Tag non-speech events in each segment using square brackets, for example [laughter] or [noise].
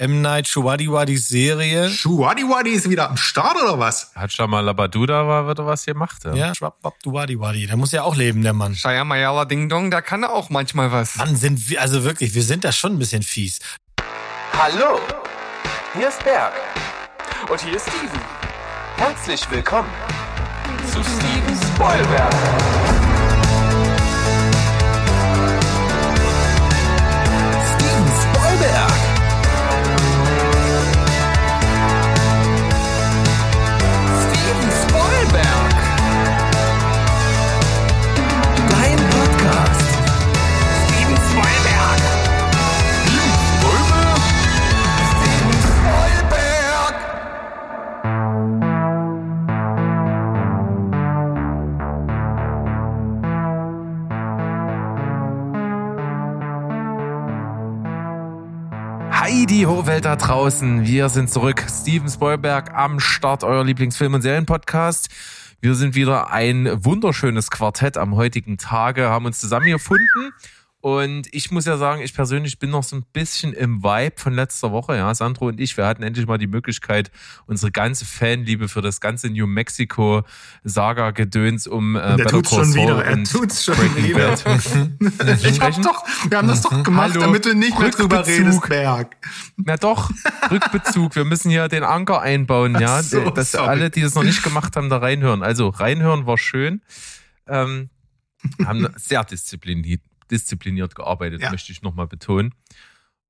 M. Night Shuwadiwadis Serie. Shuwadiwadi ist wieder am Start oder was? Hat schon mal Labaduda war, wird er was gemacht. Ja, Ja, Schwappwadiwadi. Der muss ja auch leben, der Mann. Shaya Mayala Ding Dong, da kann er auch manchmal was. Mann, sind wir, also wirklich, wir sind da schon ein bisschen fies. Hallo, hier ist Berg. Und hier ist Steven. Herzlich willkommen zu Steven Spoilberg. Heidi Ho-Welt da draußen. Wir sind zurück. Steven Spoilberg am Start, euer Lieblingsfilm- und Serienpodcast. Wir sind wieder ein wunderschönes Quartett am heutigen Tage, haben uns zusammengefunden. Und ich muss ja sagen, ich persönlich bin noch so ein bisschen im Vibe von letzter Woche. Ja, Sandro und ich, wir hatten endlich mal die Möglichkeit, unsere ganze Fanliebe für das ganze New Mexico Saga-Gedöns um äh, Better tut's Call schon Saul wieder. Er tut's schon Breaking wieder. Bad. [laughs] Ich hab doch, wir haben das doch gemacht, Hallo. damit du nicht mehr drüber redest, Berg. Na doch, Rückbezug. Wir müssen hier den Anker einbauen, Ach ja. so, dass sorry. alle, die das noch nicht gemacht haben, da reinhören. Also reinhören war schön. Ähm, haben sehr diszipliniert, diszipliniert gearbeitet, Ja. möchte ich nochmal betonen.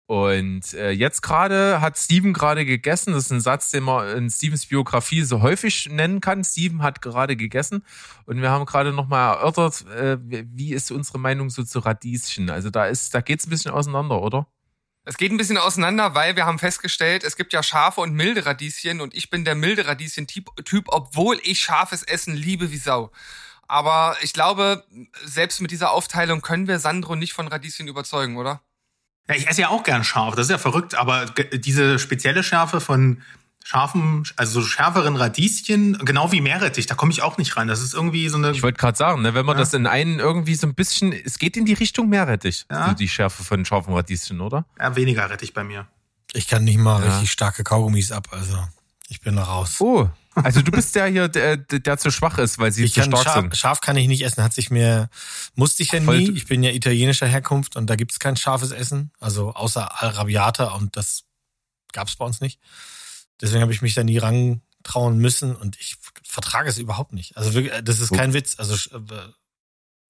Und äh, jetzt gerade hat Steven gerade gegessen. Das ist ein Satz, den man in Stevens Biografie so häufig nennen kann. Steven hat gerade gegessen. Und wir haben gerade nochmal erörtert, äh, wie ist unsere Meinung so zu Radieschen. Also da ist, da geht's ein bisschen auseinander, oder? Es geht ein bisschen auseinander, weil wir haben festgestellt, es gibt ja scharfe und milde Radieschen und ich bin der milde Radieschen-Typ, Typ, obwohl ich scharfes Essen liebe wie Sau. Aber ich glaube, selbst mit dieser Aufteilung können wir Sandro nicht von Radieschen überzeugen, oder? Ja, ich esse ja auch gern scharf, das ist ja verrückt, aber diese spezielle Schärfe von scharfen, also so schärferen Radieschen, genau wie Meerrettich, da komme ich auch nicht rein. Das ist irgendwie so eine. Ich wollte gerade sagen, ne, wenn man Ja. das in einen irgendwie so ein bisschen, es geht in die Richtung Meerrettich, Ja. so die Schärfe von scharfen Radieschen, oder? ja, weniger Rettich bei mir. Ich kann nicht mal Ja. richtig starke Kaugummis ab, also ich bin da raus. Oh, also du bist der hier, der, der zu schwach ist, weil sie Ich zu stark scharf, sind. scharf kann ich nicht essen, hat sich mir, musste ich ja Voll- nie. Ich bin ja italienischer Herkunft und da gibt's kein scharfes Essen, also außer Arabiata und das gab's bei uns nicht. Deswegen habe ich mich da nie rantrauen müssen und ich vertrage es überhaupt nicht. Also wirklich, das ist kein Witz. Also äh,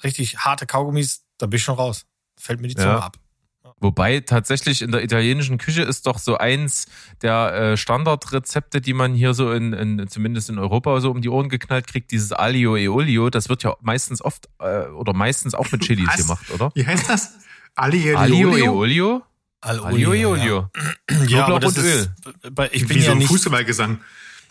richtig harte Kaugummis, da bin ich schon raus. Fällt mir die Zunge Ja. ab. Wobei tatsächlich in der italienischen Küche ist doch so eins der äh, Standardrezepte, die man hier so in, in zumindest in Europa so um die Ohren geknallt kriegt, dieses Alio e Olio, das wird ja meistens oft äh, oder meistens auch mit Chilis [laughs] Was? gemacht, oder? Wie heißt das? Ali Alio e Olio? Al Alio e ja. Olio. [clears throat] Ja, aber Knoblauch das und ist, bei- ich bin Wie ja so ein nicht, Fußballgesang.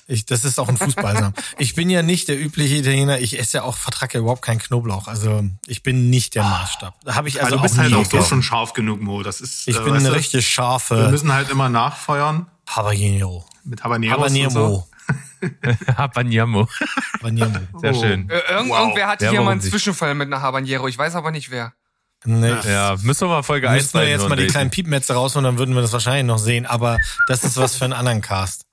Ich, das ist auch ein Fußballsam. [laughs] ich bin ja nicht der übliche Italiener. Ich esse ja auch, vertrage ja überhaupt keinen Knoblauch. Also ich bin nicht der Maßstab. Da habe ich also Also du bist auch halt auch so schon scharf genug, Mo. Das ist. Ich äh, bin eine richtig Wir scharfe müssen halt immer nachfeuern Habanero. mit Habaneros und so. [laughs] Habanero. Habanero. Habanero. [laughs] Sehr schön. Äh, irgend, Wow. Irgendwer hatte Ja, hier mal einen? Zwischenfall mit einer Habanero. Ich weiß aber nicht wer. Nee. Ja, müssen wir mal Folge 1 Müssten wir jetzt mal die kleinen Piepmetze rausholen, dann würden wir das wahrscheinlich noch sehen. Aber das ist was für einen anderen Cast.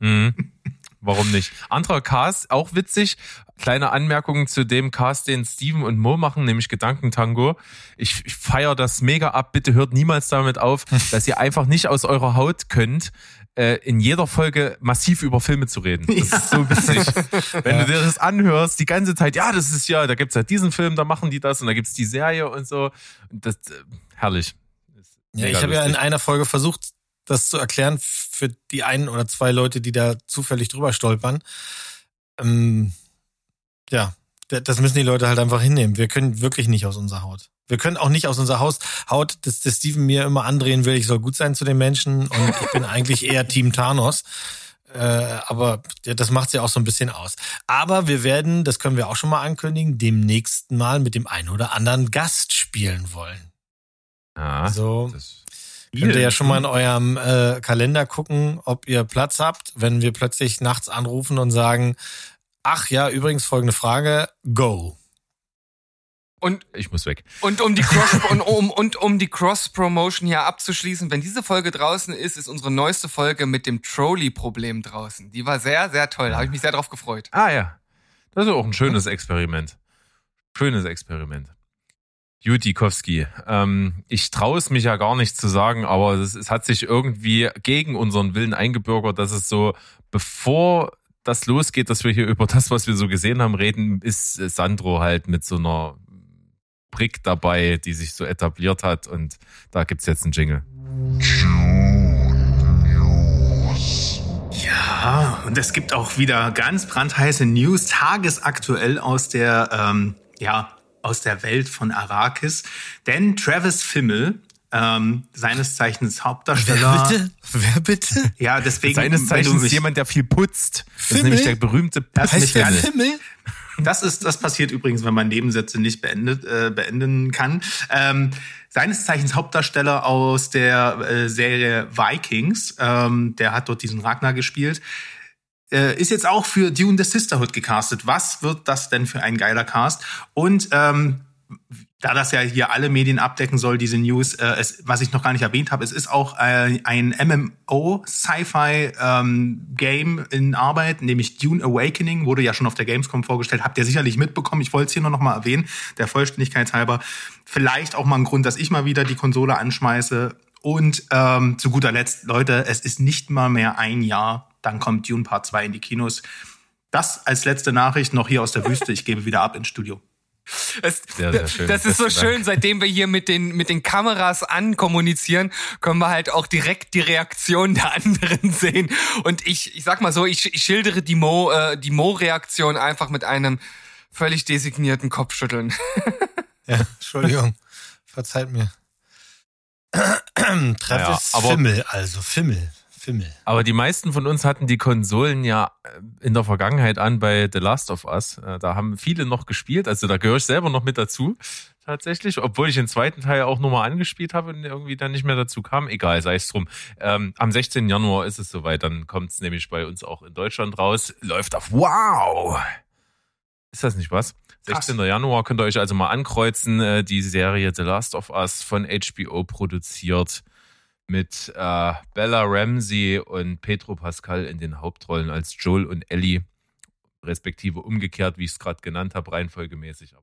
Mhm. [laughs] Warum nicht? Anderer Cast, auch witzig. Kleine Anmerkungen zu dem Cast, den Steven und Mo machen, nämlich Gedankentango. Ich, ich feiere das mega ab. Bitte hört niemals damit auf, [laughs] dass ihr einfach nicht aus eurer Haut könnt, äh, in jeder Folge massiv über Filme zu reden. Das ist so witzig. [laughs] Wenn du dir das anhörst, die ganze Zeit, ja, das ist ja, da gibt's ja diesen Film, da machen die das und da gibt's die Serie und so. Und Das, äh, herrlich. Ja, ich habe ja in einer Folge versucht, das zu erklären für die einen oder zwei Leute, die da zufällig drüber stolpern. Ähm, ja, das müssen die Leute halt einfach hinnehmen. Wir können wirklich nicht aus unserer Haut. Wir können auch nicht aus unserer Haus, Haut, dass der Steven mir immer andrehen will, ich soll gut sein zu den Menschen und ich bin [laughs] eigentlich eher Team Thanos. Äh, aber ja, das macht's ja auch so ein bisschen aus. Aber wir werden, das können wir auch schon mal ankündigen, demnächst mal mit dem einen oder anderen Gast spielen wollen. Ja, Also das, Könnt ihr ja schon mal in eurem äh, Kalender gucken, ob ihr Platz habt, wenn wir plötzlich nachts anrufen und sagen, ach ja, übrigens folgende Frage, go. Und, Ich muss weg. und um die Cross [laughs] und um, und um die Cross Promotion hier abzuschließen, wenn diese Folge draußen ist, ist unsere neueste Folge mit dem Trolley Problem draußen. Die war sehr sehr toll, da habe ich mich sehr drauf gefreut. Ah ja. Das ist auch ein schönes Experiment. Schönes Experiment. Jutikowski, ähm, ich traue es mich ja gar nicht zu sagen, aber es, es hat sich irgendwie gegen unseren Willen eingebürgert, dass es so, bevor das losgeht, dass wir hier über das, was wir so gesehen haben, reden, ist Sandro halt mit so einer Brick dabei, die sich so etabliert hat und da gibt's jetzt einen Jingle. Ja, und es gibt auch wieder ganz brandheiße News, tagesaktuell aus der, ähm, ja, aus der Welt von Arrakis. Denn Travis Fimmel, ähm, seines Zeichens Hauptdarsteller. Wer bitte? Wer bitte? Ja, deswegen. Seines Zeichens mich- jemand, der viel putzt. Das ist Fimmel? nämlich der berühmte Das Heißt der. Himmel? Das ist, das passiert übrigens, wenn man Nebensätze nicht beendet, äh, beenden kann. Ähm, seines Zeichens Hauptdarsteller aus der äh, Serie Vikings, ähm, der hat dort diesen Ragnar gespielt, äh, ist jetzt auch für Dune the Sisterhood gecastet. Was wird das denn für ein geiler Cast? Und ähm, da das ja hier alle Medien abdecken soll, diese News, äh, es, was ich noch gar nicht erwähnt habe, es ist auch äh, ein MMO-Sci-Fi-Game in Arbeit, nämlich Dune Awakening, wurde ja schon auf der Gamescom vorgestellt, habt ihr sicherlich mitbekommen. Ich wollte es hier nur noch mal erwähnen, der Vollständigkeit halber. Vielleicht auch mal ein Grund, dass ich mal wieder die Konsole anschmeiße. Und ähm, zu guter Letzt, Leute, es ist nicht mal mehr ein Jahr, dann kommt Dune Part 2 in die Kinos. Das als letzte Nachricht noch hier aus der Wüste. Ich gebe wieder ab ins Studio. Es, Sehr, sehr schön. Das ist so Besten Dank. schön, seitdem wir hier mit den, mit den Kameras ankommunizieren, können wir halt auch direkt die Reaktion der anderen [laughs] sehen. Und ich, ich sag mal so, ich, ich schildere die Mo, äh, die Mo-Reaktion einfach mit einem völlig designierten Kopfschütteln. [laughs] Ja, Entschuldigung. Verzeiht mir. [clears throat] Travis Naja, aber- Fimmel, also Fimmel. Fimmel. Aber die meisten von uns hatten die Konsolen ja äh, in der Vergangenheit an bei The Last of Us. Äh, Da haben viele noch gespielt, also da gehöre ich selber noch mit dazu. Tatsächlich, obwohl ich den zweiten Teil auch nochmal angespielt habe und irgendwie dann nicht mehr dazu kam. Egal, sei es drum. Ähm, am 16. Januar ist es soweit, dann kommt es nämlich bei uns auch in Deutschland raus. Läuft auf Wow! Ist das nicht was? Krass. 16. Januar könnt ihr euch also mal ankreuzen. Äh, Die Serie The Last of Us von HBO produziert mit äh, Bella Ramsey und Pedro Pascal in den Hauptrollen als Joel und Ellie, respektive umgekehrt, wie ich es gerade genannt habe, reihenfolgemäßig.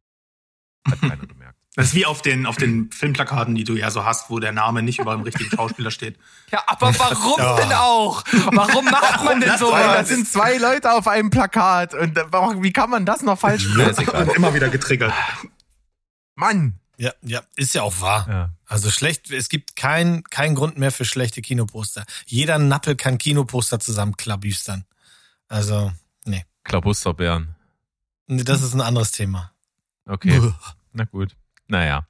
Hat keiner [laughs] gemerkt. Das ist wie auf den, auf den Filmplakaten, die du ja so hast, wo der Name nicht über dem richtigen Schauspieler steht. [laughs] Ja, aber warum denn auch? Warum macht man denn Weil sowas? das sind zwei Leute auf einem Plakat und äh, wie kann man das noch falsch machen? Ist egal. Und [laughs] immer wieder getriggert. Mann! Ja, ja, ist ja auch wahr. Ja. Also schlecht, es gibt keinen kein Grund mehr für schlechte Kinoposter. Jeder Nappel kann Kinoposter zusammenklabüstern. Also, nee. Klabusterbären. Nee, Das ist ein anderes Thema. Okay. [laughs] Na gut. Naja.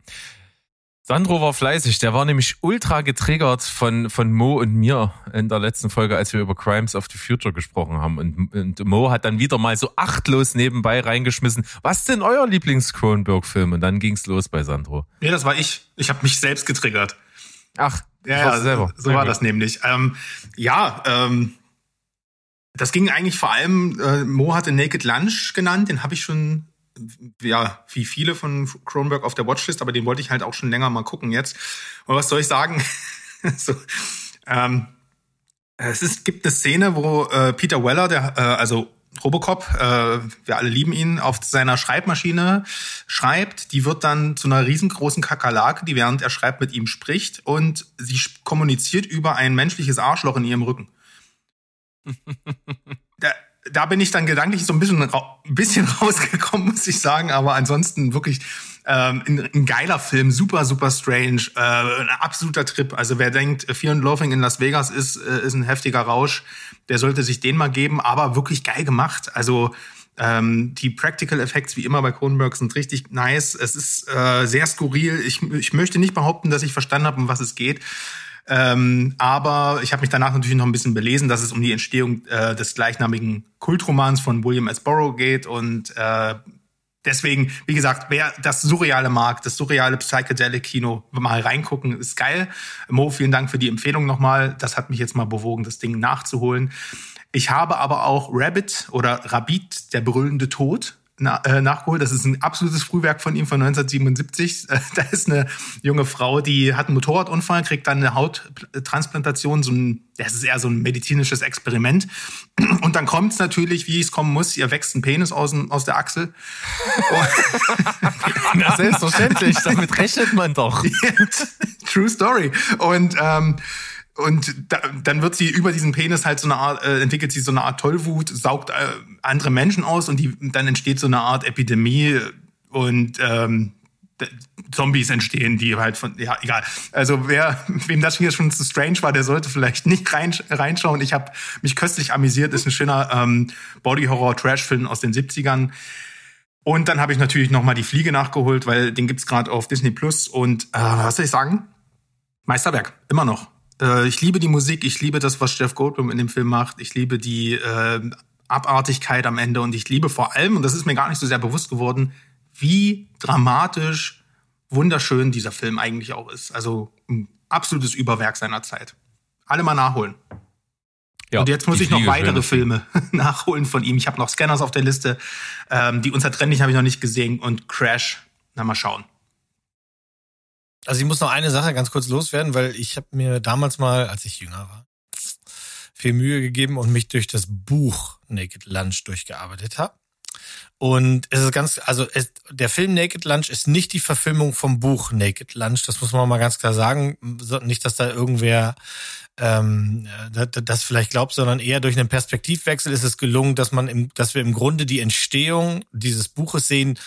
Sandro war fleißig, der war nämlich ultra getriggert von, von Mo und mir in der letzten Folge, als wir über Crimes of the Future gesprochen haben. Und, und Mo hat dann wieder mal so achtlos nebenbei reingeschmissen, was denn euer Lieblings-Cronenberg-Film? Und dann ging's los bei Sandro. Nee, das war ich. Ich habe mich selbst getriggert. Ach, Ja, ja selber. so war das nämlich. Ähm, ja, ähm, das ging eigentlich vor allem, äh, Mo hatte Naked Lunch genannt, den habe ich schon, ja, wie viele von Cronenberg auf der Watchlist, aber den wollte ich halt auch schon länger mal gucken jetzt. Und was soll ich sagen? [laughs] so, ähm, es ist, gibt eine Szene, wo äh, Peter Weller, der, äh, also Robocop, äh, wir alle lieben ihn, auf seiner Schreibmaschine schreibt. Die wird dann zu einer riesengroßen Kakerlake, die während er schreibt mit ihm spricht und sie kommuniziert über ein menschliches Arschloch in ihrem Rücken. [laughs] da, bin ich dann gedanklich so ein bisschen, ra ein bisschen [laughs] rausgekommen, muss ich sagen, aber ansonsten wirklich ähm, ein, ein geiler Film, super, super strange, äh, ein absoluter Trip. Also wer denkt, Fear and Loathing in Las Vegas ist, äh, ist ein heftiger Rausch, der sollte sich den mal geben, aber wirklich geil gemacht. Also ähm, die Practical Effects, wie immer bei Cronenberg, sind richtig nice. Es ist äh, sehr skurril. Ich, ich möchte nicht behaupten, dass ich verstanden habe, um was es geht. Ähm, aber ich habe mich danach natürlich noch ein bisschen belesen, dass es um die Entstehung äh, des gleichnamigen Kultromans von William S. Burroughs geht. Und äh, deswegen, wie gesagt, wer das Surreale mag, das surreale Psychedelic-Kino mal reingucken, ist geil. Mo, vielen Dank für die Empfehlung nochmal. Das hat mich jetzt mal bewogen, das Ding nachzuholen. Ich habe aber auch Rabbit oder Rabbit, der brüllende Tod, na, äh, nachgeholt. Das ist ein absolutes Frühwerk von ihm von 1977. Äh, [laughs] da ist eine junge Frau, die hat einen Motorradunfall, kriegt dann eine Hauttransplantation, so ein, das ist eher so ein medizinisches Experiment. [clears throat] Und dann kommt es natürlich, wie es kommen muss, ihr wächst ein Penis aus, aus der Achsel. [laughs] Na, selbstverständlich, damit rechnet man doch. [laughs] True Story. Und ähm, und da, dann wird sie über diesen Penis halt so eine Art, äh, entwickelt sie so eine Art Tollwut, saugt äh, andere Menschen aus und die, dann entsteht so eine Art Epidemie und ähm, Zombies entstehen, die halt von, ja, egal. Also wer, [laughs] wem das hier schon zu strange war, der sollte vielleicht nicht rein, reinschauen. Ich habe mich köstlich amüsiert, ist ein schöner ähm, Body-Horror-Trash-Film aus den 70ern. Und dann habe ich natürlich noch mal die Fliege nachgeholt, weil den gibt's gerade auf Disney Plus. Und äh, was soll ich sagen? Meisterwerk, immer noch. Äh, ich liebe die Musik, ich liebe das, was Jeff Goldblum in dem Film macht. Ich liebe die äh, Abartigkeit am Ende und ich liebe vor allem, und das ist mir gar nicht so sehr bewusst geworden, wie dramatisch, wunderschön dieser Film eigentlich auch ist. Also ein absolutes Überwerk seiner Zeit. Alle mal nachholen. Ja, und jetzt muss ich noch weitere. Filme [laughs] nachholen von ihm. Ich habe noch Scanners auf der Liste. Ähm, die Unzertrennlichen habe ich noch nicht gesehen und Crash. Na, mal schauen. Also ich muss noch eine Sache ganz kurz loswerden, weil ich habe mir damals mal, als ich jünger war, viel Mühe gegeben und mich durch das Buch Naked Lunch durchgearbeitet habe. Und es ist ganz, also es, der Film Naked Lunch ist nicht die Verfilmung vom Buch Naked Lunch. Das muss man mal ganz klar sagen. Nicht, dass da irgendwer ähm, das, das vielleicht glaubt, sondern eher durch einen Perspektivwechsel ist es gelungen, dass man im, dass wir im Grunde die Entstehung dieses Buches sehen,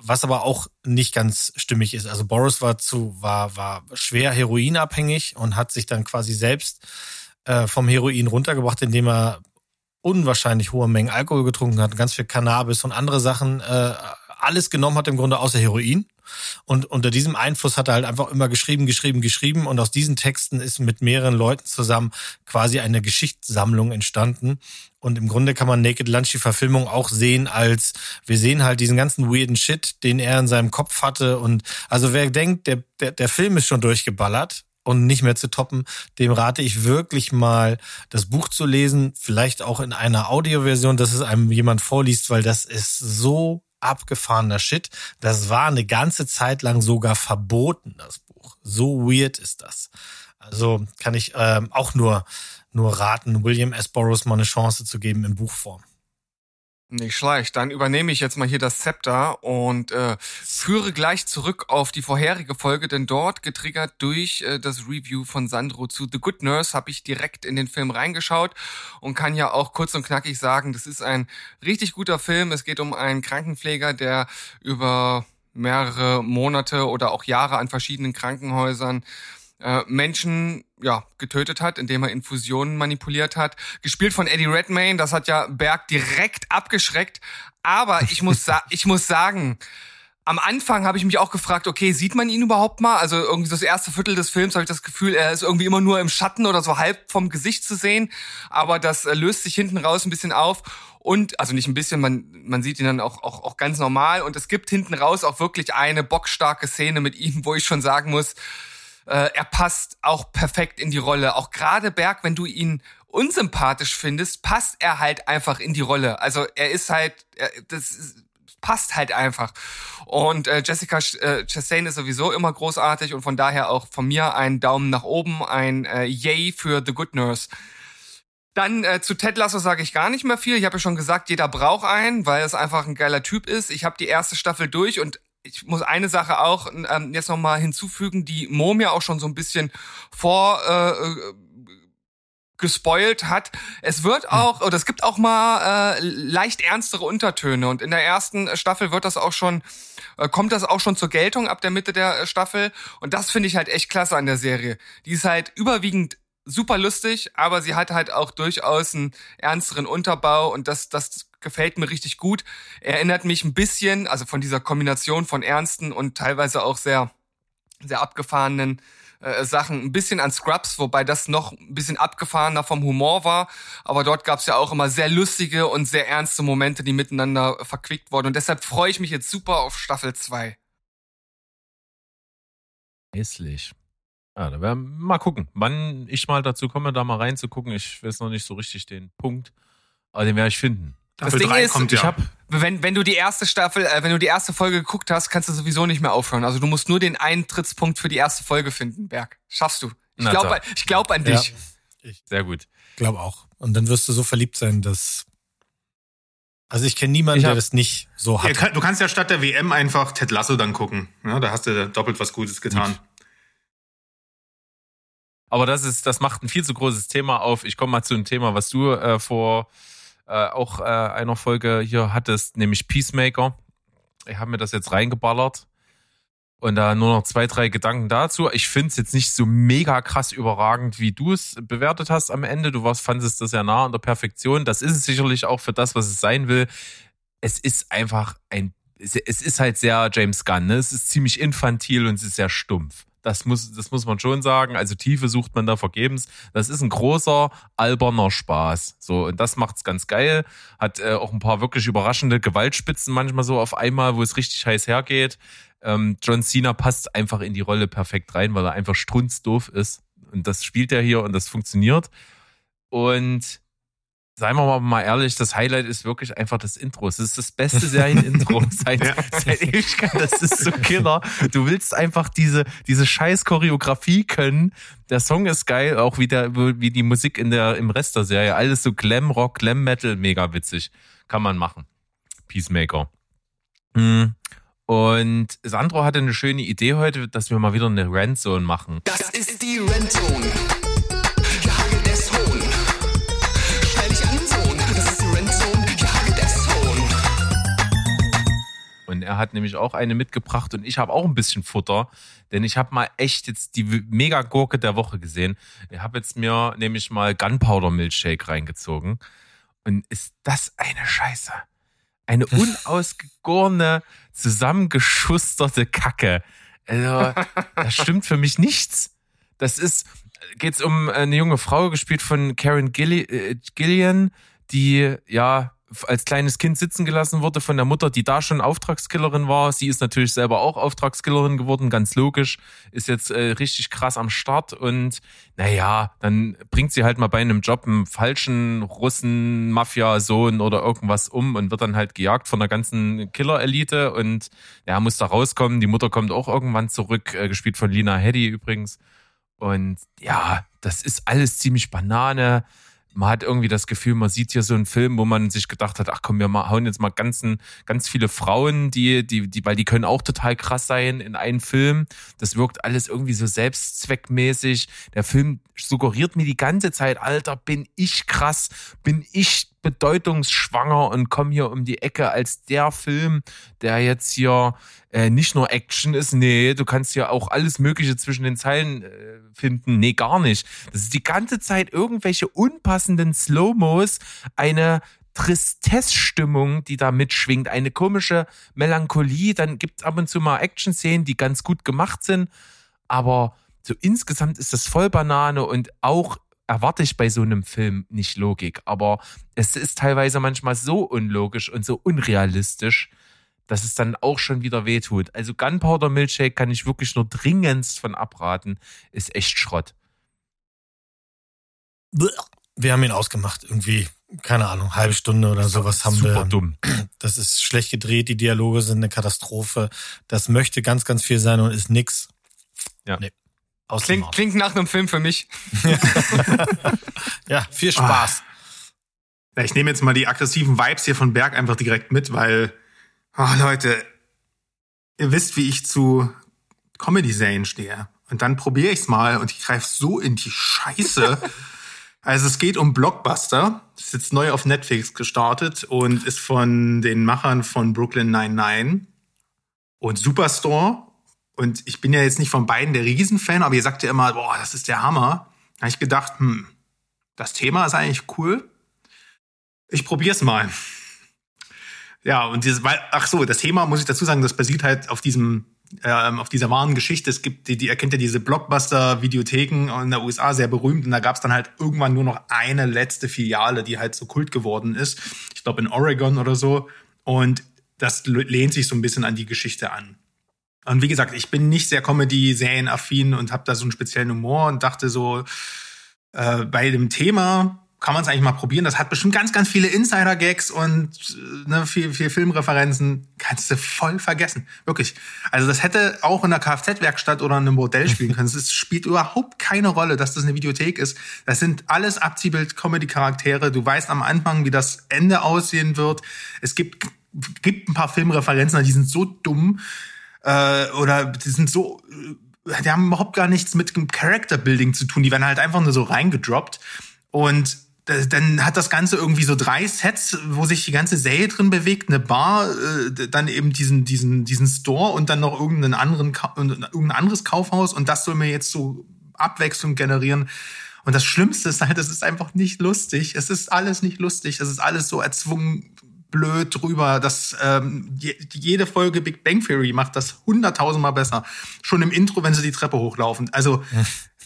was aber auch nicht ganz stimmig ist. Also Boris war zu, war, war schwer heroinabhängig und hat sich dann quasi selbst äh, vom Heroin runtergebracht, indem er unwahrscheinlich hohe Mengen Alkohol getrunken hat, ganz viel Cannabis und andere Sachen, äh, alles genommen hat im Grunde außer Heroin. Und unter diesem Einfluss hat er halt einfach immer geschrieben, geschrieben, geschrieben. Und aus diesen Texten ist mit mehreren Leuten zusammen quasi eine Geschichtssammlung entstanden. Und im Grunde kann man Naked Lunch die Verfilmung auch sehen als, wir sehen halt diesen ganzen weirden Shit, den er in seinem Kopf hatte. Und also wer denkt, der, der, der Film ist schon durchgeballert und nicht mehr zu toppen, dem rate ich wirklich mal, das Buch zu lesen, vielleicht auch in einer Audioversion, dass es einem jemand vorliest, weil das ist so abgefahrener Shit. Das war eine ganze Zeit lang sogar verboten, das Buch. So weird ist das. Also kann ich ähm, auch nur, nur raten, William S. Burroughs mal eine Chance zu geben in Buchform. Nicht schlecht. Dann übernehme ich jetzt mal hier das Zepter und äh, führe gleich zurück auf die vorherige Folge, denn dort, getriggert durch äh, das Review von Sandro zu The Good Nurse, habe ich direkt in den Film reingeschaut und kann ja auch kurz und knackig sagen, das ist ein richtig guter Film. Es geht um einen Krankenpfleger, der über mehrere Monate oder auch Jahre an verschiedenen Krankenhäusern äh, Menschen ja getötet hat, indem er Infusionen manipuliert hat. Gespielt von Eddie Redmayne, das hat ja Berg direkt abgeschreckt. Aber ich muss sa ich muss sagen, am Anfang habe ich mich auch gefragt, okay, sieht man ihn überhaupt mal? Also irgendwie das erste Viertel des Films habe ich das Gefühl, er ist irgendwie immer nur im Schatten oder so halb vom Gesicht zu sehen. Aber das äh, löst sich hinten raus ein bisschen auf. Und, also nicht ein bisschen, man, man sieht ihn dann auch, auch, auch ganz normal. Und es gibt hinten raus auch wirklich eine bockstarke Szene mit ihm, wo ich schon sagen muss, äh, er passt auch perfekt in die Rolle. Auch gerade Berg, wenn du ihn unsympathisch findest, passt er halt einfach in die Rolle. Also er ist halt, er, das ist, passt halt einfach. Und äh, Jessica äh, Chastain ist sowieso immer großartig und von daher auch von mir ein Daumen nach oben, ein äh, Yay für The Good Nurse. Dann äh, zu Ted Lasso sage ich gar nicht mehr viel. Ich habe ja schon gesagt, jeder braucht einen, weil es einfach ein geiler Typ ist. Ich habe die erste Staffel durch und ich muss eine Sache auch ähm, jetzt noch mal hinzufügen, die Mom ja auch schon so ein bisschen vor äh, äh, gespoilt hat. Es wird auch, oder es gibt auch mal äh, leicht ernstere Untertöne und in der ersten Staffel wird das auch schon, äh, kommt das auch schon zur Geltung ab der Mitte der Staffel und das finde ich halt echt klasse an der Serie. Die ist halt überwiegend super lustig, aber sie hat halt auch durchaus einen ernsteren Unterbau und das, das gefällt mir richtig gut. Erinnert mich ein bisschen, also von dieser Kombination von ernsten und teilweise auch sehr, sehr abgefahrenen äh, Sachen ein bisschen an Scrubs, wobei das noch ein bisschen abgefahrener vom Humor war. Aber dort gab es ja auch immer sehr lustige und sehr ernste Momente, die miteinander verquickt wurden. Und deshalb freue ich mich jetzt super auf Staffel 2. Hässlich. Ja, da werden mal gucken, wann ich mal dazu komme, da mal reinzugucken. Ich weiß noch nicht so richtig den Punkt, aber den werde ich finden. Staffel Ding 3 ist, kommt Ich ja. habe Wenn, wenn du die erste Staffel, äh, wenn du die erste Folge geguckt hast, kannst du sowieso nicht mehr aufhören. Also du musst nur den Eintrittspunkt für die erste Folge finden, Berg. Schaffst du. Ich glaube ich glaub an Ja. dich. sehr gut. Glaube auch. Und dann wirst du so verliebt sein, dass. Also ich kenne niemanden, Ich der hab- das nicht so hat. kann, du kannst ja statt der WM einfach Ted Lasso dann gucken. Ja, da hast du doppelt was Gutes getan. Aber das ist, das macht ein viel zu großes Thema auf. Ich komme mal zu einem Thema, was du äh, vor äh, auch äh, einer Folge hier hattest, nämlich Peacemaker. Ich habe mir das jetzt reingeballert. Und da nur noch zwei, drei Gedanken dazu. Ich finde es jetzt nicht so mega krass überragend, wie du es bewertet hast am Ende. Du warst, fandest das ja nah an der Perfektion. Das ist es sicherlich auch für das, was es sein will. Es ist einfach ein, es ist halt sehr James Gunn. Ne? Es ist ziemlich infantil und es ist sehr stumpf. Das muss, das muss man schon sagen. Also Tiefe sucht man da vergebens. Das ist ein großer, alberner Spaß. So, und das macht's ganz geil. Hat äh, auch ein paar wirklich überraschende Gewaltspitzen manchmal so auf einmal, wo es richtig heiß hergeht. Ähm, John Cena passt einfach in die Rolle perfekt rein, weil er einfach strunzdoof ist. Und das spielt er hier und das funktioniert. Und seien wir mal- mal ehrlich, das Highlight ist wirklich einfach das Intro. Es ist das beste [laughs] Serienintro [laughs] seit, Ja. seit Ewigkeit. Das ist so killer. Du willst einfach diese, diese scheiß Choreografie können. Der Song ist geil, auch wie, der, wie die Musik in der, im Rest der Serie. Alles so Glam Rock, Glam Metal, mega witzig. Kann man machen. Peacemaker. Hm. Und Sandro hatte eine schöne Idee heute, dass wir mal wieder eine Randzone machen. Das ist die Rentzone. Er hat nämlich auch eine mitgebracht und ich habe auch ein bisschen Futter, denn ich habe mal echt jetzt die Mega-Gurke der Woche gesehen. Ich habe jetzt mir nämlich mal Gunpowder Milkshake reingezogen. Und ist das eine Scheiße? Eine unausgegorene, zusammengeschusterte Kacke. Also, [laughs] das stimmt für mich nichts. Das ist, geht's um eine junge Frau, gespielt von Karen Gilli äh, Gillian, die ja als kleines Kind sitzen gelassen wurde von der Mutter, die da schon Auftragskillerin war. Sie ist natürlich selber auch Auftragskillerin geworden, ganz logisch. Ist jetzt äh, richtig krass am Start und naja, dann bringt sie halt mal bei einem Job einen falschen Russen, Mafia-Sohn oder irgendwas um und wird dann halt gejagt von der ganzen Killer-Elite und ja, muss da rauskommen. Die Mutter kommt auch irgendwann zurück, äh, gespielt von Lina Headey übrigens. Und ja, das ist alles ziemlich Banane. Man hat irgendwie das Gefühl, man sieht hier so einen Film, wo man sich gedacht hat, ach komm, wir hauen jetzt mal ganzen, ganz viele Frauen, die, die, die, weil die können auch total krass sein in einen Film. Das wirkt alles irgendwie so selbstzweckmäßig. Der Film suggeriert mir die ganze Zeit, Alter, bin ich krass, bin ich bedeutungsschwanger und komme hier um die Ecke als der Film, der jetzt hier äh, nicht nur Action ist, nee, du kannst ja auch alles Mögliche zwischen den Zeilen äh, finden. Nee, gar nicht. Das ist die ganze Zeit irgendwelche unpassenden Slow-Mos, eine Tristesse-Stimmung, die da mitschwingt, eine komische Melancholie. Dann gibt es ab und zu mal Action-Szenen, die ganz gut gemacht sind, aber so insgesamt ist das voll Banane und auch erwarte ich bei so einem Film nicht Logik, aber es ist teilweise manchmal so unlogisch und so unrealistisch, dass es dann auch schon wieder wehtut. Also Gunpowder Milkshake kann ich wirklich nur dringendst von abraten, ist echt Schrott. Wir haben ihn ausgemacht, irgendwie, keine Ahnung, halbe Stunde oder sowas haben Super wir. dumm. [clears throat] Das ist schlecht gedreht, die Dialoge sind eine Katastrophe. Das möchte ganz, ganz viel sein und ist nix. Ja. Nee. Aus Klingt, klingt nach einem Film für mich. [laughs] Ja, viel Spaß. Ja, ich nehme jetzt mal die aggressiven Vibes hier von Berg einfach direkt mit, weil, oh Leute, ihr wisst, wie ich zu Comedy-Serien stehe. Und dann probiere ich's mal und ich greife so in die Scheiße. [laughs] also es geht um Blockbuster. Das ist jetzt neu auf Netflix gestartet und ist von den Machern von Brooklyn 99 und Superstore. Und ich bin ja jetzt nicht von beiden der Riesenfan, aber ihr sagt ja immer, boah, das ist der Hammer. Da habe ich gedacht, hm, das Thema ist eigentlich cool. Ich probier's mal. Ja, und dieses, weil, ach so, das Thema muss ich dazu sagen, das basiert halt auf diesem, ähm, auf dieser wahren Geschichte. Es gibt, die, die erkennt ja diese Blockbuster-Videotheken in der USA sehr berühmt und da gab's dann halt irgendwann nur noch eine letzte Filiale, die halt so kult geworden ist. Ich glaube in Oregon oder so. Und das lehnt sich so ein bisschen an die Geschichte an. Und wie gesagt, ich bin nicht sehr Comedy-Serien-affin und habe da so einen speziellen Humor und dachte so, äh, bei dem Thema kann man es eigentlich mal probieren. Das hat bestimmt ganz, ganz viele Insider-Gags und äh, ne, viel, viel Filmreferenzen. Kannst du voll vergessen. Wirklich. Also das hätte auch in der Kfz-Werkstatt oder in einem Modell [laughs] spielen können. Es spielt überhaupt keine Rolle, dass das eine Videothek ist. Das sind alles Abziehbild-Comedy-Charaktere. Du weißt am Anfang, wie das Ende aussehen wird. Es gibt, gibt ein paar Filmreferenzen, die sind so dumm äh, oder die sind so äh, die haben überhaupt gar nichts mit dem Character Building zu tun. Die werden halt einfach nur so reingedroppt. Und dann hat das Ganze irgendwie so drei Sets, wo sich die ganze Serie drin bewegt, eine Bar, äh, dann eben diesen diesen diesen Store und dann noch irgendeinen anderen irgendein anderes Kaufhaus und das soll mir jetzt so Abwechslung generieren. Und das Schlimmste ist halt, es ist einfach nicht lustig. Es ist alles nicht lustig. Es ist alles so erzwungen blöd drüber. Das, ähm, jede Folge Big Bang Theory macht das hunderttausendmal besser. Schon im Intro, wenn sie die Treppe hochlaufen. Also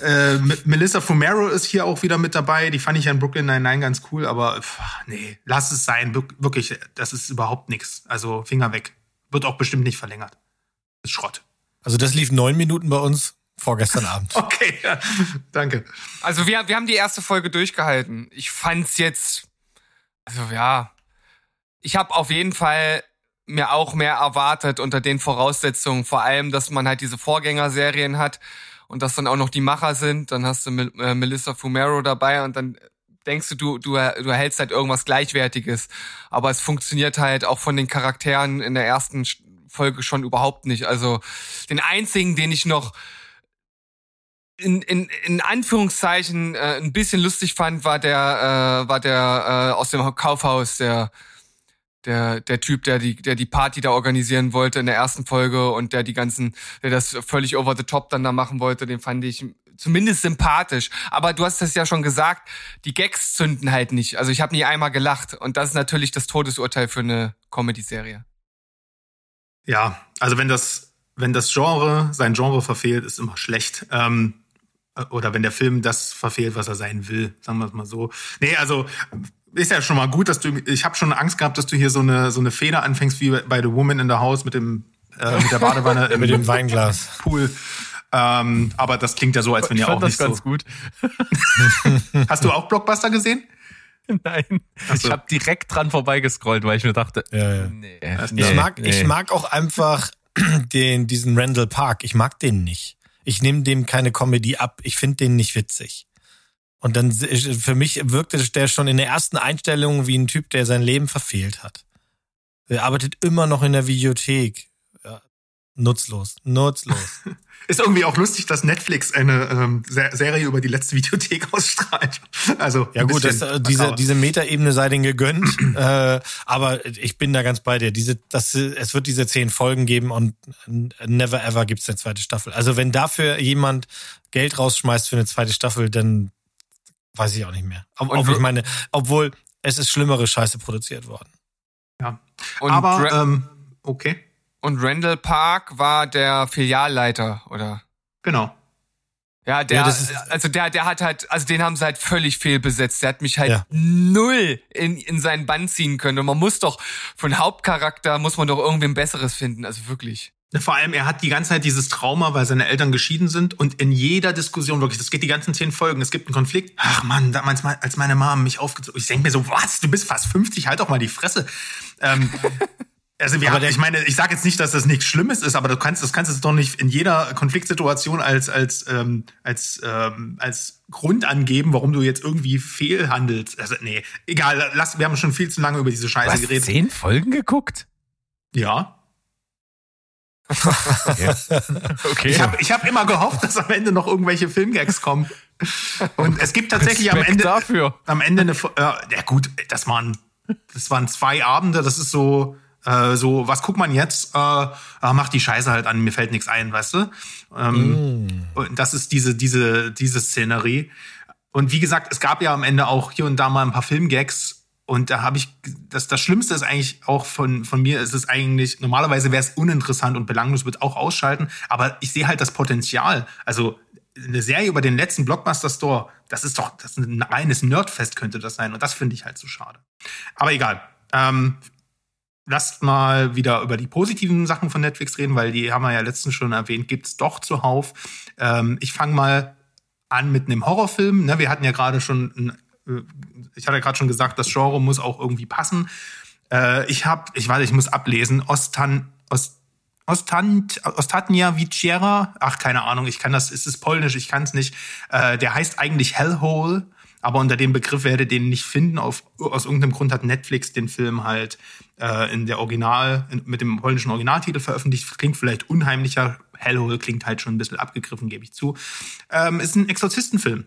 äh, Melissa Fumero ist hier auch wieder mit dabei. Die fand ich ja in Brooklyn Nine-Nine ganz cool, aber pff, nee, lass es sein. Wirklich, das ist überhaupt nichts. Also Finger weg. Wird auch bestimmt nicht verlängert. Ist Schrott. Also das lief neun Minuten bei uns vorgestern Abend. [laughs] Okay, ja, danke. Also wir, wir haben die erste Folge durchgehalten. Ich fand's jetzt, also ja, ich habe auf jeden Fall mir auch mehr erwartet unter den Voraussetzungen, vor allem, dass man halt diese Vorgängerserien hat und dass dann auch noch die Macher sind, dann hast du äh, Melissa Fumero dabei und dann denkst du, du, du, du erhältst halt irgendwas Gleichwertiges. Aber es funktioniert halt auch von den Charakteren in der ersten Folge schon überhaupt nicht. Also den einzigen, den ich noch in, in, in Anführungszeichen äh, ein bisschen lustig fand, war der, äh, war der äh, aus dem Kaufhaus, der der, der Typ, der die, der die Party da organisieren wollte in der ersten Folge und der die ganzen, der das völlig over the top dann da machen wollte, den fand ich zumindest sympathisch. Aber du hast das ja schon gesagt, die Gags zünden halt nicht. Also ich habe nie einmal gelacht und das ist natürlich das Todesurteil für eine Comedy-Serie. Ja, also wenn das, wenn das Genre sein Genre verfehlt, ist immer schlecht. Ähm, oder wenn der Film das verfehlt, was er sein will, sagen wir es mal so. Nee, also ist ja schon mal gut, dass du, ich habe schon Angst gehabt, dass du hier so eine, so eine Feder anfängst wie bei The Woman in the House mit dem, äh, mit der Badewanne [laughs] im, mit dem Weinglas. Pool. Ähm, aber das klingt ja so, als wenn ihr auch das nicht ganz so. gut. [laughs] Hast du auch Blockbuster gesehen? Nein, so. ich habe direkt dran vorbeigescrollt, weil ich mir dachte, Ja, ja. nee, nee, Ich mag, nee. ich mag auch einfach [clears throat] den, diesen Randall Park. Ich mag den nicht. Ich nehme dem keine Comedy ab. Ich finde den nicht witzig. Und dann für mich wirkte der schon in der ersten Einstellung wie ein Typ, der sein Leben verfehlt hat. Er arbeitet immer noch in der Videothek. Ja, nutzlos, nutzlos. [laughs] Ist irgendwie auch lustig, dass Netflix eine ähm, Se- Serie über die letzte Videothek [laughs] ausstrahlt. Also Ja gut, das, äh, diese, diese Metaebene sei denen gegönnt, [clears throat] äh, aber ich bin da ganz bei dir. Diese, das, es wird diese zehn Folgen geben und never ever gibt's eine zweite Staffel. Also wenn dafür jemand Geld rausschmeißt für eine zweite Staffel, dann weiß ich auch nicht mehr. Ob, ob ich meine, obwohl es ist schlimmere Scheiße produziert worden. ja. Und, Aber Ra ähm, okay, und Randall Park war der Filialleiter, oder? genau. Ja, der, Ja, das ist- also der, der hat halt, also den haben sie halt völlig fehlbesetzt. Der hat mich halt Ja. null in, in seinen Bann ziehen können. Und man muss doch, von Hauptcharakter muss man doch irgendwie ein besseres finden. Also wirklich. Vor allem, er hat die ganze Zeit dieses Trauma, weil seine Eltern geschieden sind und in jeder Diskussion, wirklich, das geht die ganzen zehn Folgen, es gibt einen Konflikt. Ach Mann, damals, mal- als meine Mom mich aufgezogen ich denke mir so, was, du bist fast 50, halt doch mal die Fresse. Ähm, [laughs] also wir haben, ich meine, ich sage jetzt nicht, dass das nichts Schlimmes ist, aber du kannst, das kannst du doch nicht in jeder Konfliktsituation als, als, ähm, als, ähm, als Grund angeben, warum du jetzt irgendwie fehlhandelst. Also, nee, egal, lass, wir haben schon viel zu lange über diese Du Scheiße hast geredet. zehn Folgen geguckt? Ja. Okay. Ich habe ich hab immer gehofft, dass am Ende noch irgendwelche Filmgags kommen. Und es gibt tatsächlich am Respekt Ende, dafür. am Ende eine, äh, ja gut, das waren, das waren zwei Abende, das ist so, äh, so, was guckt man jetzt? Äh, ah, mach die Scheiße halt an, mir fällt nichts ein, weißt du? Ähm, Und das ist diese, diese, diese Szenerie. Und wie gesagt, es gab ja am Ende auch hier und da mal ein paar Filmgags. Und da habe ich, das, das Schlimmste ist eigentlich auch von, von mir, ist es eigentlich, normalerweise wäre es uninteressant und belanglos, wird auch ausschalten, aber ich sehe halt das Potenzial. Also eine Serie über den letzten Blockbuster Store, das ist doch, das ist ein reines Nerdfest könnte das sein. Und das finde ich halt so schade. Aber egal. Ähm, lasst mal wieder über die positiven Sachen von Netflix reden, weil die haben wir ja letztens schon erwähnt, gibt's doch zuhauf. Ähm, ich fange mal an mit einem Horrorfilm. Ne, wir hatten ja gerade schon einen ich hatte gerade schon gesagt, das Genre muss auch irgendwie passen. Äh, ich habe, ich weiß, ich muss ablesen, Ostan, Ost, Ostant, Ostatnia Viciera, ach, keine Ahnung, ich kann das, es ist polnisch, ich kann es nicht. Äh, der heißt eigentlich Hellhole, aber unter dem Begriff werdet ihr den nicht finden. Auf, aus irgendeinem Grund hat Netflix den Film halt äh, in der Original, in, mit dem polnischen Originaltitel veröffentlicht. Klingt vielleicht unheimlicher. Hellhole klingt halt schon ein bisschen abgegriffen, gebe ich zu. Ähm, ist ein Exorzistenfilm.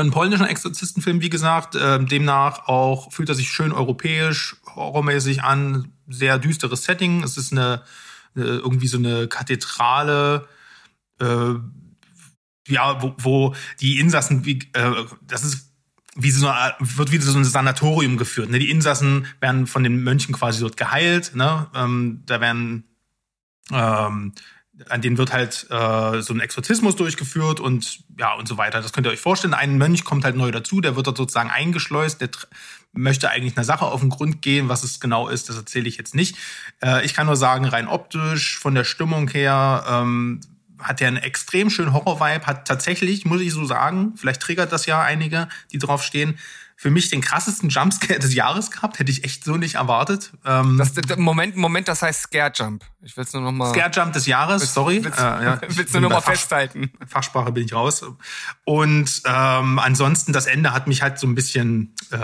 Ein polnischer Exorzistenfilm, wie gesagt, äh, demnach auch fühlt er sich schön europäisch, horrormäßig an, sehr düsteres Setting. Es ist eine, eine irgendwie so eine Kathedrale, äh, ja, wo, wo die Insassen, wie, äh, das ist wie so eine, wird wie so ein Sanatorium geführt. Ne? Die Insassen werden von den Mönchen quasi dort geheilt. Ne? Ähm, da werden ähm, an denen wird halt äh, so ein Exorzismus durchgeführt und ja und so weiter. Das könnt ihr euch vorstellen. Ein Mönch kommt halt neu dazu, der wird dort sozusagen eingeschleust, der möchte eigentlich einer Sache auf den Grund gehen. Was es genau ist, das erzähle ich jetzt nicht. Äh, ich kann nur sagen, rein optisch, von der Stimmung her, ähm, hat der einen extrem schönen Horror-Vibe, hat tatsächlich, muss ich so sagen, vielleicht triggert das ja einige, die drauf stehen, für mich den krassesten Jumpscare des Jahres gehabt, hätte ich echt so nicht erwartet. Ähm, Das, Moment, Moment, das heißt Scare Jump. Ich will es nur noch mal. Scare Jump des Jahres, sorry. Willst, äh, ja, [laughs] willst du nur bei mal Fach- festhalten? Fachsprache bin ich raus. Und ähm, ansonsten, das Ende hat mich halt so ein bisschen, äh,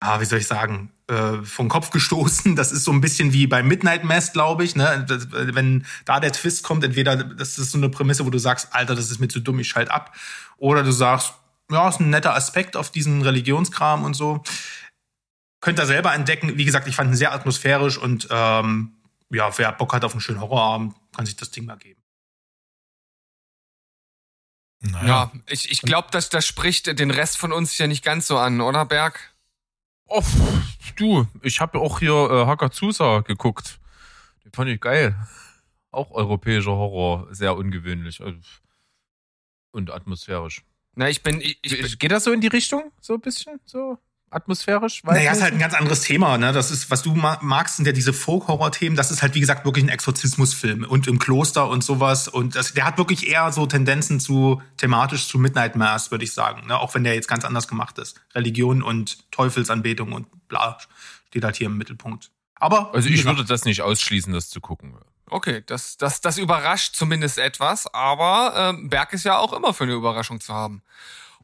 ah, wie soll ich sagen, äh, vom Kopf gestoßen. Das ist so ein bisschen wie bei Midnight Mass, glaube ich. Ne? Das, wenn da der Twist kommt, entweder das ist so eine Prämisse, wo du sagst, Alter, das ist mir zu dumm, ich schalte ab. Oder du sagst, ja, ist ein netter Aspekt auf diesen Religionskram und so. Könnt ihr selber entdecken. Wie gesagt, ich fand ihn sehr atmosphärisch und ähm, ja, wer Bock hat auf einen schönen Horrorabend, kann sich das Ding mal geben. Naja. Ja, ich, ich glaube, dass das spricht den Rest von uns hier nicht ganz so an, oder Berg? Oh, du, ich habe auch hier äh, Hakazusa geguckt. Den fand ich geil. Auch europäischer Horror, sehr ungewöhnlich äh, und atmosphärisch. Na, ich bin, ich, ich Geht das so in die Richtung? So ein bisschen? So atmosphärisch? Naja, ist halt ein ganz anderes Thema, ne? Das ist, was du ma- magst, sind ja diese Folk-Horror-Themen. Das ist halt, wie gesagt, wirklich ein Exorzismusfilm und im Kloster und sowas. Und das, der hat wirklich eher so Tendenzen zu thematisch zu Midnight Mass, würde ich sagen. Ne? Auch wenn der jetzt ganz anders gemacht ist. Religion und Teufelsanbetung und bla steht halt hier im Mittelpunkt. Aber Also ich gesagt, würde das nicht ausschließen, das zu gucken. Okay, das, das, das überrascht zumindest etwas, aber ähm, Berg ist ja auch immer für eine Überraschung zu haben.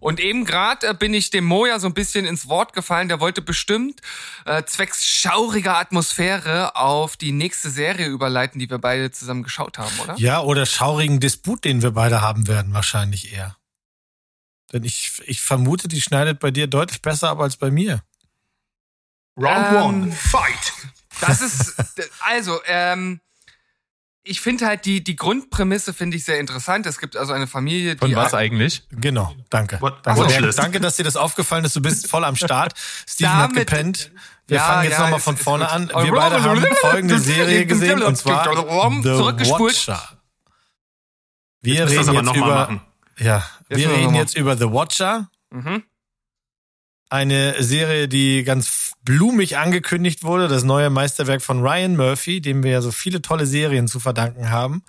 Und eben gerade äh, bin ich dem Moja so ein bisschen ins Wort gefallen. Der wollte bestimmt äh, zwecks schauriger Atmosphäre auf die nächste Serie überleiten, die wir beide zusammen geschaut haben, oder? Ja, oder schaurigen Disput, den wir beide haben werden, wahrscheinlich eher. Denn ich, ich vermute, die schneidet bei dir deutlich besser ab als bei mir. Round Ähm, One, Fight! Das ist, also, ähm, ich finde halt die, die Grundprämisse finde ich sehr interessant. Es gibt also eine Familie, die. Von was eigentlich? Genau, danke. What- danke. Bernd. danke, dass dir das aufgefallen ist. Du bist voll am Start. [laughs] Steven hat Damit- gepennt. Wir Ja, fangen jetzt ja, nochmal von vorne an. Wir beide haben folgende Serie gesehen und zwar The Zurückgespult. Watcher. Wir Jetzt reden jetzt über, machen. ja, Jetzt wir reden jetzt über The Watcher. Mhm. Eine Serie, die ganz blumig angekündigt wurde, das neue Meisterwerk von Ryan Murphy, dem wir ja so viele tolle Serien zu verdanken haben,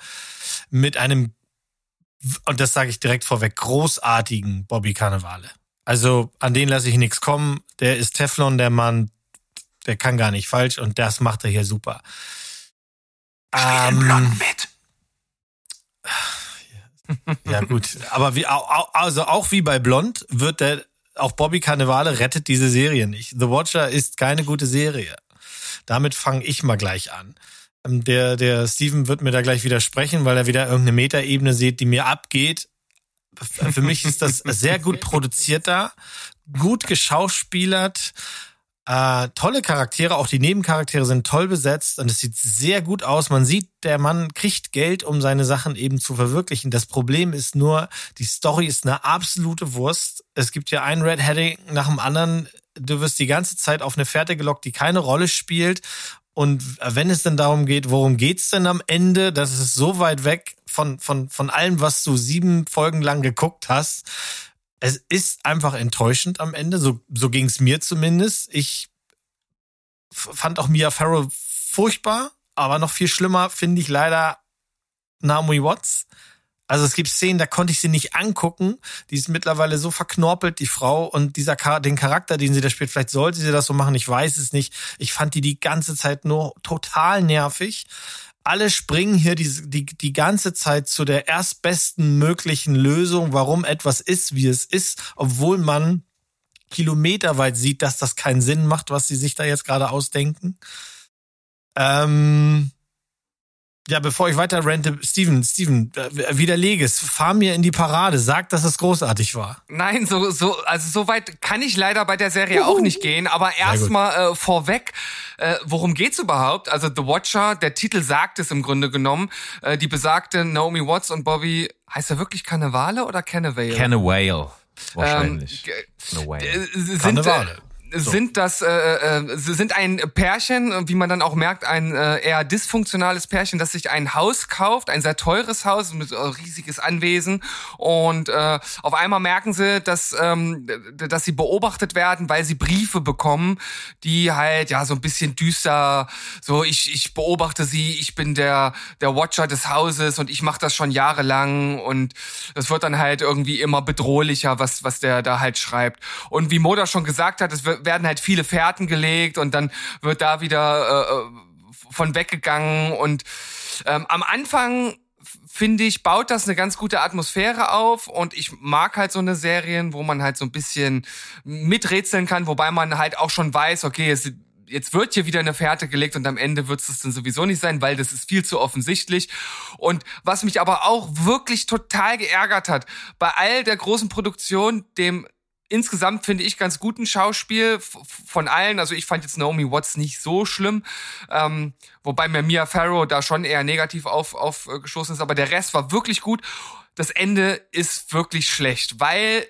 mit einem, und das sage ich direkt vorweg, großartigen Bobby Cannavale. Also an den lasse ich nichts kommen. Der ist Teflon, der Mann, der kann gar nicht falsch und das macht er hier super. Ähm, blond mit. ja, gut. Aber wie, also auch wie bei Blond wird der, auch Bobby Cannavale rettet diese Serie nicht. The Watcher ist keine gute Serie. Damit fange ich mal gleich an. Ähm, Der, der Steven wird mir da gleich widersprechen, weil er wieder irgendeine Metaebene sieht, die mir abgeht. Für mich ist das [laughs] sehr gut produziert da, gut geschauspielert, äh, tolle Charaktere, auch die Nebencharaktere sind toll besetzt und es sieht sehr gut aus. Man sieht, der Mann kriegt Geld, um seine Sachen eben zu verwirklichen. Das Problem ist nur, die Story ist eine absolute Wurst. Es gibt ja einen Red Herring nach dem anderen. Du wirst die ganze Zeit auf eine Fährte gelockt, die keine Rolle spielt. Und wenn es denn darum geht, worum geht's denn am Ende? Das ist so weit weg von, von, von allem, was du sieben Folgen lang geguckt hast. Es ist einfach enttäuschend am Ende. So, so ging's mir zumindest. Ich fand auch Mia Farrow furchtbar, aber noch viel schlimmer finde ich leider Naomi Watts. Also es gibt Szenen, da konnte ich sie nicht angucken. Die ist mittlerweile so verknorpelt, die Frau. Und dieser den Charakter, den sie da spielt, vielleicht sollte sie das so machen, ich weiß es nicht. Ich fand die die ganze Zeit nur total nervig. Alle springen hier die, die, die ganze Zeit zu der erstbesten möglichen Lösung, warum etwas ist, wie es ist, obwohl man kilometerweit sieht, dass das keinen Sinn macht, was sie sich da jetzt gerade ausdenken. Ähm, ja, bevor ich weiter rente, Steven, Steven, äh, widerlege es. Fahr mir in die Parade. Sag, dass es großartig war. Nein, so, so, also so weit kann ich leider bei der Serie auch nicht gehen. Aber erstmal äh, vorweg, äh, worum geht's überhaupt? Also The Watcher, der Titel sagt es im Grunde genommen. Äh, die besagte Naomi Watts und Bobby, heißt er wirklich Cannavale oder Cannavale? Can a whale. Wahrscheinlich. Ähm, Can a whale. äh, sind, Karnevale. Äh, sind das äh, äh, sind ein Pärchen, wie man dann auch merkt, ein äh, eher dysfunktionales Pärchen, das sich ein Haus kauft, ein sehr teures Haus mit äh, riesiges Anwesen. Und äh, auf einmal merken sie, dass ähm, dass sie beobachtet werden, weil sie Briefe bekommen, die halt ja so ein bisschen düster, so ich ich beobachte sie, ich bin der der Watcher des Hauses und ich mache das schon jahrelang. Und das wird dann halt irgendwie immer bedrohlicher, was was der da halt schreibt. Und wie Moda schon gesagt hat, es wird werden halt viele Fährten gelegt und dann wird da wieder äh, von weggegangen und ähm, am Anfang finde ich, baut das eine ganz gute Atmosphäre auf und ich mag halt so eine Serien, wo man halt so ein bisschen miträtseln kann, wobei man halt auch schon weiß, okay, es, jetzt wird hier wieder eine Fährte gelegt und am Ende wird es dann sowieso nicht sein, weil das ist viel zu offensichtlich. Und was mich aber auch wirklich total geärgert hat, bei all der großen Produktion, dem insgesamt finde ich ganz guten Schauspiel von allen. Also ich fand jetzt Naomi Watts nicht so schlimm, ähm, wobei mir Mia Farrow da schon eher negativ auf, aufgestoßen ist, aber der Rest war wirklich gut. Das Ende ist wirklich schlecht, weil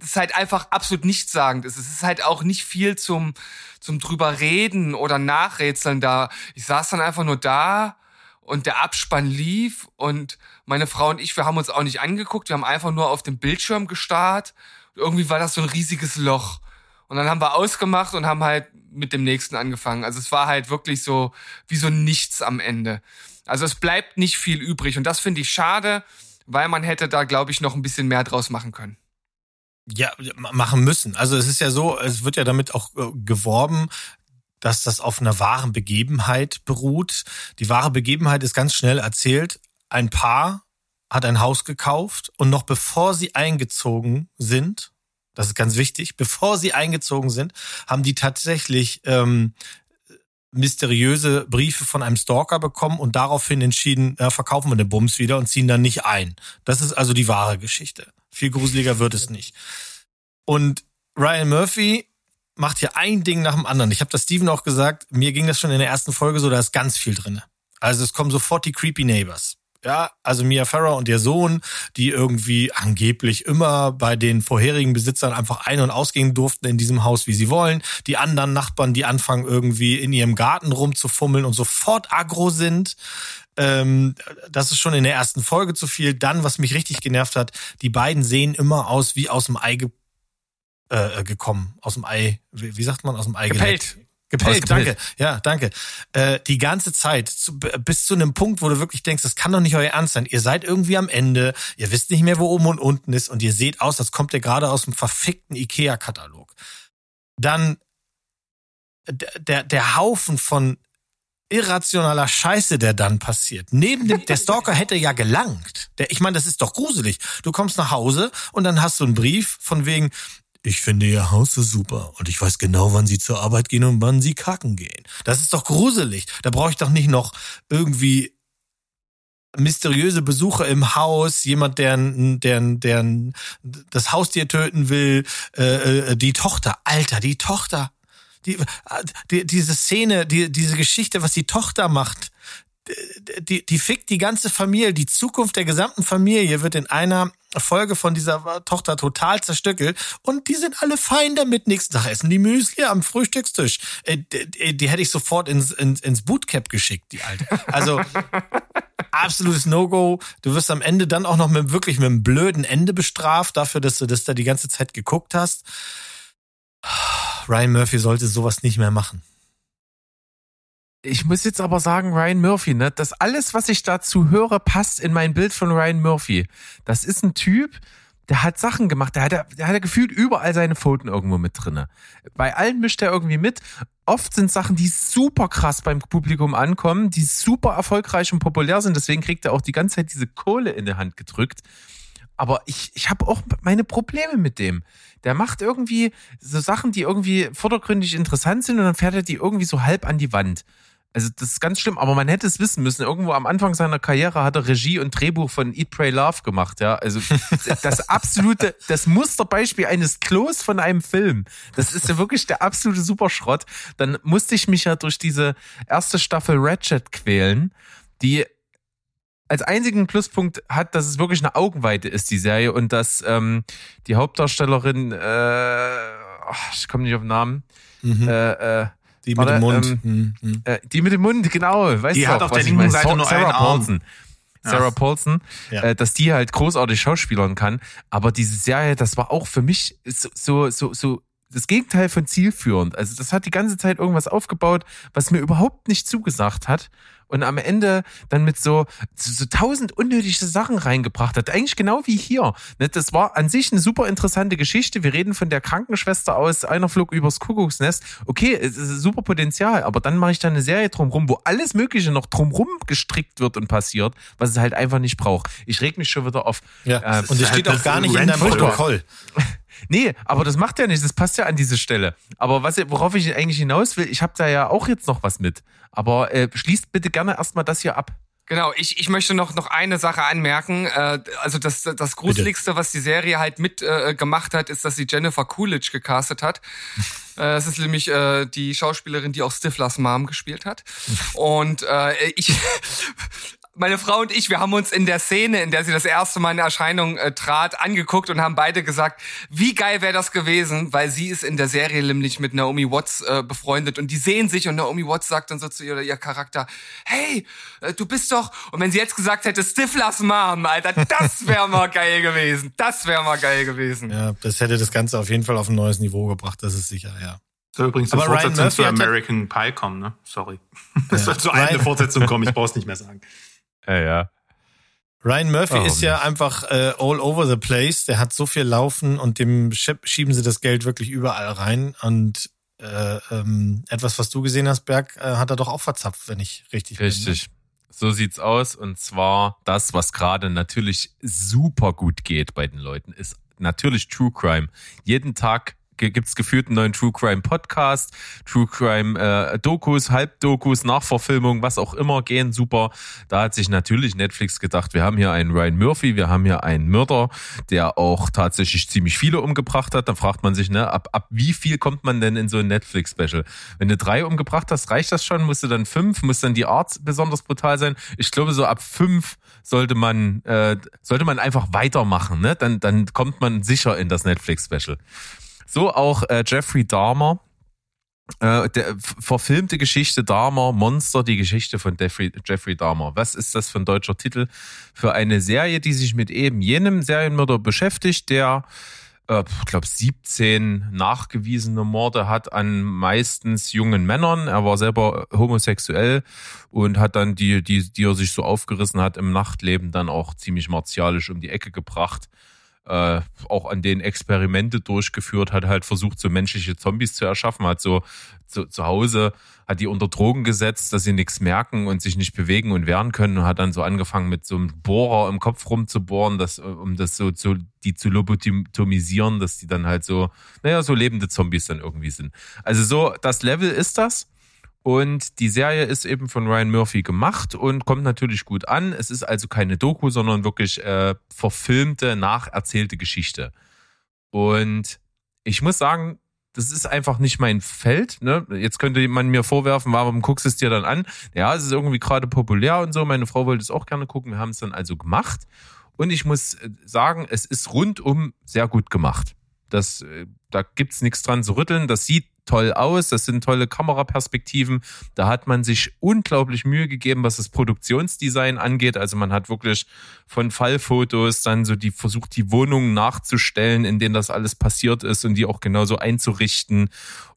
es halt einfach absolut nichtssagend ist. Es ist halt auch nicht viel zum, zum drüber reden oder nachrätseln da. Ich saß dann einfach nur da und der Abspann lief und meine Frau und ich, wir haben uns auch nicht angeguckt, wir haben einfach nur auf den Bildschirm gestarrt irgendwie war das so ein riesiges Loch. Und dann haben wir ausgemacht und haben halt mit dem nächsten angefangen. Also es war halt wirklich so wie so nichts am Ende. Also es bleibt nicht viel übrig und das finde ich schade, weil man hätte da glaube ich noch ein bisschen mehr draus machen können. Ja, machen müssen. Also es ist ja so, es wird ja damit auch äh, geworben, dass das auf einer wahren Begebenheit beruht. Die wahre Begebenheit ist ganz schnell erzählt. Ein Paar hat ein Haus gekauft und noch bevor sie eingezogen sind, das ist ganz wichtig, bevor sie eingezogen sind, haben die tatsächlich ähm, mysteriöse Briefe von einem Stalker bekommen und daraufhin entschieden, ja, verkaufen wir den Bums wieder und ziehen dann nicht ein. Das ist also die wahre Geschichte. Viel gruseliger wird es nicht. Und Ryan Murphy macht hier ein Ding nach dem anderen. Ich habe das Steven auch gesagt, mir ging das schon in der ersten Folge so, da ist ganz viel drinne. Also es kommen sofort die Creepy Neighbors. Ja, also Mia Farrow und ihr Sohn, die irgendwie angeblich immer bei den vorherigen Besitzern einfach ein- und ausgehen durften in diesem Haus, wie sie wollen. Die anderen Nachbarn, die anfangen irgendwie in ihrem Garten rumzufummeln und sofort aggro sind. Ähm, das ist schon in der ersten Folge zu viel. Dann, was mich richtig genervt hat, die beiden sehen immer aus wie aus dem Ei ge äh, gekommen. Aus dem Ei, wie, wie sagt man, aus dem Ei Gepellt. geleckt. Gepellt, danke. Ja, danke. Äh, die ganze Zeit, zu, bis zu einem Punkt, wo du wirklich denkst, das kann doch nicht euer Ernst sein. Ihr seid irgendwie am Ende, ihr wisst nicht mehr, wo oben und unten ist und ihr seht aus, als kommt ihr gerade aus dem verfickten Ikea-Katalog. Dann der, der Haufen von irrationaler Scheiße, der dann passiert. Neben dem, der Stalker hätte ja gelangt. Der, ich meine, das ist doch gruselig. Du kommst nach Hause und dann hast du einen Brief von wegen, ich finde Ihr Haus ist super und ich weiß genau, wann Sie zur Arbeit gehen und wann Sie kacken gehen. Das ist doch gruselig. Da brauche ich doch nicht noch irgendwie mysteriöse Besucher im Haus, jemand, der, der, der das Haustier töten will, äh, äh, die Tochter, Alter, die Tochter. Die, die, diese Szene, die, diese Geschichte, was die Tochter macht, die, die fickt die ganze Familie, die Zukunft der gesamten Familie wird in einer Folge von dieser Tochter total zerstückelt und die sind alle fein damit. Nächsten Tag essen die Müsli am Frühstückstisch. Äh, die, die hätte ich sofort ins, ins, ins Bootcamp geschickt, die alte. Also [laughs] absolutes No-Go. Du wirst am Ende dann auch noch mit wirklich mit einem blöden Ende bestraft dafür, dass du das da die ganze Zeit geguckt hast. Ryan Murphy sollte sowas nicht mehr machen. Ich muss jetzt aber sagen, Ryan Murphy, ne, das alles, was ich dazu höre, passt in mein Bild von Ryan Murphy. Das ist ein Typ, der hat Sachen gemacht, der hat, der hat gefühlt überall seine Pfoten irgendwo mit drinne. Bei allen mischt er irgendwie mit. Oft sind Sachen, die super krass beim Publikum ankommen, die super erfolgreich und populär sind. Deswegen kriegt er auch die ganze Zeit diese Kohle in der Hand gedrückt. Aber ich, ich habe auch meine Probleme mit dem. Der macht irgendwie so Sachen, die irgendwie vordergründig interessant sind und dann fährt er die irgendwie so halb an die Wand. Also das ist ganz schlimm, aber man hätte es wissen müssen. Irgendwo am Anfang seiner Karriere hat er Regie und Drehbuch von Eat, Pray, Love gemacht, ja. Also [laughs] das absolute, das Musterbeispiel eines Klos von einem Film. Das ist ja wirklich der absolute Superschrott. Dann musste ich mich ja durch diese erste Staffel Ratchet quälen, die als einzigen Pluspunkt hat, dass es wirklich eine Augenweite ist, die Serie, und dass ähm, die Hauptdarstellerin, äh, ich komme nicht auf den Namen, Mhm. äh, äh, die mit warte, dem Mund. ähm, Mhm. Mhm. äh, die mit dem Mund, genau. Weißt Die du hat auch, auf der linken? Seite nur Sarah einen Arm. Paulson. Sarah Paulson, Ja. äh, dass die halt großartig schauspielern kann. Aber diese Serie, das war auch für mich so, so, so, so das Gegenteil von zielführend. Also das hat die ganze Zeit irgendwas aufgebaut, was mir überhaupt nicht zugesagt hat. Und am Ende dann mit so, so, tausend unnötige Sachen reingebracht hat. Eigentlich genau wie hier. Ne, Das war an sich eine super interessante Geschichte. Wir reden von der Krankenschwester aus Einer flog übers Kuckucksnest. Okay, es ist super Potenzial, aber dann mache ich da eine Serie drumrum, wo alles Mögliche noch drumrum gestrickt wird und passiert, was es halt einfach nicht braucht. Ich reg mich schon wieder auf. Ja. äh, und das halt steht auch das gar nicht in deinem Protokoll. Nee, aber das macht ja nicht, das passt ja an diese Stelle. Aber was, worauf ich eigentlich hinaus will, ich habe da ja auch jetzt noch was mit. Aber äh, schließt bitte gerne erstmal das hier ab. Genau, ich, ich möchte noch, noch eine Sache anmerken. Äh, also das, das Gruseligste, was die Serie halt mit äh, gemacht hat, ist, dass sie Jennifer Coolidge gecastet hat. [laughs] Äh, Das ist nämlich äh, die Schauspielerin, die auch Stiflers Mom gespielt hat. Und äh, ich, meine Frau und ich, wir haben uns in der Szene, in der sie das erste Mal in Erscheinung äh, trat, angeguckt und haben beide gesagt, wie geil wäre das gewesen, weil sie ist in der Serie nämlich mit Naomi Watts äh, befreundet und die sehen sich und Naomi Watts sagt dann so zu ihr oder ihr Charakter, hey, äh, du bist doch, und wenn sie jetzt gesagt hätte, Stiflers Mom, Alter, das wäre mal geil gewesen, das wäre mal geil gewesen. Ja, das hätte das Ganze auf jeden Fall auf ein neues Niveau gebracht, das ist sicher, ja. Soll übrigens eine Fortsetzung zu ja- American Pie kommen, ne? Sorry. [laughs] Es soll zu einer Fortsetzung kommen, ich brauch's nicht mehr sagen. Ja, ja. Ryan Murphy Oh, ist ja einfach äh, all over the place. Der hat so viel Laufen und dem schieb- schieben sie das Geld wirklich überall rein. Und äh, ähm, etwas, was du gesehen hast, Berg, äh, hat er doch auch verzapft, wenn ich richtig, bin. ne? Richtig. So sieht's aus. Und zwar das, was gerade natürlich super gut geht bei den Leuten, ist natürlich True Crime. Jeden Tag gibt's gefühlt einen neuen True Crime Podcast, True Crime äh, Dokus, Halbdokus, Nachverfilmungen, was auch immer gehen super. Da hat sich natürlich Netflix gedacht, wir haben hier einen Ryan Murphy, wir haben hier einen Mörder, der auch tatsächlich ziemlich viele umgebracht hat. Da fragt man sich, ne, ab, ab wie viel kommt man denn in so ein Netflix-Special? Wenn du drei umgebracht hast, reicht das schon? Musst du dann fünf? Muss dann die Art besonders brutal sein? Ich glaube, so ab fünf sollte man, äh, sollte man einfach weitermachen, ne? Dann, dann kommt man sicher in das Netflix-Special. So auch äh, Jeffrey Dahmer. Äh, der verfilmte Geschichte Dahmer, Monster, die Geschichte von Jeffrey, Jeffrey Dahmer. Was ist das für ein deutscher Titel? Für eine Serie, die sich mit eben jenem Serienmörder beschäftigt, der, äh, ich glaube, 17 nachgewiesene Morde hat an meistens jungen Männern. Er war selber homosexuell und hat dann die, die, die er sich so aufgerissen hat im Nachtleben, dann auch ziemlich martialisch um die Ecke gebracht äh, auch an denen Experimente durchgeführt, hat halt versucht, so menschliche Zombies zu erschaffen, hat so zu, zu Hause, hat die unter Drogen gesetzt, dass sie nichts merken und sich nicht bewegen und wehren können und hat dann so angefangen mit so einem Bohrer im Kopf rumzubohren, das, um das so zu, die zu lobotomisieren, dass die dann halt so, naja, so lebende Zombies dann irgendwie sind. Also so, das Level ist das. Und die Serie ist eben von Ryan Murphy gemacht und kommt natürlich gut an. Es ist also keine Doku, sondern wirklich äh, verfilmte, nacherzählte Geschichte. Und ich muss sagen, das ist einfach nicht mein Feld. Ne? Jetzt könnte man mir vorwerfen, warum guckst du es dir dann an? Ja, es ist irgendwie gerade populär und so. Meine Frau wollte es auch gerne gucken. Wir haben es dann also gemacht. Und ich muss äh, sagen, es ist rundum sehr gut gemacht. Das, äh, da gibt's nichts dran zu rütteln. Das sieht toll aus. Das sind tolle Kameraperspektiven. Da hat man sich unglaublich Mühe gegeben, was das Produktionsdesign angeht. Also man hat wirklich von Fallfotos dann so die versucht, die Wohnungen nachzustellen, in denen das alles passiert ist und die auch genauso einzurichten.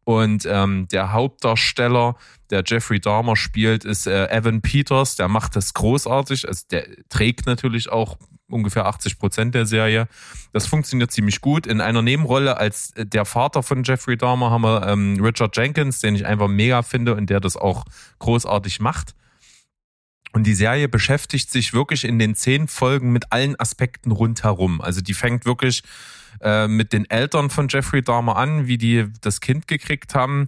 Und ähm, der Hauptdarsteller, der Jeffrey Dahmer spielt, ist äh, Evan Peters. Der macht das großartig. Also der trägt natürlich auch ungefähr 80 Prozent der Serie. Das funktioniert ziemlich gut. In einer Nebenrolle als äh, der Vater von Jeffrey Dahmer haben wir ähm, Richard Jenkins, den ich einfach mega finde und der das auch großartig macht. Und die Serie beschäftigt sich wirklich in den zehn Folgen mit allen Aspekten rundherum. Also die fängt wirklich äh, mit den Eltern von Jeffrey Dahmer an, wie die das Kind gekriegt haben,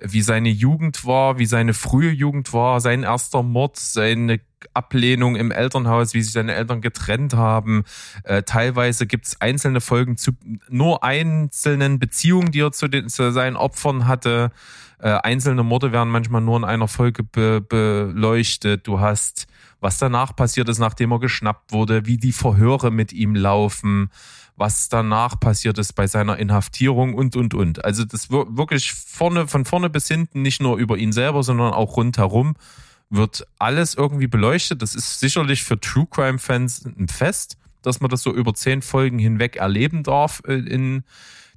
wie seine Jugend war, wie seine frühe Jugend war, sein erster Mord, seine Ablehnung im Elternhaus, wie sich seine Eltern getrennt haben. Äh, teilweise gibt's einzelne Folgen zu nur einzelnen Beziehungen, die er zu, den, zu seinen Opfern hatte. Äh, einzelne Morde werden manchmal nur in einer Folge be beleuchtet. Du hast, was danach passiert ist, nachdem er geschnappt wurde, wie die Verhöre mit ihm laufen, was danach passiert ist bei seiner Inhaftierung und, und, und. Also das wirklich vorne, von vorne bis hinten, nicht nur über ihn selber, sondern auch rundherum wird alles irgendwie beleuchtet. Das ist sicherlich für True Crime Fans ein Fest, dass man das so über zehn Folgen hinweg erleben darf äh, in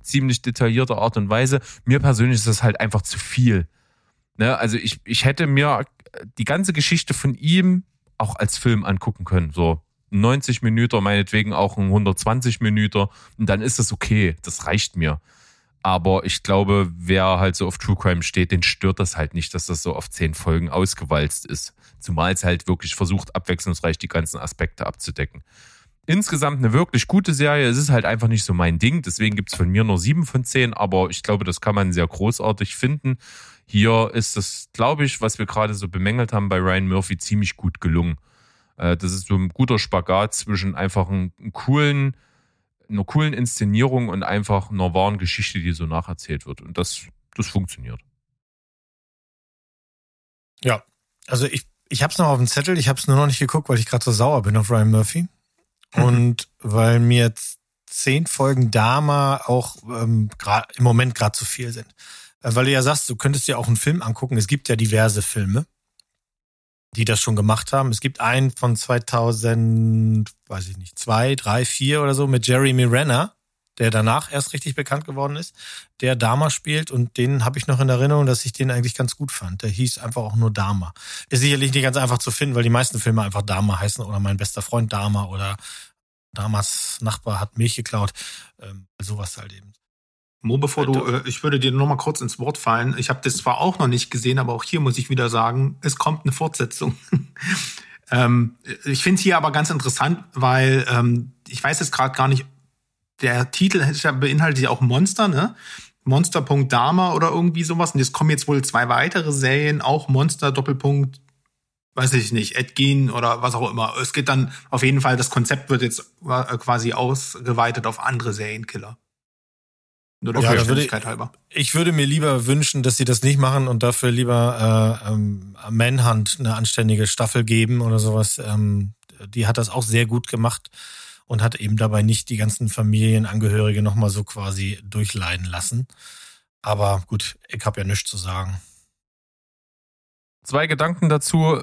ziemlich detaillierter Art und Weise. Mir persönlich ist das halt einfach zu viel. Ne? Also ich, ich hätte mir die ganze Geschichte von ihm auch als Film angucken können. So 90 Minuten, meinetwegen auch ein 120 Minuten und dann ist das okay. Das reicht mir. Aber ich glaube, wer halt so auf True Crime steht, den stört das halt nicht, dass das so auf zehn Folgen ausgewalzt ist. Zumal es halt wirklich versucht, abwechslungsreich die ganzen Aspekte abzudecken. Insgesamt eine wirklich gute Serie. Es ist halt einfach nicht so mein Ding. Deswegen gibt's von mir nur sieben von zehn. Aber ich glaube, das kann man sehr großartig finden. Hier ist das, glaube ich, was wir gerade so bemängelt haben bei Ryan Murphy, ziemlich gut gelungen. Äh, das ist so ein guter Spagat zwischen einfach einem coolen, einer coolen Inszenierung und einfach einer wahren Geschichte, die so nacherzählt wird. Und das, das funktioniert. Ja, also ich, ich habe es noch auf dem Zettel, ich habe es nur noch nicht geguckt, weil ich gerade so sauer bin auf Ryan Murphy. Mhm. Und weil mir jetzt zehn Folgen Dama auch ähm, grad, im Moment gerade zu viel sind. Äh, weil du ja sagst, du könntest dir auch einen Film angucken. Es gibt ja diverse Filme, die das schon gemacht haben. Es gibt einen von 2000, weiß ich nicht, zwei, drei, vier oder so mit Jeremy Renner, der danach erst richtig bekannt geworden ist, der Dama spielt und den habe ich noch in Erinnerung, dass ich den eigentlich ganz gut fand. Der hieß einfach auch nur Dama. Ist sicherlich nicht ganz einfach zu finden, weil die meisten Filme einfach Dama heißen oder mein bester Freund Dama oder Damas Nachbar hat Milch geklaut. Ähm, sowas halt eben. Mo, bevor du, äh, ich würde dir noch mal kurz ins Wort fallen. Ich habe das zwar auch noch nicht gesehen, aber auch hier muss ich wieder sagen, es kommt eine Fortsetzung. [laughs] ähm, ich finde es hier aber ganz interessant, weil ähm, ich weiß jetzt gerade gar nicht, der Titel beinhaltet ja auch Monster, ne? Monster.Dama Dama oder irgendwie sowas. Und jetzt kommen jetzt wohl zwei weitere Serien, auch Monster Doppelpunkt, weiß ich nicht, Edgin oder was auch immer. Es geht dann auf jeden Fall, das Konzept wird jetzt äh, quasi ausgeweitet auf andere Serienkiller. Nur der ja, Vollständigkeit halber. Ich würde mir lieber wünschen, dass sie das nicht machen und dafür lieber äh, ähm, Manhunt eine anständige Staffel geben oder sowas. Ähm, die hat das auch sehr gut gemacht und hat eben dabei nicht die ganzen Familienangehörige nochmal so quasi durchleiden lassen. Aber gut, ich habe ja nichts zu sagen. Zwei Gedanken dazu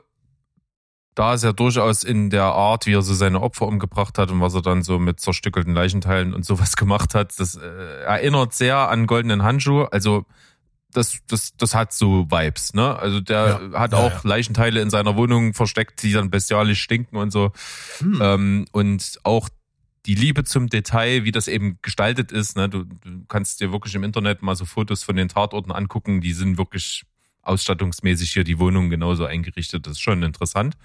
da ist er durchaus in der Art, wie er so seine Opfer umgebracht hat und was er dann so mit zerstückelten Leichenteilen und sowas [laughs] gemacht hat, das äh, erinnert sehr an goldenen Handschuh. Also das, das, das hat so Vibes, ne? Also der ja, hat ja, auch ja. Leichenteile in seiner Wohnung versteckt, die dann bestialisch stinken und so. Hm. Ähm, und auch die Liebe zum Detail, wie das eben gestaltet ist, ne? Du, du kannst dir wirklich im Internet mal so Fotos von den Tatorten angucken, die sind wirklich ausstattungsmäßig hier die Wohnung genauso eingerichtet. Das ist schon interessant.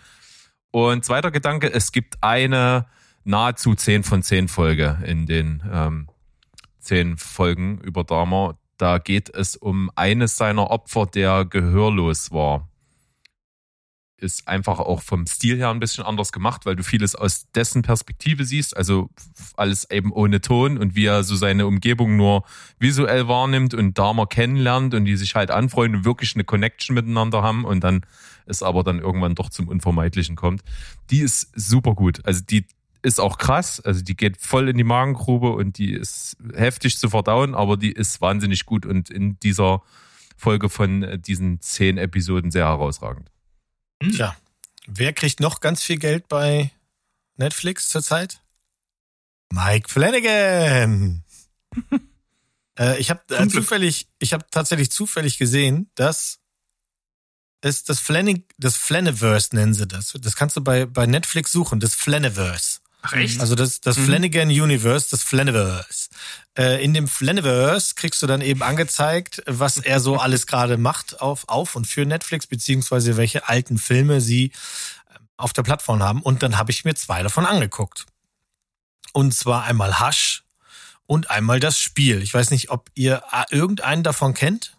Und zweiter Gedanke, es gibt eine nahezu 10 von 10 Folge in den ähm, 10 Folgen über Dahmer. Da geht es um eines seiner Opfer, der gehörlos war ist einfach auch vom Stil her ein bisschen anders gemacht, weil du vieles aus dessen Perspektive siehst, also alles eben ohne Ton und wie er so seine Umgebung nur visuell wahrnimmt und Dahmer kennenlernt und die sich halt anfreunden und wirklich eine Connection miteinander haben und dann es aber dann irgendwann doch zum Unvermeidlichen kommt. Die ist super gut. Also die ist auch krass, also die geht voll in die Magengrube und die ist heftig zu verdauen, aber die ist wahnsinnig gut und in dieser Folge von diesen zehn Episoden sehr herausragend. Hm. Tja, wer kriegt noch ganz viel Geld bei Netflix zurzeit? Mike Flanagan. [laughs] Äh, ich habe äh, zufällig, ich habe tatsächlich zufällig gesehen, dass es das Flanning, das Flaniverse nennen sie das. Das kannst du bei, bei Netflix suchen, das Flaniverse. Ach echt? Also das, das Mhm. Flanagan Universe, das Flaniverse. Äh, in dem Flaniverse kriegst du dann eben angezeigt, was er so [laughs] alles gerade macht auf, auf und für Netflix, beziehungsweise welche alten Filme sie ähm, auf der Plattform haben. Und dann habe ich mir zwei davon angeguckt. Und zwar einmal Hush und einmal das Spiel. Ich weiß nicht, ob ihr äh, irgendeinen davon kennt.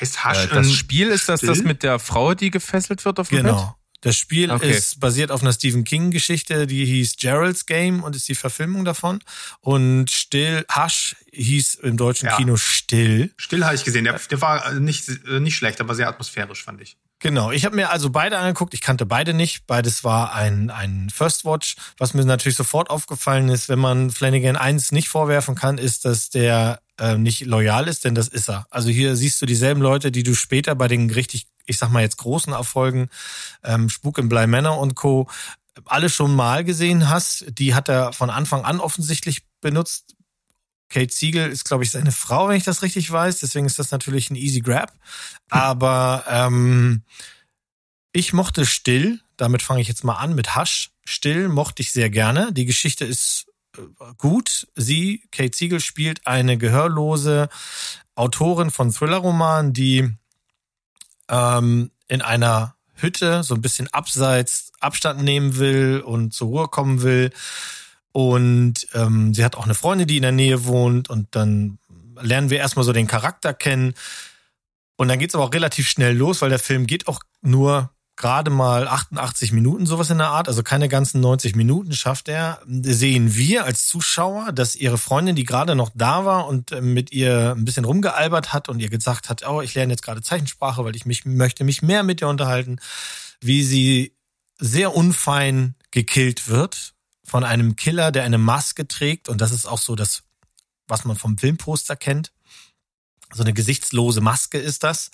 heißt Hasch Äh, das Spiel ist das das still? mit der Frau, die gefesselt wird auf dem Bett? Das Spiel Okay. ist basiert auf einer Stephen King Geschichte, die hieß Gerald's Game und ist die Verfilmung davon. Und Still, Hush hieß im deutschen Ja. Kino Still. Still habe ich gesehen. Der, der war äh, nicht, äh, nicht schlecht, aber sehr atmosphärisch, fand ich. Genau, ich habe mir also beide angeguckt. Ich kannte beide nicht. Beides war ein, ein First Watch. Was mir natürlich sofort aufgefallen ist, wenn man Flanagan eins nicht vorwerfen kann, ist, dass der äh, nicht loyal ist, denn das ist er. Also hier siehst du dieselben Leute, die du später bei den richtig, ich sag mal jetzt großen Erfolgen, ähm, Spuk im Bly Manor und Co. alle schon mal gesehen hast. Die hat er von Anfang an offensichtlich benutzt. Kate Siegel ist, glaube ich, seine Frau, wenn ich das richtig weiß. Deswegen ist das natürlich ein easy grab. Aber ähm, ich mochte Still. Damit fange ich jetzt mal an mit Hush. Still mochte ich sehr gerne. Die Geschichte ist äh, gut. Sie, Kate Siegel, spielt eine gehörlose Autorin von Thriller-Romanen, die ähm, in einer Hütte so ein bisschen abseits Abstand nehmen will und zur Ruhe kommen will. Und ähm, sie hat auch eine Freundin, die in der Nähe wohnt. Und dann lernen wir erstmal so den Charakter kennen. Und dann geht's aber auch relativ schnell los, weil der Film geht auch nur gerade mal 88 Minuten, sowas in der Art, also keine ganzen 90 Minuten schafft er. Sehen wir als Zuschauer, dass ihre Freundin, die gerade noch da war und äh, mit ihr ein bisschen rumgealbert hat und ihr gesagt hat, oh, ich lerne jetzt gerade Zeichensprache, weil ich mich möchte mich mehr mit dir unterhalten, wie sie sehr unfein gekillt wird von einem Killer, der eine Maske trägt und das ist auch so das, was man vom Filmposter kennt. So eine gesichtslose Maske ist das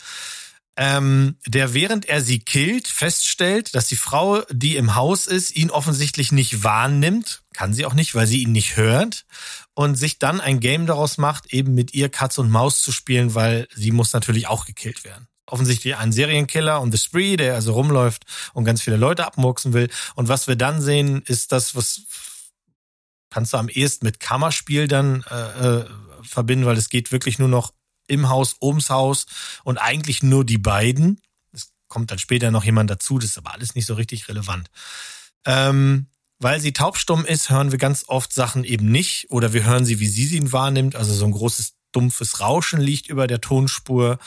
ähm, der während er sie killt, feststellt, dass die Frau, die im Haus ist, ihn offensichtlich nicht wahrnimmt. Kann sie auch nicht, weil sie ihn nicht hört. Und sich dann ein Game daraus macht, eben mit ihr Katz und Maus zu spielen, weil sie muss natürlich auch gekillt werden. Offensichtlich ein Serienkiller und The Spree, der also rumläuft und ganz viele Leute abmurksen will. Und was wir dann sehen, ist das, was kannst du am ehesten mit Kammerspiel dann äh, äh, verbinden, weil es geht wirklich nur noch im Haus, ums Haus und eigentlich nur die beiden. Es kommt dann später noch jemand dazu, das ist aber alles nicht so richtig relevant. Ähm, weil sie taubstumm ist, hören wir ganz oft Sachen eben nicht oder wir hören sie, wie sie sie wahrnimmt. Also so ein großes, dumpfes Rauschen liegt über der Tonspur.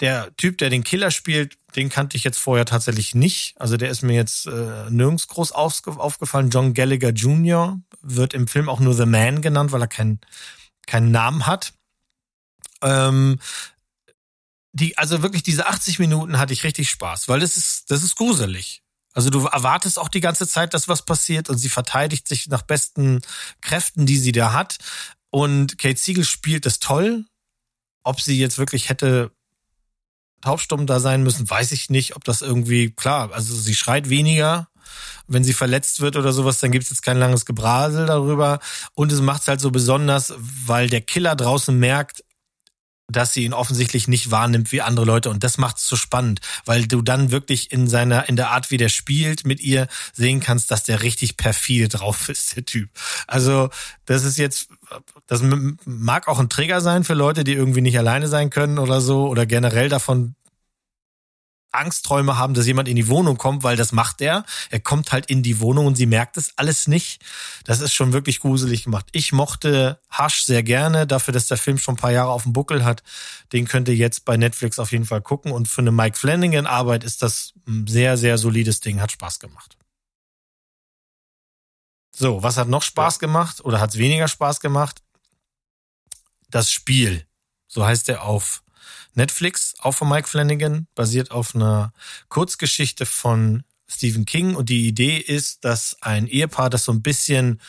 Der Typ, der den Killer spielt, den kannte ich jetzt vorher tatsächlich nicht. Also der ist mir jetzt äh, nirgends groß aufge aufgefallen. John Gallagher Jr. wird im Film auch nur The Man genannt, weil er keinen keinen Namen hat. Ähm, die, also wirklich diese 80 Minuten hatte ich richtig Spaß, weil das ist, das ist gruselig. Also du erwartest auch die ganze Zeit, dass was passiert und sie verteidigt sich nach besten Kräften, die sie da hat. Und Kate Siegel spielt das toll. Ob sie jetzt wirklich hätte taubstumm da sein müssen, weiß ich nicht. Ob das irgendwie, klar, also sie schreit weniger, wenn sie verletzt wird oder sowas, dann gibt's jetzt kein langes Gebrasel darüber. Und es macht's halt so besonders, weil der Killer draußen merkt, dass sie ihn offensichtlich nicht wahrnimmt wie andere Leute und das macht es so spannend, weil du dann wirklich in seiner in der Art, wie der spielt mit ihr sehen kannst, dass der richtig perfide drauf [laughs] ist, der Typ. Also das ist jetzt, das mag auch ein Trigger sein für Leute, die irgendwie nicht alleine sein können oder so oder generell davon Angstträume haben, dass jemand in die Wohnung kommt, weil das macht er. Er kommt halt in die Wohnung und sie merkt es alles nicht. Das ist schon wirklich gruselig gemacht. Ich mochte Hush sehr gerne, dafür, dass der Film schon ein paar Jahre auf dem Buckel hat. Den könnt ihr jetzt bei Netflix auf jeden Fall gucken. Und für eine Mike Flanagan Arbeit ist das ein sehr, sehr solides Ding. Hat Spaß gemacht. So, was hat noch Spaß gemacht oder hat es weniger Spaß gemacht? Das Spiel. So heißt er auf Netflix, auch von Mike Flanagan, basiert auf einer Kurzgeschichte von Stephen King. Und die Idee ist, dass ein Ehepaar, das so ein bisschen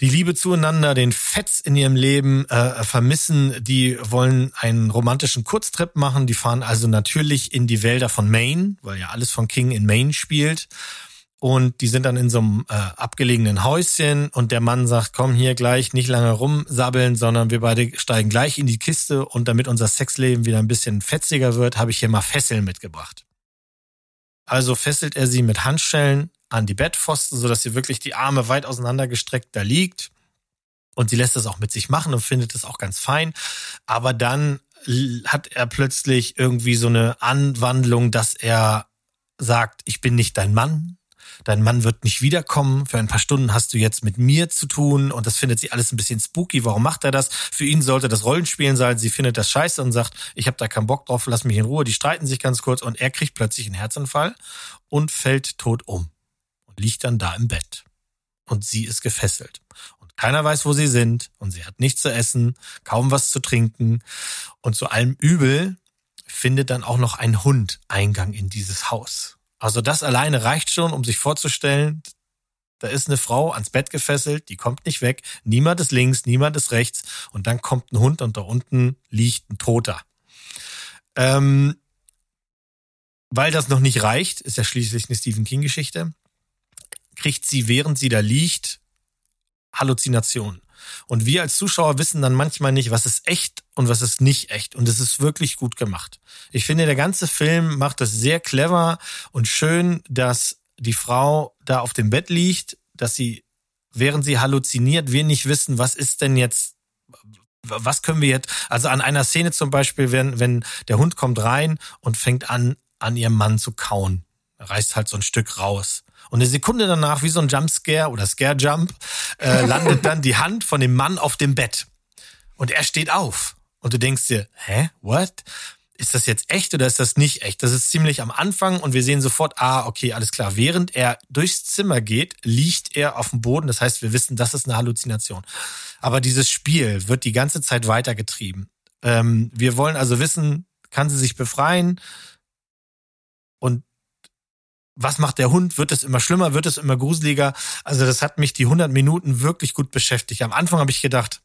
die Liebe zueinander, den Fetz in ihrem Leben äh, vermissen, die wollen einen romantischen Kurztrip machen. Die fahren also natürlich in die Wälder von Maine, weil ja alles von King in Maine spielt. Und die sind dann in so einem äh, abgelegenen Häuschen und der Mann sagt, komm hier gleich, nicht lange rumsabbeln, sondern wir beide steigen gleich in die Kiste und damit unser Sexleben wieder ein bisschen fetziger wird, habe ich hier mal Fesseln mitgebracht. Also fesselt er sie mit Handschellen an die Bettpfosten, sodass sie wirklich die Arme weit auseinandergestreckt da liegt. Und sie lässt das auch mit sich machen und findet es auch ganz fein. Aber dann hat er plötzlich irgendwie so eine Anwandlung, dass er sagt, ich bin nicht dein Mann, dein Mann wird nicht wiederkommen, für ein paar Stunden hast du jetzt mit mir zu tun. Und das findet sie alles ein bisschen spooky, warum macht er das? Für ihn sollte das Rollenspielen sein, sie findet das scheiße und sagt, ich habe da keinen Bock drauf, lass mich in Ruhe, die streiten sich ganz kurz und er kriegt plötzlich einen Herzinfall und fällt tot um und liegt dann da im Bett. Und sie ist gefesselt. Und keiner weiß, wo sie sind. Und sie hat nichts zu essen, kaum was zu trinken. Und zu allem Übel findet dann auch noch ein Hund Eingang in dieses Haus. Also das alleine reicht schon, um sich vorzustellen, da ist eine Frau ans Bett gefesselt, die kommt nicht weg, niemand ist links, niemand ist rechts und dann kommt ein Hund und da unten liegt ein Toter. Ähm, weil das noch nicht reicht, ist ja schließlich eine Stephen King-Geschichte, kriegt sie, während sie da liegt, Halluzinationen. Und wir als Zuschauer wissen dann manchmal nicht, was ist echt und was ist nicht echt. Und es ist wirklich gut gemacht. Ich finde, der ganze Film macht das sehr clever und schön, dass die Frau da auf dem Bett liegt, dass sie, während sie halluziniert, wir nicht wissen, was ist denn jetzt was können wir jetzt, also an einer Szene zum Beispiel, wenn, wenn der Hund kommt rein und fängt an, an ihrem Mann zu kauen. Reißt halt so ein Stück raus. Und eine Sekunde danach, wie so ein Jumpscare oder Scare-Jump, äh, [laughs] landet dann die Hand von dem Mann auf dem Bett. Und er steht auf. Und du denkst dir, hä, what? Ist das jetzt echt oder ist das nicht echt? Das ist ziemlich am Anfang und wir sehen sofort, ah, okay, alles klar. Während er durchs Zimmer geht, liegt er auf dem Boden. Das heißt, wir wissen, das ist eine Halluzination. Aber dieses Spiel wird die ganze Zeit weitergetrieben. Ähm, wir wollen also wissen, kann sie sich befreien? Und was macht der Hund? Wird es immer schlimmer? Wird es immer gruseliger? Also das hat mich die 100 Minuten wirklich gut beschäftigt. Am Anfang habe ich gedacht,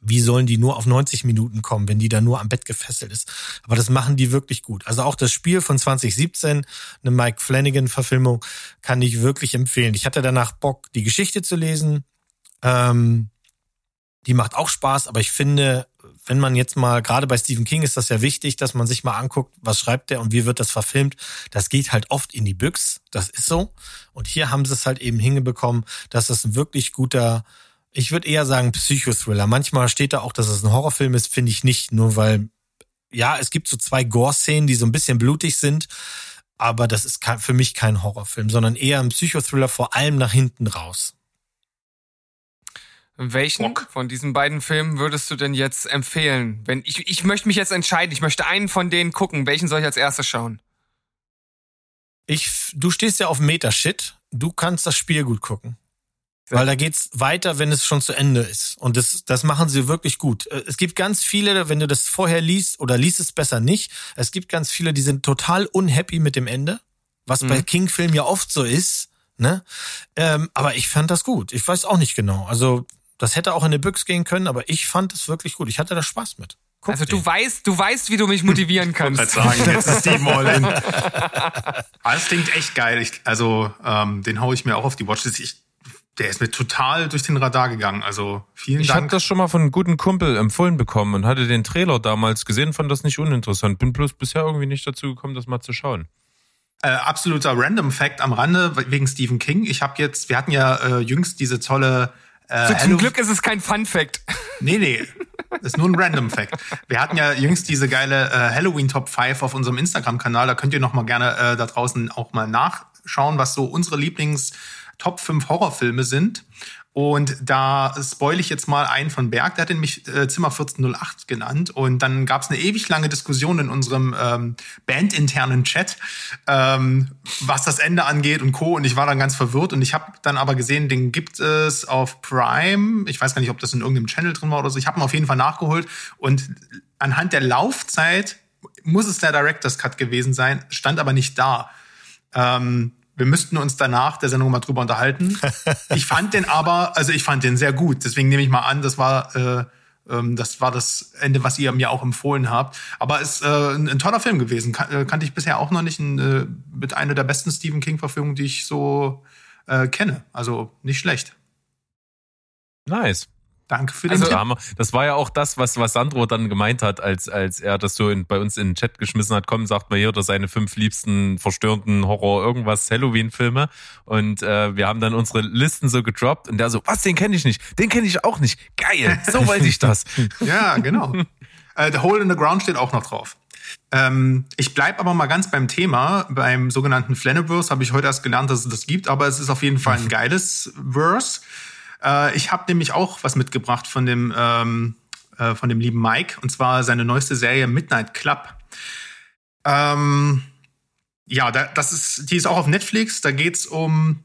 wie sollen die nur auf 90 Minuten kommen, wenn die da nur am Bett gefesselt ist? Aber das machen die wirklich gut. Also auch das Spiel von 2017, eine Mike Flanagan-Verfilmung, kann ich wirklich empfehlen. Ich hatte danach Bock, die Geschichte zu lesen. Ähm, die macht auch Spaß, aber ich finde, wenn man jetzt mal, gerade bei Stephen King ist das ja wichtig, dass man sich mal anguckt, was schreibt der und wie wird das verfilmt. Das geht halt oft in die Büchs, das ist so. Und hier haben sie es halt eben hingebekommen, dass das ein wirklich guter, ich würde eher sagen Psychothriller. Manchmal steht da auch, dass es ein Horrorfilm ist, finde ich nicht, nur weil, ja, es gibt so zwei Gore-Szenen, die so ein bisschen blutig sind, aber das ist für mich kein Horrorfilm, sondern eher ein Psychothriller, vor allem nach hinten raus. Welchen Bock. von diesen beiden Filmen würdest du denn jetzt empfehlen? Wenn ich, ich möchte mich jetzt entscheiden, ich möchte einen von denen gucken. Welchen soll ich als erstes schauen? Ich, du stehst ja auf Metashit, du kannst das Spiel gut gucken. Sehr Weil da geht's weiter, wenn es schon zu Ende ist. Und das, das machen sie wirklich gut. Äh, Es gibt ganz viele, wenn du das vorher liest oder liest es besser nicht, es gibt ganz viele, die sind total unhappy mit dem Ende, was bei Mhm. King-Filmen ja oft so ist. Ne? Ähm, aber ich fand das gut. Ich weiß auch nicht genau. Also das hätte auch in eine Büchs gehen können, aber ich fand es wirklich gut. Ich hatte da Spaß mit. Guck also du weißt, du weißt, wie du mich motivieren Ich kannst. gerade sagen, jetzt ist Steven all in. [laughs] Das klingt echt geil. Ich, also, ähm, den hau ich mir auch auf die Watchlist. Ich, der ist mir total durch den Radar gegangen. Also, vielen Ich habe Dank. das schon mal von einem guten Kumpel empfohlen bekommen und hatte den Trailer damals gesehen, fand das nicht uninteressant. Bin bloß bisher irgendwie nicht dazu gekommen, das mal zu schauen. Äh, absoluter Random Fact am Rande wegen Stephen King. Ich habe jetzt, wir hatten ja äh, jüngst diese tolle äh, So, zum Glück ist es kein Fun Fact. Nee, nee. Ist nur ein Random Fact. Wir hatten ja jüngst diese geile äh, Halloween Top 5 auf unserem Instagram-Kanal. Da könnt ihr noch mal gerne äh, da draußen auch mal nachschauen, was so unsere Lieblings Top 5 Horrorfilme sind. Und da spoil ich jetzt mal einen von Berg, der hat nämlich äh, Zimmer 1408 genannt. Und dann gab es eine ewig lange Diskussion in unserem ähm, bandinternen Chat, ähm, was das Ende angeht und Co. Und ich war dann ganz verwirrt. Und ich habe dann aber gesehen, den gibt es auf Prime. Ich weiß gar nicht, ob das in irgendeinem Channel drin war oder so. Ich habe ihn auf jeden Fall nachgeholt. Und anhand der Laufzeit muss es der Director's Cut gewesen sein, stand aber nicht da. Ähm, wir müssten uns danach der Sendung mal drüber unterhalten. [laughs] Ich fand den aber, also ich fand den sehr gut. Deswegen nehme ich mal an, das war äh, Ähm, das war das Ende, was ihr mir auch empfohlen habt. Aber ist äh, ein, ein toller Film gewesen. Kan äh, kannte ich bisher auch noch nicht. Ein, äh, mit einer der besten Stephen King-Verfilmungen, die ich so äh, kenne. Also nicht schlecht. Nice. Danke für den Also, Tipp. Das war ja auch das, was, was Sandro dann gemeint hat, als, als er das so in, bei uns in den Chat geschmissen hat. Komm, sagt mal hier, oder seine fünf liebsten verstörenden Horror, irgendwas, Halloween-Filme. Und äh, wir haben dann unsere Listen so gedroppt und der so, was, den kenne ich nicht, den kenne ich auch nicht. Geil, [laughs] so wollte ich das. Ja, genau. [laughs] äh, The Hole in the Ground steht auch noch drauf. Ähm, ich bleib aber mal ganz beim Thema. Beim sogenannten Flaniverse habe ich heute erst gelernt, dass es das gibt, aber es ist auf jeden Fall ein [laughs] geiles Verse. Äh, ich habe nämlich auch was mitgebracht von dem, ähm, äh, von dem lieben Mike, und zwar seine neueste Serie Midnight Club. Ähm, ja, da, das ist, die ist auch auf Netflix. Da geht's um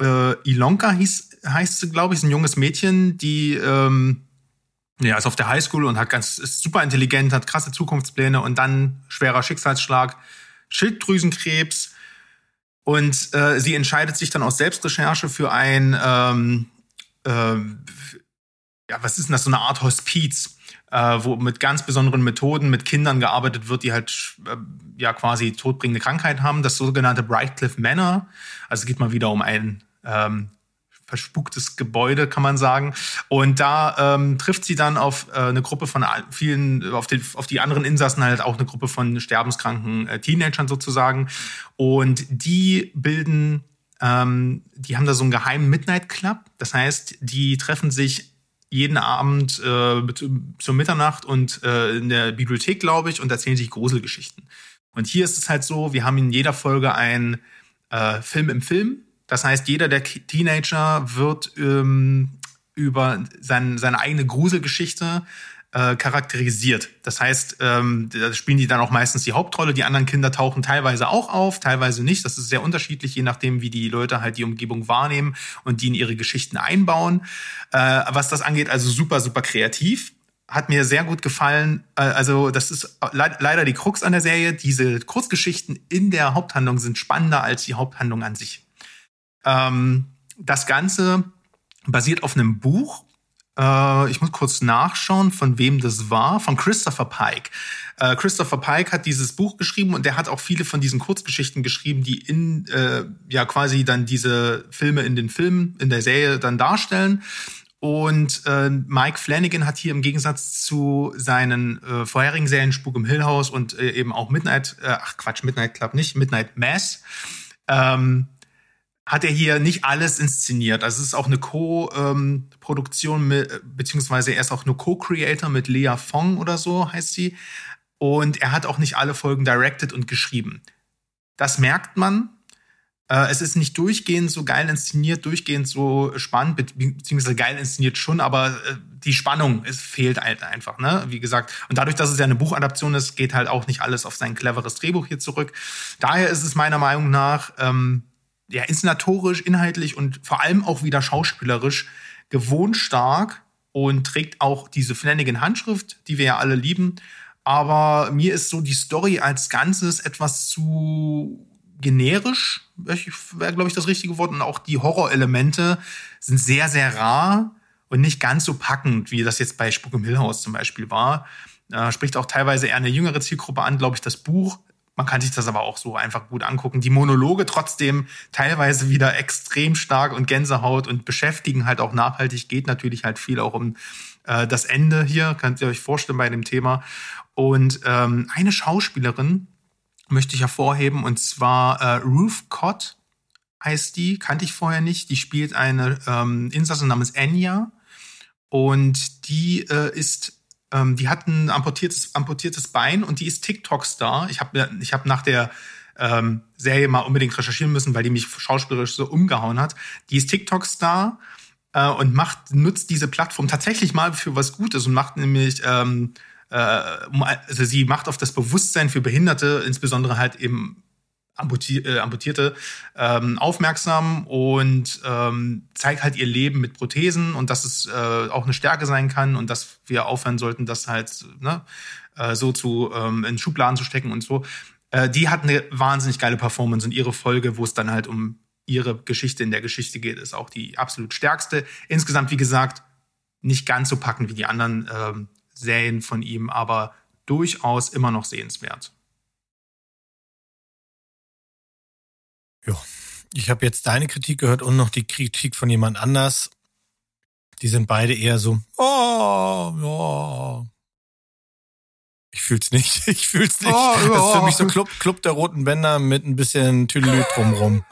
äh, Ilonka, hieß, heißt sie, glaube ich, ist ein junges Mädchen, die ähm, ja, ist auf der Highschool und hat ganz, ist super intelligent, hat krasse Zukunftspläne und dann schwerer Schicksalsschlag, Schilddrüsenkrebs. Und äh, sie entscheidet sich dann aus Selbstrecherche für ein, ähm, ähm, ja, was ist denn das, so eine Art Hospiz, äh, wo mit ganz besonderen Methoden mit Kindern gearbeitet wird, die halt äh, ja quasi todbringende Krankheit haben. Das sogenannte Brightcliff Manor. Also es geht mal wieder um ein ähm, verspuktes Gebäude, kann man sagen. Und da ähm, trifft sie dann auf äh, eine Gruppe von vielen, auf, den, auf die anderen Insassen halt auch eine Gruppe von sterbenskranken äh, Teenagern sozusagen. Und die bilden, ähm, die haben da so einen geheimen Midnight Club. Das heißt, die treffen sich jeden Abend äh, zur Mitternacht und äh, in der Bibliothek, glaube ich, und erzählen sich Gruselgeschichten. Und hier ist es halt so, wir haben in jeder Folge ein äh, Film im Film. Das heißt, jeder der Teenager wird ähm, über sein, seine eigene Gruselgeschichte äh, charakterisiert. Das heißt, ähm, da spielen die dann auch meistens die Hauptrolle. Die anderen Kinder tauchen teilweise auch auf, teilweise nicht. Das ist sehr unterschiedlich, je nachdem, wie die Leute halt die Umgebung wahrnehmen und die in ihre Geschichten einbauen. Äh, was das angeht, also super, super kreativ. Hat mir sehr gut gefallen. Äh, Also, das ist le leider die Krux an der Serie. Diese Kurzgeschichten in der Haupthandlung sind spannender als die Haupthandlung an sich. Ähm, das Ganze basiert auf einem Buch. Äh, ich muss kurz nachschauen, von wem das war. Von Christopher Pike. Äh, Christopher Pike hat dieses Buch geschrieben und der hat auch viele von diesen Kurzgeschichten geschrieben, die in äh, ja quasi dann diese Filme in den Filmen, in der Serie dann darstellen. Und äh, Mike Flanagan hat hier im Gegensatz zu seinen äh, vorherigen Serien Spuk im Hill House und äh, eben auch Midnight, äh, ach Quatsch, Midnight Club nicht, Midnight Mass, ähm, hat er hier nicht alles inszeniert. Also es ist auch eine Co-Produktion, mit, beziehungsweise er ist auch nur Co-Creator mit Lea Fong oder so heißt sie. Und er hat auch nicht alle Folgen directed und geschrieben. Das merkt man. Äh, es ist nicht durchgehend so geil inszeniert, durchgehend so spannend, be beziehungsweise geil inszeniert schon, aber äh, die Spannung es fehlt halt einfach, ne? Wie gesagt. Und dadurch, dass es ja eine Buchadaption ist, geht halt auch nicht alles auf sein cleveres Drehbuch hier zurück. Daher ist es meiner Meinung nach ähm, ja, inszenatorisch, inhaltlich und vor allem auch wieder schauspielerisch gewohnt stark und trägt auch diese Flanagan-Handschrift, die wir ja alle lieben. Aber mir ist so die Story als Ganzes etwas zu generisch, wäre, glaube ich, das richtige Wort. Und auch die Horrorelemente sind sehr, sehr rar und nicht ganz so packend, wie das jetzt bei Spuk im Hill House zum Beispiel war. Äh, spricht auch teilweise eher eine jüngere Zielgruppe an, glaube ich, das Buch. Man kann sich das aber auch so einfach gut angucken. Die Monologe trotzdem teilweise wieder extrem stark und Gänsehaut und beschäftigen halt auch nachhaltig. Geht natürlich halt viel auch um äh, das Ende hier, könnt ihr euch vorstellen bei dem Thema. Und ähm, eine Schauspielerin möchte ich hervorheben, und zwar äh, Ruth Cott heißt die, kannte ich vorher nicht. Die spielt eine ähm, Insassin namens Enya. Und die äh, ist ähm, die hat ein amputiertes, amputiertes Bein und die ist TikTok-Star. Ich habe ich hab nach der ähm, Serie mal unbedingt recherchieren müssen, weil die mich schauspielerisch so umgehauen hat. Die ist TikTok-Star äh, und macht, nutzt diese Plattform tatsächlich mal für was Gutes und macht nämlich, ähm, äh, also sie macht auf das Bewusstsein für Behinderte, insbesondere halt eben Amputierte ähm, aufmerksam und ähm, zeigt halt ihr Leben mit Prothesen und dass es äh, auch eine Stärke sein kann und dass wir aufhören sollten, das halt ne, äh, so zu ähm, in Schubladen zu stecken und so. Äh, die hat eine wahnsinnig geile Performance und ihre Folge, wo es dann halt um ihre Geschichte in der Geschichte geht, ist auch die absolut stärkste. Insgesamt, wie gesagt, nicht ganz so packend wie die anderen ähm, Serien von ihm, aber durchaus immer noch sehenswert. Ja. Ich habe jetzt deine Kritik gehört und noch die Kritik von jemand anders. Die sind beide eher so, oh, ja. Ich fühl's nicht. [laughs] Ich fühl's nicht. Oh, ja. Das ist für mich so Club, Club der roten Bänder mit ein bisschen Tüdelü drumrum.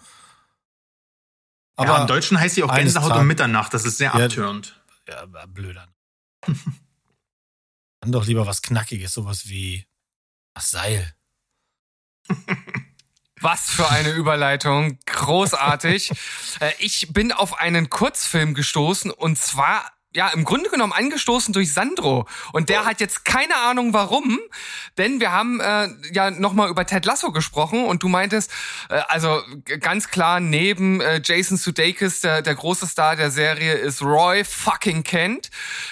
Aber ja, im Deutschen heißt sie auch Gänsehaut um Mitternacht. Das ist sehr Ja. abtörend. Ja, blöder. Dann doch lieber was Knackiges, sowas wie das Seil. [laughs] Was für eine Überleitung. Großartig. [laughs] Äh, ich bin auf einen Kurzfilm gestoßen und zwar ja, im Grunde genommen angestoßen durch Sandro. Und der hat jetzt keine Ahnung warum, denn wir haben äh, ja nochmal über Ted Lasso gesprochen und du meintest, äh, also ganz klar, neben äh, Jason Sudeikis, der, der große Star der Serie, ist Roy fucking Kent,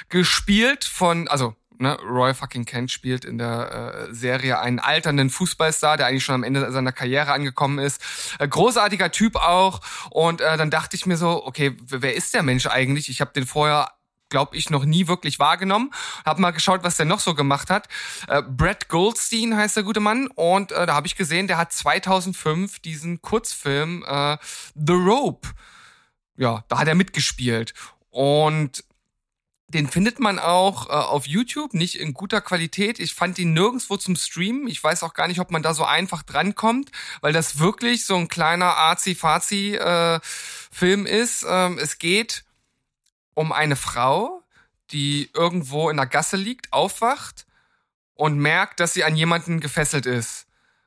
gespielt von, also ne, Roy fucking Kent spielt in der äh, Serie einen alternden Fußballstar, der eigentlich schon am Ende seiner Karriere angekommen ist. Äh, großartiger Typ auch. Und äh, dann dachte ich mir so, okay, wer ist der Mensch eigentlich? Ich habe den vorher glaube ich, noch nie wirklich wahrgenommen. Hab mal geschaut, was der noch so gemacht hat. Äh, Brad Goldstein heißt der gute Mann. Und äh, da habe ich gesehen, der hat 2005 diesen Kurzfilm äh, The Rope. Ja, da hat er mitgespielt. Und den findet man auch äh, auf YouTube, nicht in guter Qualität. Ich fand ihn nirgendwo zum Streamen. Ich weiß auch gar nicht, ob man da so einfach drankommt, weil das wirklich so ein kleiner Azi-Fazi-Film ist. Ähm, es geht um eine Frau, die irgendwo in der Gasse liegt, aufwacht und merkt, dass sie an jemanden gefesselt ist.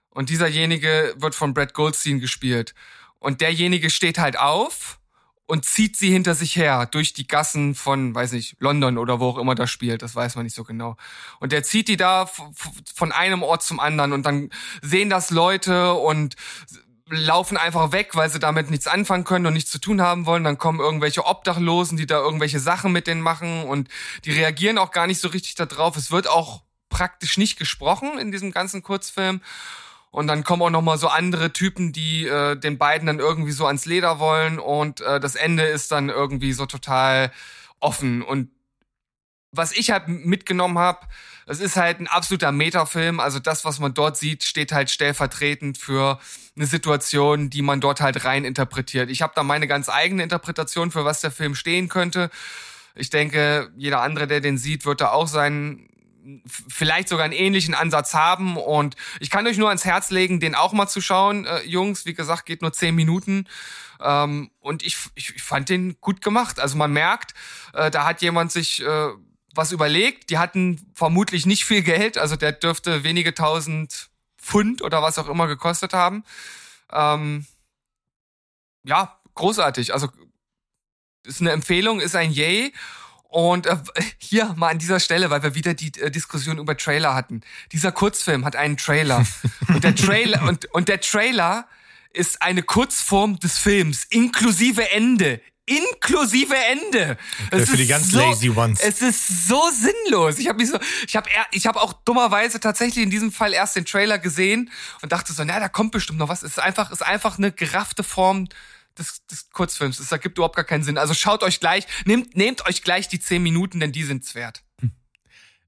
Und dieserjenige wird von Brad Goldstein gespielt. Und derjenige steht halt auf und zieht sie hinter sich her durch die Gassen von, weiß nicht, London oder wo auch immer das spielt, das weiß man nicht so genau. Und der zieht die da von einem Ort zum anderen und dann sehen das Leute und laufen einfach weg, weil sie damit nichts anfangen können und nichts zu tun haben wollen. Dann kommen irgendwelche Obdachlosen, die da irgendwelche Sachen mit denen machen und die reagieren auch gar nicht so richtig darauf. Es wird auch praktisch nicht gesprochen in diesem ganzen Kurzfilm. Und dann kommen auch noch mal so andere Typen, die äh, den beiden dann irgendwie so ans Leder wollen und äh, das Ende ist dann irgendwie so total offen und was ich halt mitgenommen habe, es ist halt ein absoluter Metafilm. Also das, was man dort sieht, steht halt stellvertretend für eine Situation, die man dort halt rein interpretiert. Ich habe da meine ganz eigene Interpretation, für was der Film stehen könnte. Ich denke, jeder andere, der den sieht, wird da auch seinen vielleicht sogar einen ähnlichen Ansatz haben. Und ich kann euch nur ans Herz legen, den auch mal zu schauen, äh, Jungs. Wie gesagt, geht nur zehn Minuten. Ähm, und ich, ich, ich fand den gut gemacht. Also man merkt, äh, da hat jemand sich äh, was überlegt. Die hatten vermutlich nicht viel Geld. Also der dürfte wenige tausend Pfund oder was auch immer gekostet haben. Ähm, ja, großartig. Also ist eine Empfehlung, ist ein Yay. Und äh, hier mal an dieser Stelle, weil wir wieder die äh, Diskussion über Trailer hatten. Dieser Kurzfilm hat einen Trailer. und der Trailer [laughs] und, und der Trailer ist eine Kurzform des Films, inklusive Ende. Inklusive Ende. Es für die ist ganz so, lazy ones. Es ist so sinnlos. Ich habe mich so, ich habe ich habe auch dummerweise tatsächlich in diesem Fall erst den Trailer gesehen und dachte so, na, da kommt bestimmt noch was. Es ist einfach, ist einfach eine geraffte Form des, des Kurzfilms. Es ergibt überhaupt gar keinen Sinn. Also schaut euch gleich, nehmt, nehmt euch gleich die zehn Minuten, denn die sind's wert. [laughs]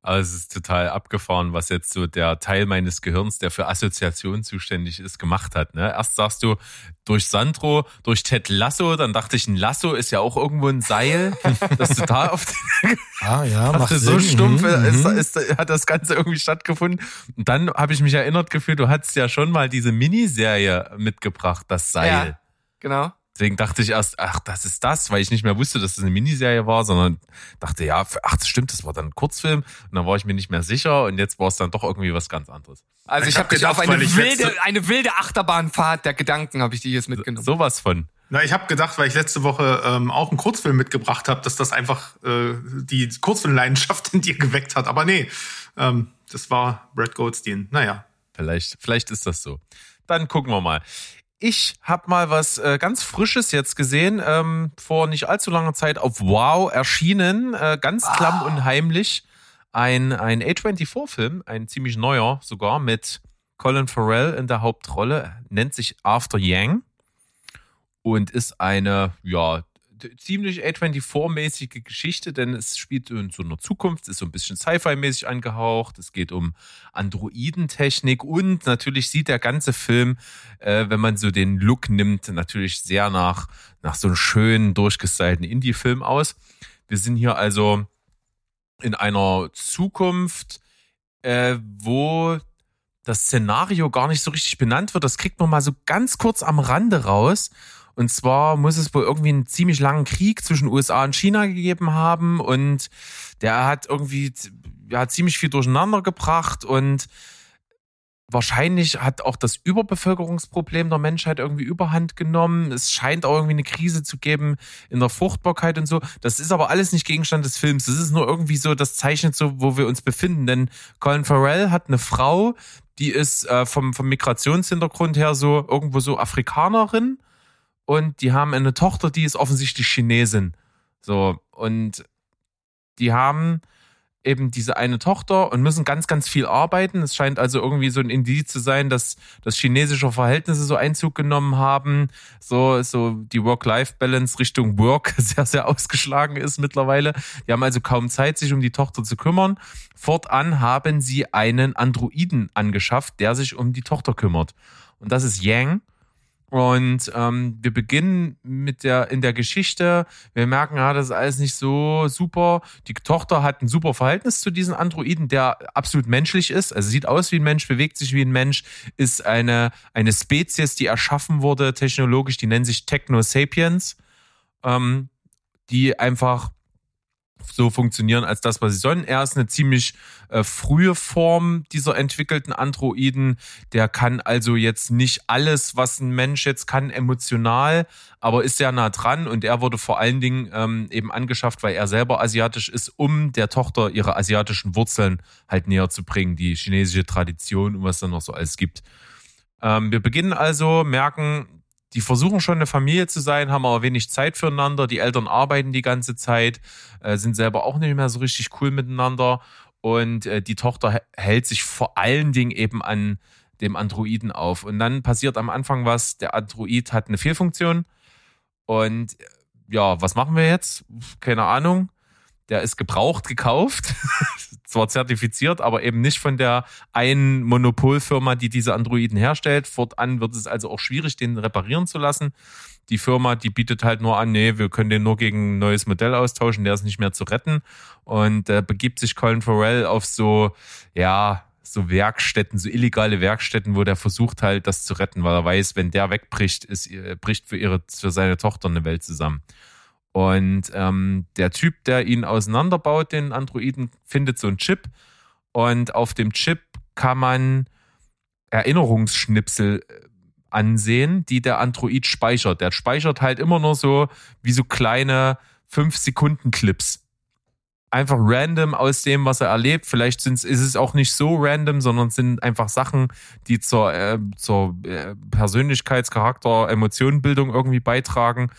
Aber es ist total abgefahren, was jetzt so der Teil meines Gehirns, der für Assoziationen zuständig ist, gemacht hat. Ne? Erst sagst du durch Sandro, durch Ted Lasso, dann dachte ich, ein Lasso ist ja auch irgendwo ein Seil. [laughs] Das ist total auf [laughs] Ah, ja, macht dachte, so Sinn. stumpf Mhm, ist, mhm. ist, hat das Ganze irgendwie stattgefunden. Und dann habe ich mich erinnert gefühlt, du hattest ja schon mal diese Miniserie mitgebracht, das Seil. Ja, genau. Deswegen dachte ich erst, ach, das ist das, weil ich nicht mehr wusste, dass das eine Miniserie war, sondern dachte, ja, ach, das stimmt, das war dann ein Kurzfilm. Und dann war ich mir nicht mehr sicher und jetzt war es dann doch irgendwie was ganz anderes. Also ich, Ich habe hab dich auf gedacht, eine wilde, eine wilde Achterbahnfahrt der Gedanken habe ich die jetzt mitgenommen. Sowas von. Na, ich habe gedacht, weil ich letzte Woche ähm, auch einen Kurzfilm mitgebracht habe, dass das einfach äh, die Kurzfilmleidenschaft in dir geweckt hat. Aber nee, ähm, das war Brad Goldstein. Naja. Vielleicht, vielleicht ist das so. Dann gucken wir mal. Ich habe mal was äh, ganz Frisches jetzt gesehen, ähm, vor nicht allzu langer Zeit auf Wow erschienen, äh, ganz klamm und heimlich. Ein, ein A24-Film, ein ziemlich neuer sogar, mit Colin Farrell in der Hauptrolle, nennt sich After Yang und ist eine, ja, ziemlich A24-mäßige Geschichte, denn es spielt in so einer Zukunft, ist so ein bisschen Sci-Fi-mäßig angehaucht. Es geht um Androidentechnik und natürlich sieht der ganze Film, äh, wenn man so den Look nimmt, natürlich sehr nach, nach so einem schönen, durchgestylten Indie-Film aus. Wir sind hier also in einer Zukunft, äh, wo das Szenario gar nicht so richtig benannt wird. Das kriegt man mal so ganz kurz am Rande raus. Und zwar muss es wohl irgendwie einen ziemlich langen Krieg zwischen USA und China gegeben haben und der hat irgendwie ja, ziemlich viel durcheinander gebracht und wahrscheinlich hat auch das Überbevölkerungsproblem der Menschheit irgendwie überhand genommen. Es scheint auch irgendwie eine Krise zu geben in der Fruchtbarkeit und so. Das ist aber alles nicht Gegenstand des Films. Das ist nur irgendwie so, das zeichnet so, wo wir uns befinden. Denn Colin Farrell hat eine Frau, die ist äh, vom, vom Migrationshintergrund her so irgendwo so Afrikanerin und die haben eine Tochter, die ist offensichtlich Chinesin. So, und die haben eben diese eine Tochter und müssen ganz, ganz viel arbeiten. Es scheint also irgendwie so ein Indiz zu sein, dass, dass chinesische Verhältnisse so Einzug genommen haben. So, so die Work-Life-Balance Richtung Work [laughs] sehr, sehr ausgeschlagen ist mittlerweile. Die haben also kaum Zeit, sich um die Tochter zu kümmern. Fortan haben sie einen Androiden angeschafft, der sich um die Tochter kümmert. Und das ist Yang. Und ähm, wir beginnen mit der in der Geschichte. Wir merken, ja, das ist alles nicht so super. Die Tochter hat ein super Verhältnis zu diesem Androiden, der absolut menschlich ist. Also sieht aus wie ein Mensch, bewegt sich wie ein Mensch, ist eine eine Spezies, die erschaffen wurde technologisch. Die nennen sich Techno Sapiens, ähm, die einfach so funktionieren als das, was sie sollen. Er ist eine ziemlich äh, frühe Form dieser entwickelten Androiden. Der kann also jetzt nicht alles, was ein Mensch jetzt kann, emotional, aber ist sehr nah dran und er wurde vor allen Dingen ähm, eben angeschafft, weil er selber asiatisch ist, um der Tochter ihre asiatischen Wurzeln halt näher zu bringen, die chinesische Tradition und was dann noch so alles gibt. Ähm, wir beginnen also, merken, die versuchen schon eine Familie zu sein, haben aber wenig Zeit füreinander. Die Eltern arbeiten die ganze Zeit, äh, sind selber auch nicht mehr so richtig cool miteinander. Und äh, die Tochter hä- hält sich vor allen Dingen eben an dem Androiden auf. Und dann passiert am Anfang was, der Android hat eine Fehlfunktion. Und äh, ja, was machen wir jetzt? Keine Ahnung. Der ist gebraucht gekauft, [laughs] zwar zertifiziert, aber eben nicht von der einen Monopolfirma, die diese Androiden herstellt. Fortan wird es also auch schwierig, den reparieren zu lassen. Die Firma, die bietet halt nur an, nee, wir können den nur gegen ein neues Modell austauschen, der ist nicht mehr zu retten. Und äh, begibt sich Colin Farrell auf so, ja, so Werkstätten, so illegale Werkstätten, wo der versucht halt, das zu retten, weil er weiß, wenn der wegbricht, ist, äh, bricht für ihre, für seine Tochter eine Welt zusammen. Und ähm, der Typ, der ihn auseinanderbaut, den Androiden, findet so einen Chip. Und auf dem Chip kann man Erinnerungsschnipsel äh, ansehen, die der Android speichert. Der speichert halt immer nur so wie so kleine 5-Sekunden-Clips. Einfach random aus dem, was er erlebt. Vielleicht sind's, ist es auch nicht so random, sondern sind einfach Sachen, die zur, äh, zur äh, Persönlichkeitscharakter, Emotionenbildung irgendwie beitragen.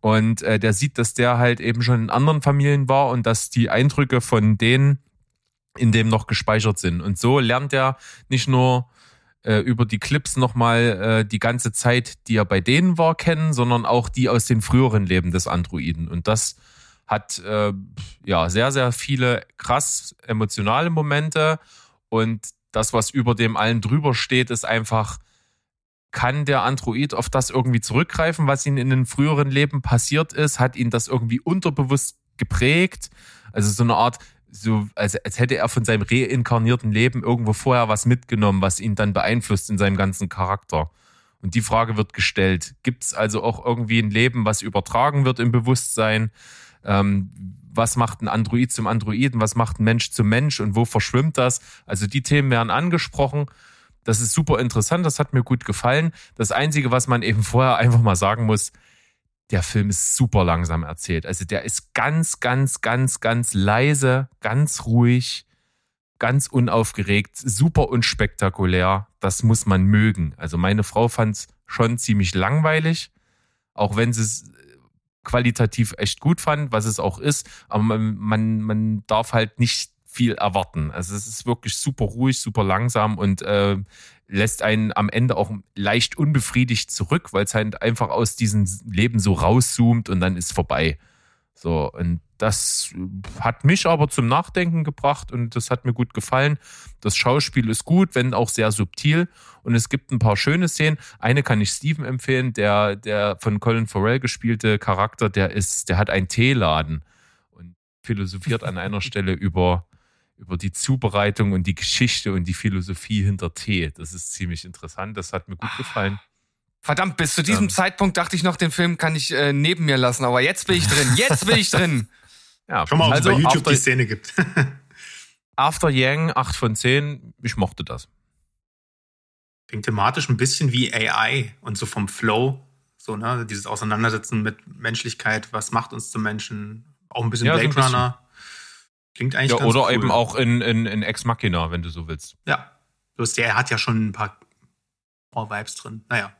Und äh, der sieht, dass der halt eben schon in anderen Familien war und dass die Eindrücke von denen in dem noch gespeichert sind. Und so lernt er nicht nur äh, über die Clips nochmal äh, die ganze Zeit, die er bei denen war, kennen, sondern auch die aus den früheren Leben des Androiden. Und das hat äh, ja sehr, sehr viele krass emotionale Momente. Und das, was über dem allen drüber steht, ist einfach, kann der Android auf das irgendwie zurückgreifen, was ihm in den früheren Leben passiert ist? Hat ihn das irgendwie unterbewusst geprägt? Also so eine Art, so als, als hätte er von seinem reinkarnierten Leben irgendwo vorher was mitgenommen, was ihn dann beeinflusst in seinem ganzen Charakter. Und die Frage wird gestellt. Gibt es also auch irgendwie ein Leben, was übertragen wird im Bewusstsein? Ähm, was macht ein Android zum Androiden? Was macht ein Mensch zum Mensch? Und wo verschwimmt das? Also die Themen werden angesprochen. Das ist super interessant, das hat mir gut gefallen. Das Einzige, was man eben vorher einfach mal sagen muss, der Film ist super langsam erzählt. Also der ist ganz, ganz, ganz, ganz leise, ganz ruhig, ganz unaufgeregt, super unspektakulär. Das muss man mögen. Also meine Frau fand es schon ziemlich langweilig, auch wenn sie es qualitativ echt gut fand, was es auch ist. Aber man, man, man darf halt nicht viel erwarten. Also es ist wirklich super ruhig, super langsam und äh, lässt einen am Ende auch leicht unbefriedigt zurück, weil es halt einfach aus diesem Leben so rauszoomt und dann ist vorbei. So, und das hat mich aber zum Nachdenken gebracht und das hat mir gut gefallen. Das Schauspiel ist gut, wenn auch sehr subtil. Und es gibt ein paar schöne Szenen. Eine kann ich Steven empfehlen, der, der von Colin Farrell gespielte Charakter, der ist, der hat einen Teeladen und philosophiert an einer [laughs] Stelle über, über die Zubereitung und die Geschichte und die Philosophie hinter Tee. Das ist ziemlich interessant. Das hat mir gut gefallen. Verdammt, bis zu diesem Ähm. Zeitpunkt dachte ich noch, den Film kann ich äh, neben mir lassen, aber jetzt bin ich drin. Jetzt bin ich drin. [laughs] Ja, Schau mal, ob also es bei YouTube After, die Szene gibt. [laughs] After Yang, 8 von 10, ich mochte das. Klingt thematisch ein bisschen wie AI und so vom Flow. So, ne? Dieses Auseinandersetzen mit Menschlichkeit, was macht uns zu Menschen? Auch ein bisschen Ja, so ein Blade Runner. Klingt eigentlich Ja, ganz oder cool. eben auch in, in, in Ex Machina, wenn du so willst. Ja. Bloß der hat ja schon ein paar Horror-Vibes drin. Naja.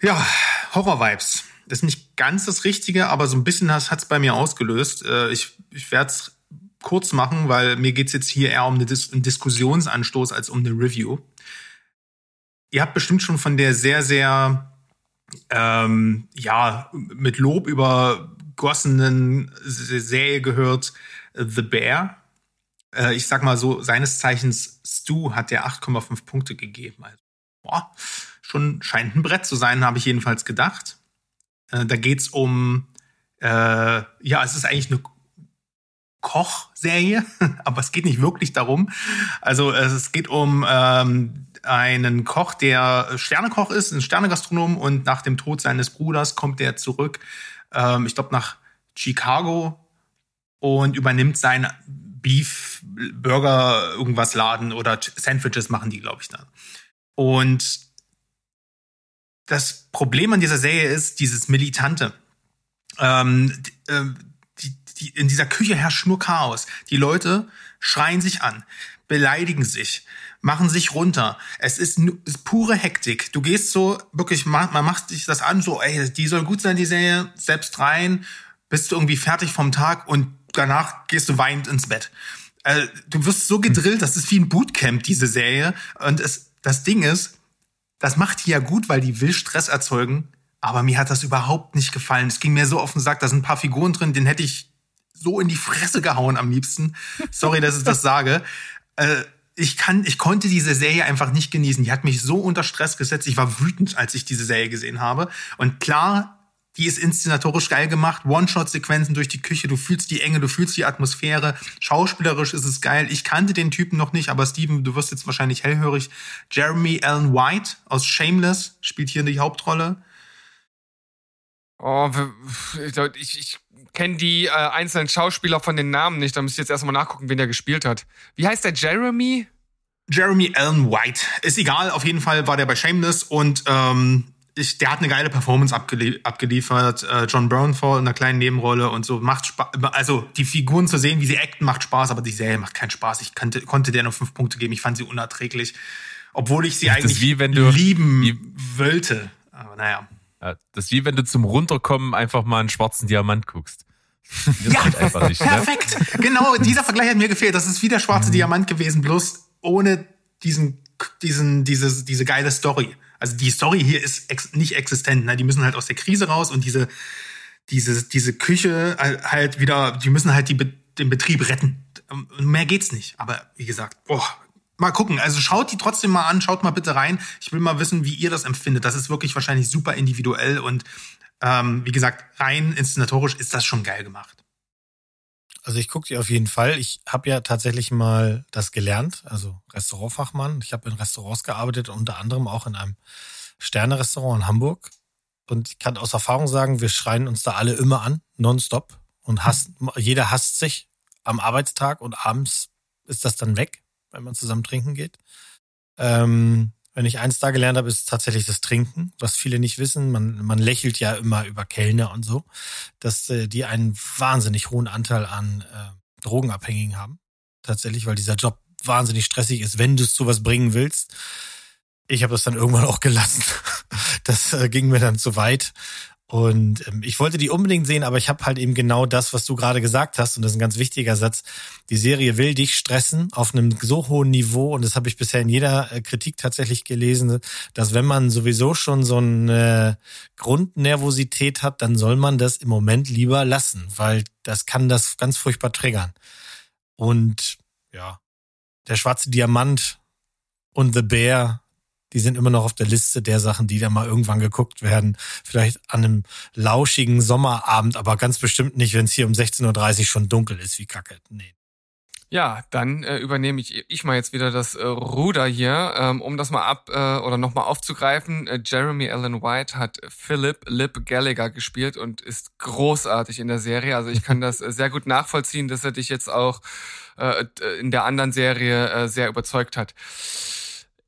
Ja, Horror-Vibes. Das ist nicht ganz das Richtige, aber so ein bisschen hat es bei mir ausgelöst. Äh, Ich, ich werde es kurz machen, weil mir geht's jetzt hier eher um eine Dis einen Diskussionsanstoß als um eine Review. Ihr habt bestimmt schon von der sehr, sehr ähm, ja, mit Lob übergossenen Serie gehört, äh, The Bear äh, ich sag mal so, seines Zeichens Stu hat der 8,5 Punkte gegeben. Also, boah, schon scheint ein Brett zu sein, habe ich jedenfalls gedacht. Äh, da geht's um, äh, ja, es ist eigentlich eine Kochserie, [laughs] aber es geht nicht wirklich darum. Also es geht um ähm, einen Koch, der Sternekoch ist, ein Sternegastronom und nach dem Tod seines Bruders kommt er zurück, ähm, ich glaube nach Chicago und übernimmt sein Beef Burger irgendwas Laden oder Sandwiches machen die, glaube ich, da. Und das Problem an dieser Serie ist dieses Militante. Ähm, ähm, die, die, in dieser Küche herrscht nur Chaos. Die Leute schreien sich an, beleidigen sich, machen sich runter. Es ist, ist pure Hektik. Du gehst so, wirklich, ma- man macht sich das an, so, ey, die soll gut sein, die Serie, selbst rein, bist du irgendwie fertig vom Tag und danach gehst du weinend ins Bett. Äh, du wirst so gedrillt, das ist wie ein Bootcamp, diese Serie. Und es, das Ding ist, das macht die ja gut, weil die will Stress erzeugen. Aber mir hat das überhaupt nicht gefallen. Es ging mir so auf den Sack, da sind ein paar Figuren drin, den hätte ich so in die Fresse gehauen am liebsten. Sorry, dass ich das sage. Äh, ich kann, ich konnte diese Serie einfach nicht genießen. Die hat mich so unter Stress gesetzt. Ich war wütend, als ich diese Serie gesehen habe. Und klar, die ist inszenatorisch geil gemacht. One-Shot-Sequenzen durch die Küche. Du fühlst die Enge, du fühlst die Atmosphäre. Schauspielerisch ist es geil. Ich kannte den Typen noch nicht, aber Steven, du wirst jetzt wahrscheinlich hellhörig. Jeremy Allen White aus Shameless spielt hier die Hauptrolle. Oh, ich, ich kenne die äh, einzelnen Schauspieler von den Namen nicht. Da müsst ihr jetzt erstmal nachgucken, wen der gespielt hat. Wie heißt der Jeremy? Jeremy Allen White. Ist egal, auf jeden Fall war der bei Shameless und ähm, ich, der hat eine geile Performance abgelie abgeliefert. Äh, John Bernthal in einer kleinen Nebenrolle und so macht Spaß. Also die Figuren zu sehen, wie sie acten, macht Spaß, aber die Serie macht keinen Spaß. Ich kannte, konnte der nur fünf Punkte geben. Ich fand sie unerträglich, obwohl ich sie Das ist eigentlich wie wenn du- lieben wie- wollte. Aber naja. Ja, das ist wie wenn du zum Runterkommen einfach mal einen schwarzen Diamant guckst. Das Ja, einfach nicht, ne? perfekt. Genau, dieser Vergleich hat mir gefehlt. Das ist wie der Mhm. schwarze Diamant gewesen, bloß ohne diesen, diesen, dieses, diese geile Story. Also die Story hier ist ex nicht existent. Ne? Die müssen halt aus der Krise raus und diese, diese, diese Küche halt wieder, die müssen halt die, den Betrieb retten. Mehr geht's nicht. Aber wie gesagt, boah, mal gucken. Also schaut die trotzdem mal an, schaut mal bitte rein. Ich will mal wissen, wie ihr das empfindet. Das ist wirklich wahrscheinlich super individuell und ähm, wie gesagt, rein inszenatorisch ist das schon geil gemacht. Also ich gucke die auf jeden Fall. Ich habe ja tatsächlich mal das gelernt, also Restaurantfachmann. Ich habe in Restaurants gearbeitet, unter anderem auch in einem Sterne-Restaurant in Hamburg. Und ich kann aus Erfahrung sagen, wir schreien uns da alle immer an, nonstop. Und hasst, jeder hasst sich am Arbeitstag und abends ist das dann weg, wenn man zusammen trinken geht. Ähm, wenn ich eins da gelernt habe, ist tatsächlich das Trinken, was viele nicht wissen. Man, man lächelt ja immer über Kellner und so, dass äh, die einen wahnsinnig hohen Anteil an äh, Drogenabhängigen haben. Tatsächlich, weil dieser Job wahnsinnig stressig ist, wenn du es zu was bringen willst. Ich habe das dann irgendwann [laughs] auch gelassen. Das äh, ging mir dann zu weit. Und ähm, ich wollte die unbedingt sehen, aber ich habe halt eben genau das, was du gerade gesagt hast, und das ist ein ganz wichtiger Satz. Die Serie will dich stressen auf einem so hohen Niveau, und das habe ich bisher in jeder äh, Kritik tatsächlich gelesen, dass wenn man sowieso schon so eine Grundnervosität hat, dann soll man das im Moment lieber lassen, weil das kann das ganz furchtbar triggern. Und ja, der schwarze Diamant und The Bear die sind immer noch auf der Liste der Sachen, die da mal irgendwann geguckt werden. Vielleicht an einem lauschigen Sommerabend, aber ganz bestimmt nicht, wenn es hier um 16.30 Uhr schon dunkel ist, wie Kacke. Nee. Ja, dann äh, übernehme ich, ich mal jetzt wieder das äh, Ruder hier, ähm, um das mal ab äh, oder nochmal aufzugreifen. Äh, Jeremy Allen White hat Philip Lip Gallagher gespielt und ist großartig in der Serie. Also ich kann das äh, sehr gut nachvollziehen, dass er dich jetzt auch äh, in der anderen Serie äh, sehr überzeugt hat.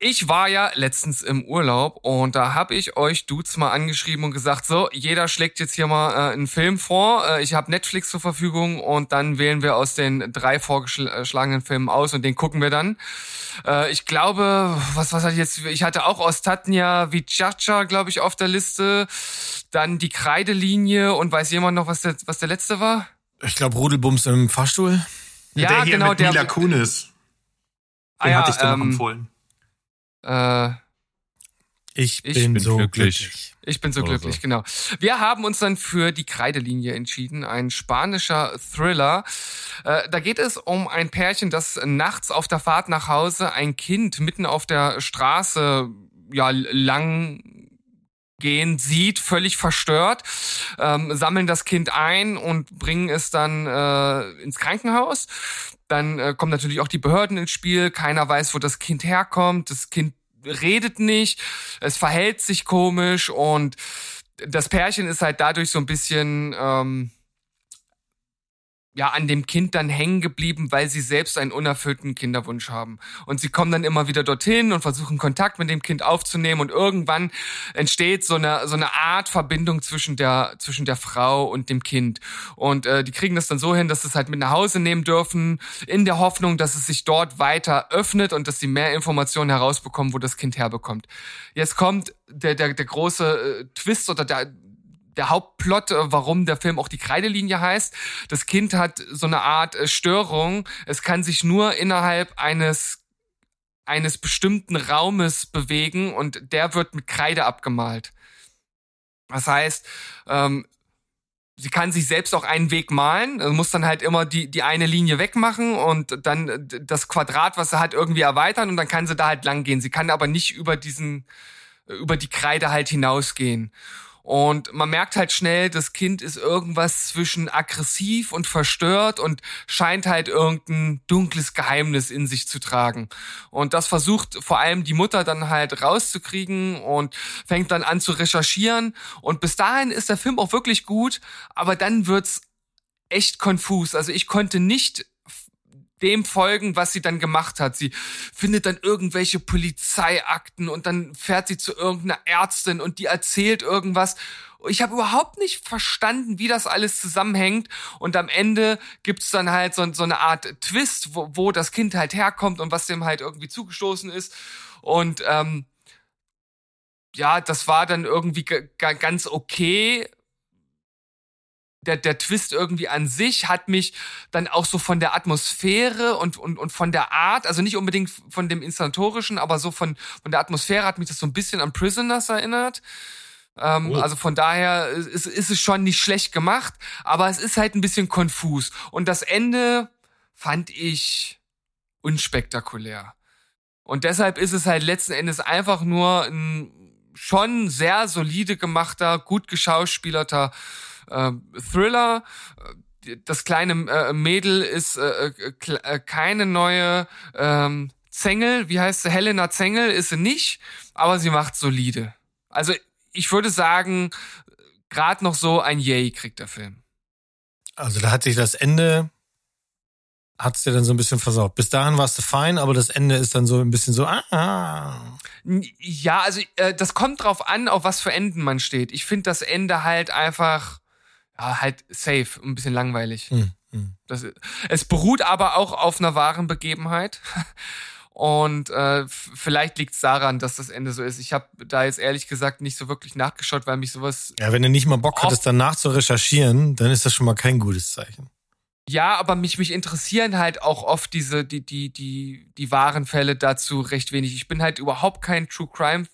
Ich war ja letztens im Urlaub und da habe ich euch Dudes mal angeschrieben und gesagt, so, jeder schlägt jetzt hier mal äh, einen Film vor. Äh, ich habe Netflix zur Verfügung und dann wählen wir aus den drei vorgeschlagenen Filmen aus und den gucken wir dann. Äh, ich glaube, was was hatte ich jetzt? Ich hatte auch Ostatnia Vichacha, glaube ich, auf der Liste. Dann die Kreidelinie und weiß jemand noch, was der, was der letzte war? Ich glaube Rudelbums im Fahrstuhl. Ja, der hier genau, mit der. Mila Kunis. Den Ah ja, hatte ich dir noch ähm, empfohlen. Äh, Ich, Ich bin, bin so glücklich. glücklich. Ich bin so Oder glücklich, so. genau. Wir haben uns dann für die Kreidelinie entschieden, ein spanischer Thriller. Äh, da geht es um ein Pärchen, das nachts auf der Fahrt nach Hause ein Kind mitten auf der Straße ja lang gehen sieht, völlig verstört, ähm, sammeln das Kind ein und bringen es dann äh, ins Krankenhaus. Dann äh, kommen natürlich auch die Behörden ins Spiel. Keiner weiß, wo das Kind herkommt. Das Kind redet nicht. Es verhält sich komisch und das Pärchen ist halt dadurch so ein bisschen ähm, ja an dem Kind dann hängen geblieben, weil sie selbst einen unerfüllten Kinderwunsch haben. Und sie kommen dann immer wieder dorthin und versuchen Kontakt mit dem Kind aufzunehmen und irgendwann entsteht so eine so eine Art Verbindung zwischen der zwischen der Frau und dem Kind. Und äh, die kriegen das dann so hin, dass sie es halt mit nach Hause nehmen dürfen, in der Hoffnung, dass es sich dort weiter öffnet und dass sie mehr Informationen herausbekommen, wo das Kind herbekommt. Jetzt kommt der der der große äh, Twist oder der der Hauptplot, äh, warum der Film auch die Kreidelinie heißt. Das Kind hat so eine Art äh, Störung. Es kann sich nur innerhalb eines eines bestimmten Raumes bewegen und der wird mit Kreide abgemalt. Das heißt, ähm, sie kann sich selbst auch einen Weg malen, also muss dann halt immer die, die eine Linie wegmachen und dann äh, das Quadrat, was sie hat, irgendwie erweitern und dann kann sie da halt lang gehen. Sie kann aber nicht über diesen, äh, über die Kreide halt hinausgehen. Und man merkt halt schnell, das Kind ist irgendwas zwischen aggressiv und verstört und scheint halt irgendein dunkles Geheimnis in sich zu tragen. Und das versucht vor allem die Mutter dann halt rauszukriegen und fängt dann an zu recherchieren. Und bis dahin ist der Film auch wirklich gut, aber dann wird's echt konfus. Also ich konnte nicht dem folgen, was sie dann gemacht hat. Sie findet dann irgendwelche Polizeiakten und dann fährt sie zu irgendeiner Ärztin und die erzählt irgendwas. Ich habe überhaupt nicht verstanden, wie das alles zusammenhängt. Und am Ende gibt's dann halt so, so eine Art Twist, wo, wo das Kind halt herkommt und was dem halt irgendwie zugestoßen ist. Und ähm, ja, das war dann irgendwie ga- ga- ganz okay der, der Twist irgendwie an sich hat mich dann auch so von der Atmosphäre und, und, und von der Art, also nicht unbedingt von dem Inszenatorischen, aber so von, von der Atmosphäre hat mich das so ein bisschen an Prisoners erinnert. Ähm, Oh. Also von daher ist, ist es schon nicht schlecht gemacht, aber es ist halt ein bisschen konfus. Und das Ende fand ich unspektakulär. Und deshalb ist es halt letzten Endes einfach nur ein schon sehr solide gemachter, gut geschauspielerter äh, Thriller. Das kleine äh, Mädel ist äh, äh, äh, keine neue ähm, Zengel, wie heißt sie? Helena Zengel ist sie nicht, aber sie macht solide. Also ich würde sagen, gerade noch so ein Yay kriegt der Film. Also da hat sich das Ende, hat's dir dann so ein bisschen versaut. Bis dahin warst du fein, aber das Ende ist dann so ein bisschen so, ah. Ja, also äh, das kommt drauf an, auf was für Enden man steht. Ich finde das Ende halt einfach, ja, halt safe, ein bisschen langweilig. Hm, hm. Das, es beruht aber auch auf einer wahren Begebenheit. [laughs] Und äh, vielleicht liegt es daran, dass das Ende so ist. Ich habe da jetzt ehrlich gesagt nicht so wirklich nachgeschaut, weil mich sowas. Ja, wenn du nicht mal Bock hattest, danach zu recherchieren, dann ist das schon mal kein gutes Zeichen. Ja, aber mich, mich interessieren halt auch oft diese, die, die, die, die wahren Fälle dazu recht wenig. Ich bin halt überhaupt kein True Crime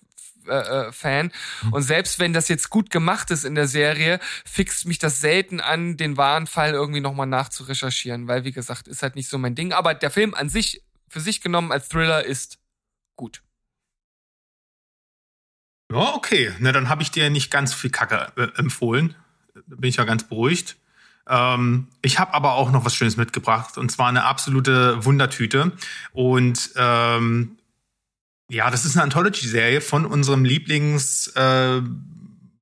äh, äh, Fan. Und selbst wenn das jetzt gut gemacht ist in der Serie, fixt mich das selten an, den wahren Fall irgendwie nochmal nachzurecherchieren, weil wie gesagt, ist halt nicht so mein Ding. Aber der Film an sich, für sich genommen als Thriller, ist gut. Ja, okay. Na, dann habe ich dir nicht ganz viel Kacke äh, empfohlen. Da bin ich ja ganz beruhigt. Ähm, ich habe aber auch noch was Schönes mitgebracht und zwar eine absolute Wundertüte. Und ähm, ja, das ist eine Anthology-Serie von unserem Lieblings äh,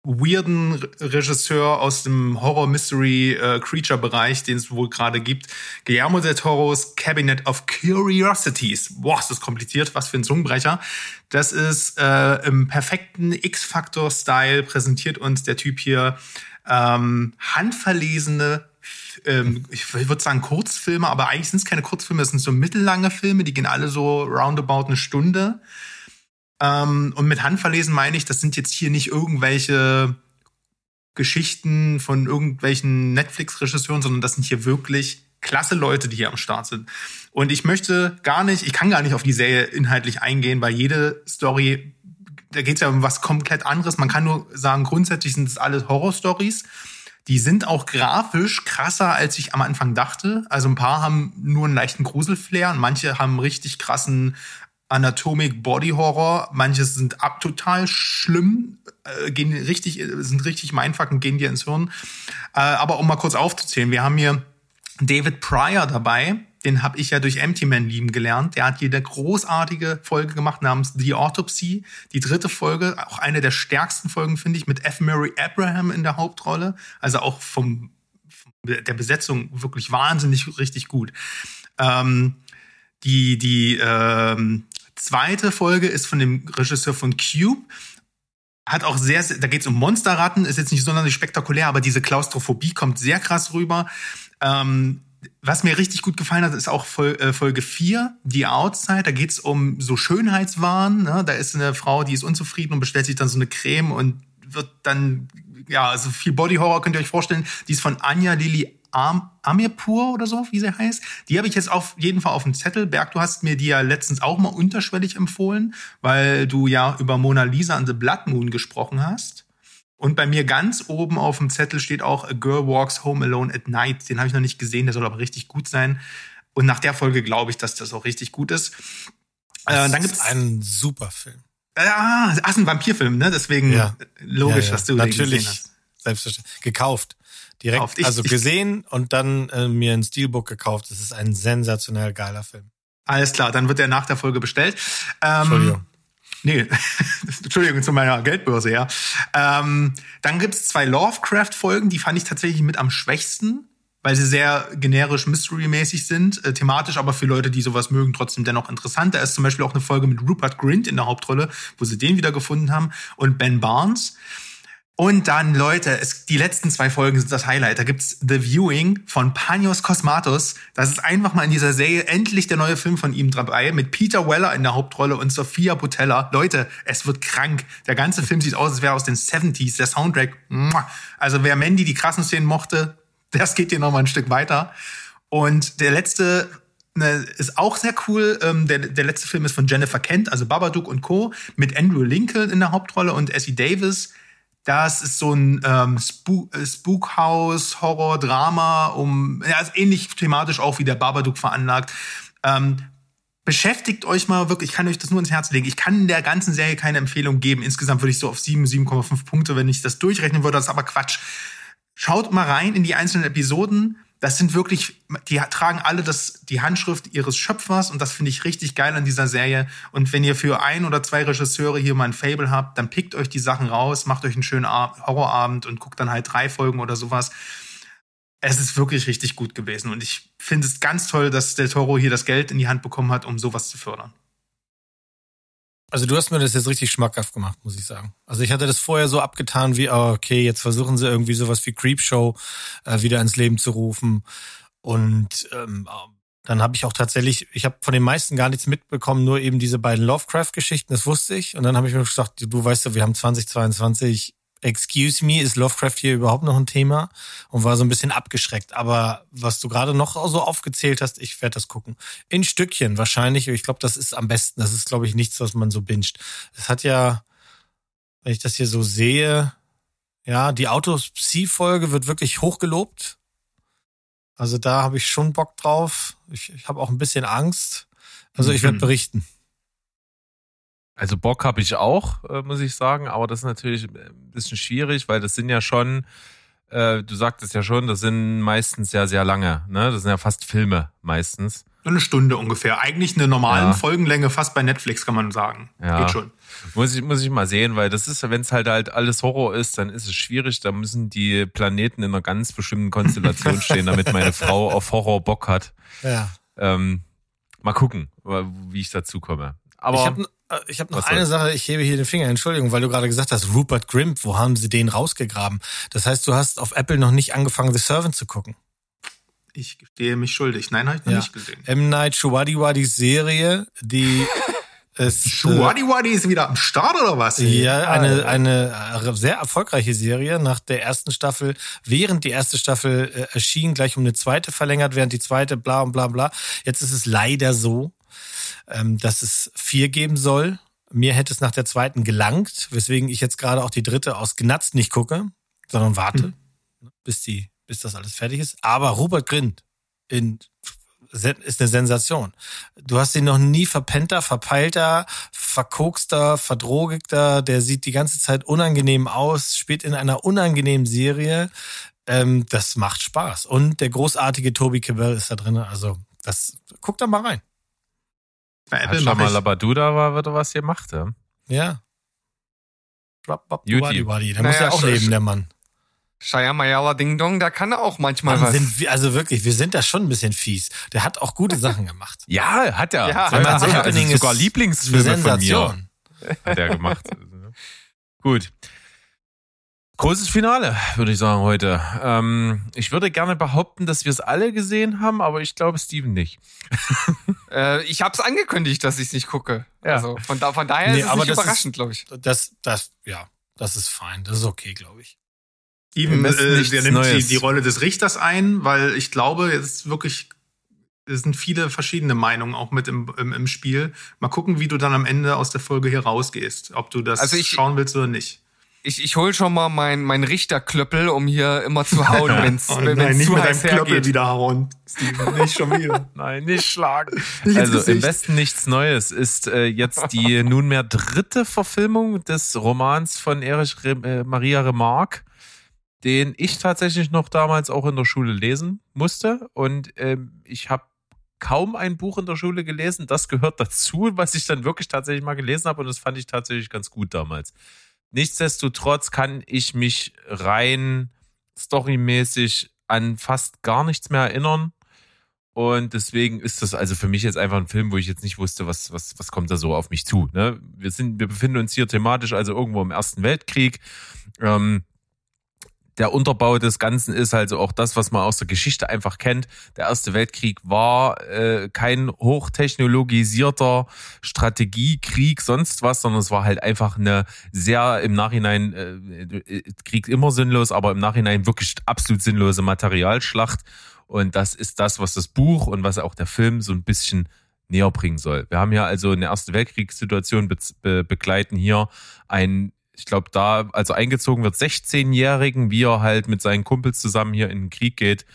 weirden Re- Regisseur aus dem Horror-Mystery-Creature-Bereich, den es wohl gerade gibt. Guillermo del Toros Cabinet of Curiosities. Boah, ist das kompliziert, was für ein Zungenbrecher. Das ist äh, im perfekten X-Factor-Style präsentiert uns der Typ hier ähm, handverlesene ähm, ich würde sagen Kurzfilme, aber eigentlich sind es keine Kurzfilme, es sind so mittellange Filme, die gehen alle so roundabout eine Stunde. Ähm, und mit Handverlesen meine ich, das sind jetzt hier nicht irgendwelche Geschichten von irgendwelchen Netflix-Regisseuren, sondern das sind hier wirklich klasse Leute, die hier am Start sind. Und ich möchte gar nicht, ich kann gar nicht auf die Serie inhaltlich eingehen, weil jede Story, da geht es ja um was komplett anderes. Man kann nur sagen, grundsätzlich sind es alles Horror-Stories. Die sind auch grafisch krasser, als ich am Anfang dachte. Also ein paar haben nur einen leichten Gruselflair und manche haben richtig krassen Anatomic Body Horror. Manche sind ab total schlimm, äh, gehen richtig, sind richtig Mindfuck und gehen dir ins Hirn. Äh, aber um mal kurz aufzuzählen, wir haben hier David Pryor dabei. Den habe ich ja durch Empty Man lieben gelernt. Der hat eine großartige Folge gemacht namens The Autopsy. Die dritte Folge, auch eine der stärksten Folgen, finde ich, mit F. Murray Abraham in der Hauptrolle. Also auch vom, vom der Besetzung wirklich wahnsinnig richtig gut. Ähm, die die ähm, zweite Folge ist von dem Regisseur von Cube. Hat auch sehr, sehr da geht es um Monsterratten, ist jetzt nicht sonderlich spektakulär, aber diese Klaustrophobie kommt sehr krass rüber. Ähm, was mir richtig gut gefallen hat, ist auch äh, Folge 4, The Outside. Da geht es um so Schönheitswahn. Ne? Da ist eine Frau, die ist unzufrieden und bestellt sich dann so eine Creme und wird dann, ja, also viel Body Horror könnt ihr euch vorstellen. Die ist von Anja Lili Am Amirpur oder so, wie sie heißt. Die habe ich jetzt auf jeden Fall auf dem Zettel. Berg, du hast mir die ja letztens auch mal unterschwellig empfohlen, weil du ja über Mona Lisa and the Blood Moon gesprochen hast. Und bei mir ganz oben auf dem Zettel steht auch A Girl Walks Home Alone at Night. Den habe ich noch nicht gesehen, der soll aber richtig gut sein. Und nach der Folge glaube ich, dass das auch richtig gut ist. Äh, Das dann gibt's ist ein super Film. Ah, ach, ist ein Vampirfilm, ne? Deswegen Ja. logisch, Ja, ja. dass du den Natürlich, gesehen hast. selbstverständlich. Gekauft. Direkt. Ich- also ich- gesehen und dann äh, mir ein Steelbook gekauft. Das ist ein sensationell geiler Film. Alles klar, dann wird der nach der Folge bestellt. Ähm, Entschuldigung. Nee, [laughs] Entschuldigung zu meiner Geldbörse, ja. Ähm, dann gibt's zwei Lovecraft-Folgen, die fand ich tatsächlich mit am schwächsten, weil sie sehr generisch Mystery-mäßig sind, äh, thematisch aber für Leute, die sowas mögen, trotzdem dennoch interessant. Da ist zum Beispiel auch eine Folge mit Rupert Grint in der Hauptrolle, wo sie den wieder gefunden haben, und Ben Barnes. Und dann, Leute, es, die letzten zwei Folgen sind das Highlight. Da gibt's The Viewing von Panios Cosmatos. Das ist einfach mal in dieser Serie endlich der neue Film von ihm dabei, mit Peter Weller in der Hauptrolle und Sophia Butella. Leute, es wird krank. Der ganze Film sieht aus, als wäre aus den 70s. Der Soundtrack, muah. also wer Mandy die krassen Szenen mochte, [laughs] das geht hier noch mal ein Stück weiter. Und der letzte ne, ist auch sehr cool. Ähm, der, der letzte Film ist von Jennifer Kent, also Babadook und Co. mit Andrew Lincoln in der Hauptrolle und Essie Davis. Das ist so ein ähm, Spook, äh, Spookhaus, Horror, Drama, um ja, ist ähnlich thematisch auch wie der Babadook veranlagt. Ähm, beschäftigt euch mal wirklich, ich kann euch das nur ins Herz legen. Ich kann der ganzen Serie keine Empfehlung geben. Insgesamt würde ich so auf 7, 7,5 Punkte, wenn ich das durchrechnen würde. Das ist aber Quatsch. Schaut mal rein in die einzelnen Episoden. Das sind wirklich, die tragen alle das, die Handschrift ihres Schöpfers und das finde ich richtig geil an dieser Serie. Und wenn ihr für ein oder zwei Regisseure hier mal ein Fable habt, dann pickt euch die Sachen raus, macht euch einen schönen Ab Horrorabend und guckt dann halt drei Folgen oder sowas. Es ist wirklich richtig gut gewesen und ich finde es ganz toll, dass Del Toro hier das Geld in die Hand bekommen hat, um sowas zu fördern. Also du hast mir das jetzt richtig schmackhaft gemacht, muss ich sagen. Also ich hatte das vorher so abgetan wie, ah, okay, jetzt versuchen sie irgendwie sowas wie Creepshow äh, wieder ins Leben zu rufen. Und ähm, dann habe ich auch tatsächlich, ich habe von den meisten gar nichts mitbekommen, nur eben diese beiden Lovecraft-Geschichten, das wusste ich. Und dann habe ich mir gedacht, du weißt ja, wir haben 2022, excuse me, ist Lovecraft hier überhaupt noch ein Thema? Und war so ein bisschen abgeschreckt. Aber was du gerade noch so aufgezählt hast, ich werde das gucken. In Stückchen wahrscheinlich. Ich glaube, das ist am besten. Das ist, glaube ich, nichts, was man so binscht. Es hat ja, wenn ich das hier so sehe, ja, die Autopsie-Folge wird wirklich hochgelobt. Also da habe ich schon Bock drauf. Ich, ich habe auch ein bisschen Angst. Also ich werde Mhm. berichten. Also Bock habe ich auch, äh, muss ich sagen, aber das ist natürlich ein bisschen schwierig, weil das sind ja schon, äh, du sagtest ja schon, das sind meistens ja sehr lange, ne? Das sind ja fast Filme meistens. Eine Stunde ungefähr. Eigentlich eine normalen Ja. Folgenlänge, fast bei Netflix kann man sagen. Ja. Geht schon. Muss ich, muss ich mal sehen, weil das ist, wenn es halt halt alles Horror ist, dann ist es schwierig. Da müssen die Planeten in einer ganz bestimmten Konstellation [laughs] stehen, damit meine Frau auf Horror Bock hat. Ja. Ähm, mal gucken, wie ich dazu komme. Aber ich habe ich hab noch Was eine soll's? Sache, ich hebe hier den Finger, Entschuldigung, weil du gerade gesagt hast, Rupert Grimp, wo haben sie den rausgegraben? Das heißt, du hast auf Apple noch nicht angefangen, The Servant zu gucken. Ich gestehe mich schuldig. Nein, habe ich noch Ja. nicht gesehen. M. Night Shyamalan's Serie, die [laughs] ist... äh, Schuwadi ist wieder am Start oder was? Ja, eine, eine sehr erfolgreiche Serie. Nach der ersten Staffel, während die erste Staffel äh, erschien, gleich um eine zweite verlängert, während die zweite bla und bla bla. Jetzt ist es leider so, ähm, dass es vier geben soll. Mir hätte es nach der zweiten gelangt, weswegen ich jetzt gerade auch die dritte aus Gnatz nicht gucke, sondern warte, bis die, bis das alles fertig ist. Aber Rupert Grint in ist eine Sensation. Du hast ihn noch nie verpennter, verpeilter, verkokster, verdrogigter. Der sieht die ganze Zeit unangenehm aus, spielt in einer unangenehmen Serie. Ähm, das macht Spaß. Und der großartige Toby Cabell ist da drin. Also, das, guck da mal rein. Bei hat schon mal ich. Labaduda war, wird er was gemacht, ja? Ja. Bop, bop, wadi, wadi. Der Naja, muss ja auch leben, der Mann. Shaya Ding Dong, da kann er auch manchmal Mann, was. sind wir, also wirklich, wir sind da schon ein bisschen fies. Der hat auch gute Sachen gemacht. [laughs] Ja, hat er. Ja, Soll ja, sagen, ja. also sogar Lieblingsfilme Eine von mir Sensation. hat er gemacht. [laughs] Gut. Großes Finale, würde ich sagen, heute. Ähm, ich würde gerne behaupten, dass wir es alle gesehen haben, aber ich glaube Steven nicht. [laughs] Äh, ich hab's angekündigt, dass ich's nicht gucke. Ja. Also von, da, von daher Nee, ist es nicht überraschend, glaube ich. Das, das, ja, das ist fein. Das ist okay, glaube ich. Steven, äh, der nimmt die, die Rolle des Richters ein, weil ich glaube, es ist wirklich, es sind viele verschiedene Meinungen auch mit im, im, im Spiel. Mal gucken, wie du dann am Ende aus der Folge hier rausgehst, ob du das Also ich- schauen willst oder nicht. Ich, ich hol schon mal mein, mein Richterklöppel, um hier immer zu hauen, [laughs] wenn's, Oh wenn nein, wenn's nicht zu mit heiß deinem Klöppel hergeht. wieder hauen, Steven, nicht schon wieder. [laughs] Nein, nicht schlagen. Nicht ins Also im besten nichts Neues ist äh, jetzt die [laughs] nunmehr dritte Verfilmung des Romans von Erich Rem äh, Maria Remarque, den ich tatsächlich noch damals auch in der Schule lesen musste. Und ähm, ich habe kaum ein Buch in der Schule gelesen. Das gehört dazu, was ich dann wirklich tatsächlich mal gelesen habe. Und das fand ich tatsächlich ganz gut damals. Nichtsdestotrotz kann ich mich rein storymäßig an fast gar nichts mehr erinnern. Und deswegen ist das also für mich jetzt einfach ein Film, wo ich jetzt nicht wusste, was, was, was kommt da so auf mich zu. Ne? Wir, sind, wir befinden uns hier thematisch also irgendwo im Ersten Weltkrieg. Ähm, der Unterbau des Ganzen ist also auch das, was man aus der Geschichte einfach kennt. Der Erste Weltkrieg war äh, kein hochtechnologisierter Strategiekrieg, sonst was, sondern es war halt einfach eine sehr im Nachhinein, äh, äh, Krieg immer sinnlos, aber im Nachhinein wirklich absolut sinnlose Materialschlacht. Und das ist das, was das Buch und was auch der Film so ein bisschen näher bringen soll. Wir haben ja also eine Erste Weltkriegssituation be be begleiten hier ein ich glaube, da, also eingezogen wird 16-Jährigen, wie er halt mit seinen Kumpels zusammen hier in den Krieg geht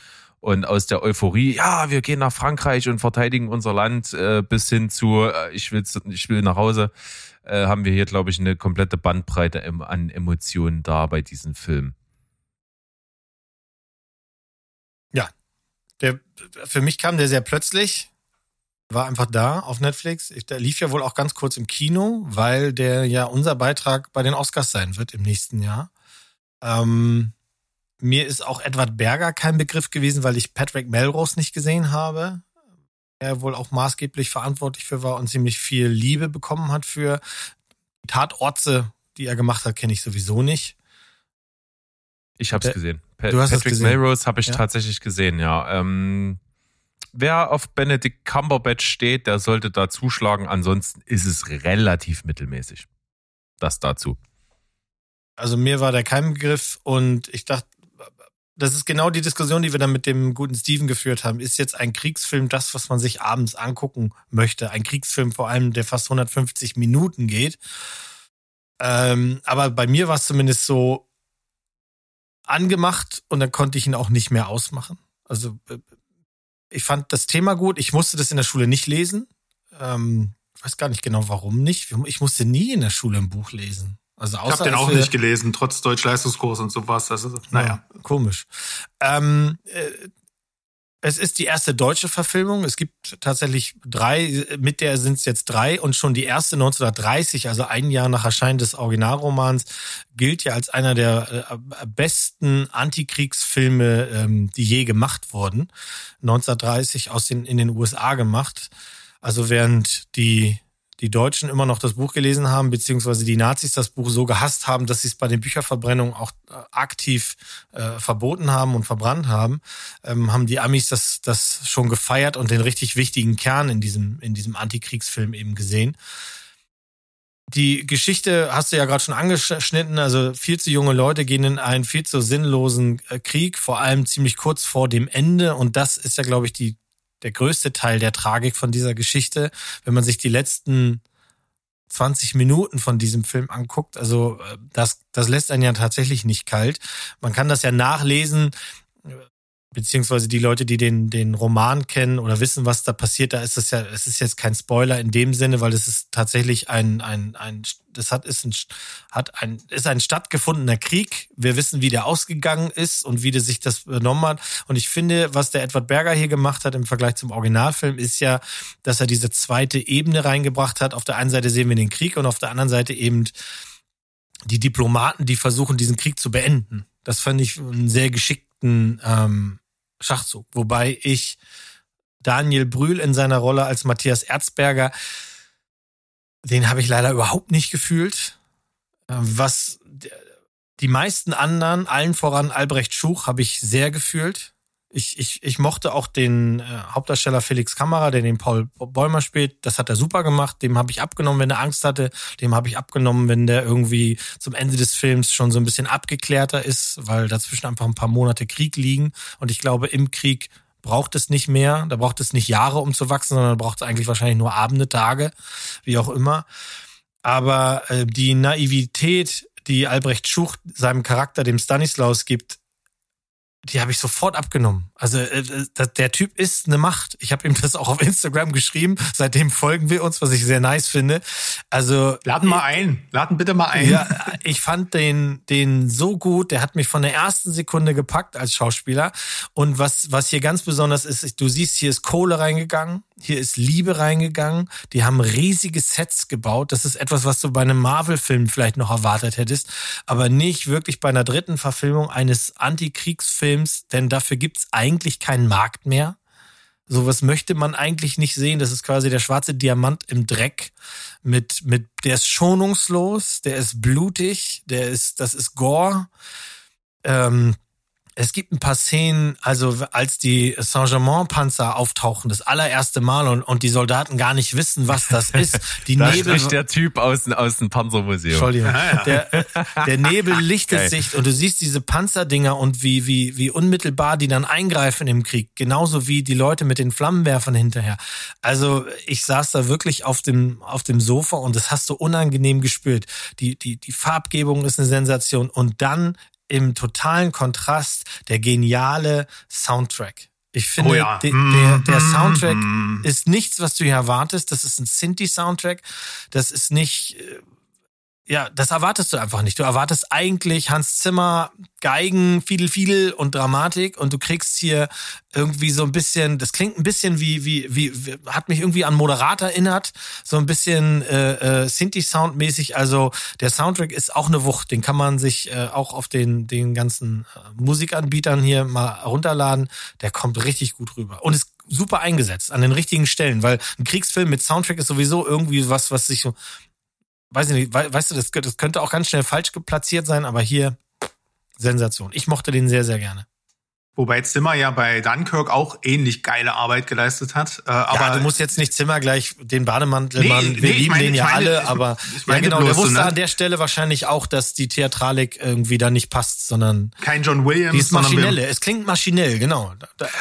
und aus der Euphorie, ja, wir gehen nach Frankreich und verteidigen unser Land, äh, bis hin zu, äh, ich, will, ich will nach Hause, äh, haben wir hier, glaube ich, eine komplette Bandbreite an Emotionen da bei diesem Film. Der, für mich kam der sehr plötzlich, war einfach da auf Netflix. Ich, der lief ja wohl auch ganz kurz im Kino, weil der ja unser Beitrag bei den Oscars sein wird im nächsten Jahr. Ähm, mir ist auch Edward Berger kein Begriff gewesen, weil ich Patrick Melrose nicht gesehen habe. Er wohl auch maßgeblich verantwortlich für war und ziemlich viel Liebe bekommen hat für die Tatorte, die er gemacht hat, kenne ich sowieso nicht. Ich habe es gesehen. Pa Du hast Patrick gesehen. Melrose habe ich Ja. tatsächlich gesehen, ja. Ähm, wer auf Benedict Cumberbatch steht, der sollte da zuschlagen. Ansonsten ist es relativ mittelmäßig. Das dazu. Also mir war der kein Begriff und ich dachte, das ist genau die Diskussion, die wir dann mit dem guten Steven geführt haben. Ist jetzt ein Kriegsfilm das, was man sich abends angucken möchte? Ein Kriegsfilm vor allem, der fast 150 Minuten geht. Ähm, aber bei mir war es zumindest so angemacht und dann konnte ich ihn auch nicht mehr ausmachen. Also äh, ich fand das Thema gut. Ich musste das in der Schule nicht lesen. Ähm, ich weiß gar nicht genau, warum nicht. Ich musste nie in der Schule ein Buch lesen. Also ich habe den auch nicht gelesen, trotz Deutsch-Leistungskurs und sowas. Also, naja. Ja, komisch. Ähm, äh, es ist die erste deutsche Verfilmung. Es gibt tatsächlich drei, mit der sind es jetzt drei und schon die erste 1930, also ein Jahr nach Erscheinen des Originalromans, gilt ja als einer der äh, besten Antikriegsfilme, ähm, die je gemacht wurden. 1930 aus den, in den USA gemacht. Also während die die Deutschen immer noch das Buch gelesen haben, beziehungsweise die Nazis das Buch so gehasst haben, dass sie es bei den Bücherverbrennungen auch äh, aktiv äh, verboten haben und verbrannt haben, ähm, haben die Amis das, das schon gefeiert und den richtig wichtigen Kern in diesem, in diesem Antikriegsfilm eben gesehen. Die Geschichte hast du ja gerade schon angeschnitten. Also viel zu junge Leute gehen in einen viel zu sinnlosen äh, Krieg, vor allem ziemlich kurz vor dem Ende. Und das ist ja, glaube ich, die der größte Teil der Tragik von dieser Geschichte, wenn man sich die letzten 20 Minuten von diesem Film anguckt. Also äh, das, das lässt einen ja tatsächlich nicht kalt. Man kann das ja nachlesen beziehungsweise die Leute, die den, den Roman kennen oder wissen, was da passiert, da ist es ja, es ist jetzt kein Spoiler in dem Sinne, weil es ist tatsächlich ein, ein, ein, das hat, ist ein, hat ein, ist ein stattgefundener Krieg. Wir wissen, wie der ausgegangen ist und wie der sich das benommen hat. Und ich finde, was der Edward Berger hier gemacht hat im Vergleich zum Originalfilm, ist ja, dass er diese zweite Ebene reingebracht hat. Auf der einen Seite sehen wir den Krieg und auf der anderen Seite eben die Diplomaten, die versuchen, diesen Krieg zu beenden. Das fand ich einen sehr geschickten ähm, Schachzug. Wobei ich Daniel Brühl in seiner Rolle als Matthias Erzberger, den habe ich leider überhaupt nicht gefühlt. Ähm, was die meisten anderen, allen voran Albrecht Schuch, habe ich sehr gefühlt. Ich, ich, ich mochte auch den äh, Hauptdarsteller Felix Kammerer, der den Paul Bäumer spielt. Das hat er super gemacht. Dem habe ich abgenommen, wenn er Angst hatte. Dem habe ich abgenommen, wenn der irgendwie zum Ende des Films schon so ein bisschen abgeklärter ist, weil dazwischen einfach ein paar Monate Krieg liegen. Und ich glaube, im Krieg braucht es nicht mehr. Da braucht es nicht Jahre, um zu wachsen, sondern braucht es eigentlich wahrscheinlich nur Abende, Tage, wie auch immer. Aber äh, die Naivität, die Albrecht Schuch seinem Charakter, dem Stanislaus gibt, die habe ich sofort abgenommen. Also äh, der Typ ist eine Macht. Ich habe ihm das auch auf Instagram geschrieben. Seitdem folgen wir uns, was ich sehr nice finde. Also laden mal ein, laden bitte mal ein. Ja, ich fand den den so gut. Der hat mich von der ersten Sekunde gepackt als Schauspieler. Und was was hier ganz besonders ist, du siehst, hier ist Kohle reingegangen, hier ist Liebe reingegangen. Die haben riesige Sets gebaut. Das ist etwas, was du bei einem Marvel-Film vielleicht noch erwartet hättest, aber nicht wirklich bei einer dritten Verfilmung eines Antikriegsfilms, denn dafür gibt's eigentlich keinen Markt mehr. Sowas möchte man eigentlich nicht sehen. Das ist quasi der schwarze Diamant im Dreck. Mit, mit, der ist schonungslos, der ist blutig, der ist, das ist Gore. Ähm, es gibt ein paar Szenen, also als die Saint-Germain-Panzer auftauchen, das allererste Mal und, und die Soldaten gar nicht wissen, was das [laughs] ist. Die da Nebel, spricht der Typ aus, aus dem Panzermuseum. Entschuldigung. Der, der Nebel lichtet Geil. sich und du siehst diese Panzerdinger und wie, wie, wie unmittelbar die dann eingreifen im Krieg. Genauso wie die Leute mit den Flammenwerfern hinterher. Also ich saß da wirklich auf dem, auf dem Sofa und das hast du unangenehm gespürt. Die, die, die Farbgebung ist eine Sensation und dann im totalen Kontrast der geniale Soundtrack. Ich finde, Oh ja. de, der, der mm, Soundtrack mm. ist nichts, was du hier erwartest. Das ist ein Sinti-Soundtrack. Das ist nicht, äh, ja, das erwartest du einfach nicht. Du erwartest eigentlich Hans Zimmer, Geigen, Fiedel, Fiedel und Dramatik und du kriegst hier irgendwie so ein bisschen, das klingt ein bisschen wie, wie, wie, wie hat mich irgendwie an Moderat erinnert, so ein bisschen äh, äh, Sinti-Sound-mäßig. Also der Soundtrack ist auch eine Wucht, den kann man sich äh, auch auf den, den ganzen äh, Musikanbietern hier mal runterladen. Der kommt richtig gut rüber und ist super eingesetzt an den richtigen Stellen, weil ein Kriegsfilm mit Soundtrack ist sowieso irgendwie was, was sich so weiß ich nicht, we- weißt du, das, das könnte auch ganz schnell falsch platziert sein, aber hier Sensation. Ich mochte den sehr, sehr gerne. Wobei Zimmer ja bei Dunkirk auch ähnlich geile Arbeit geleistet hat. Äh, aber ja, du musst jetzt nicht Zimmer gleich den Bademantelmann, Nee, wir nee, lieben meine- den ja meine- alle, ich- aber ich ja meinte genau, der bloß so, wusste ne? an der Stelle wahrscheinlich auch, dass die Theatralik irgendwie da nicht passt, sondern kein John Williams, die ist maschinelle. Es klingt maschinell, genau.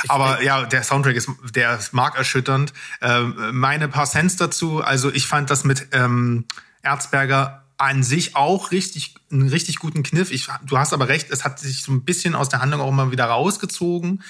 Ich- Aber ja, der Soundtrack ist, der ist markerschütternd. Ähm, meine paar Cents dazu. Also ich fand das mit ähm, Erzberger an sich auch richtig, einen richtig guten Kniff. Ich, du hast aber recht, es hat sich so ein bisschen aus der Handlung auch immer wieder rausgezogen.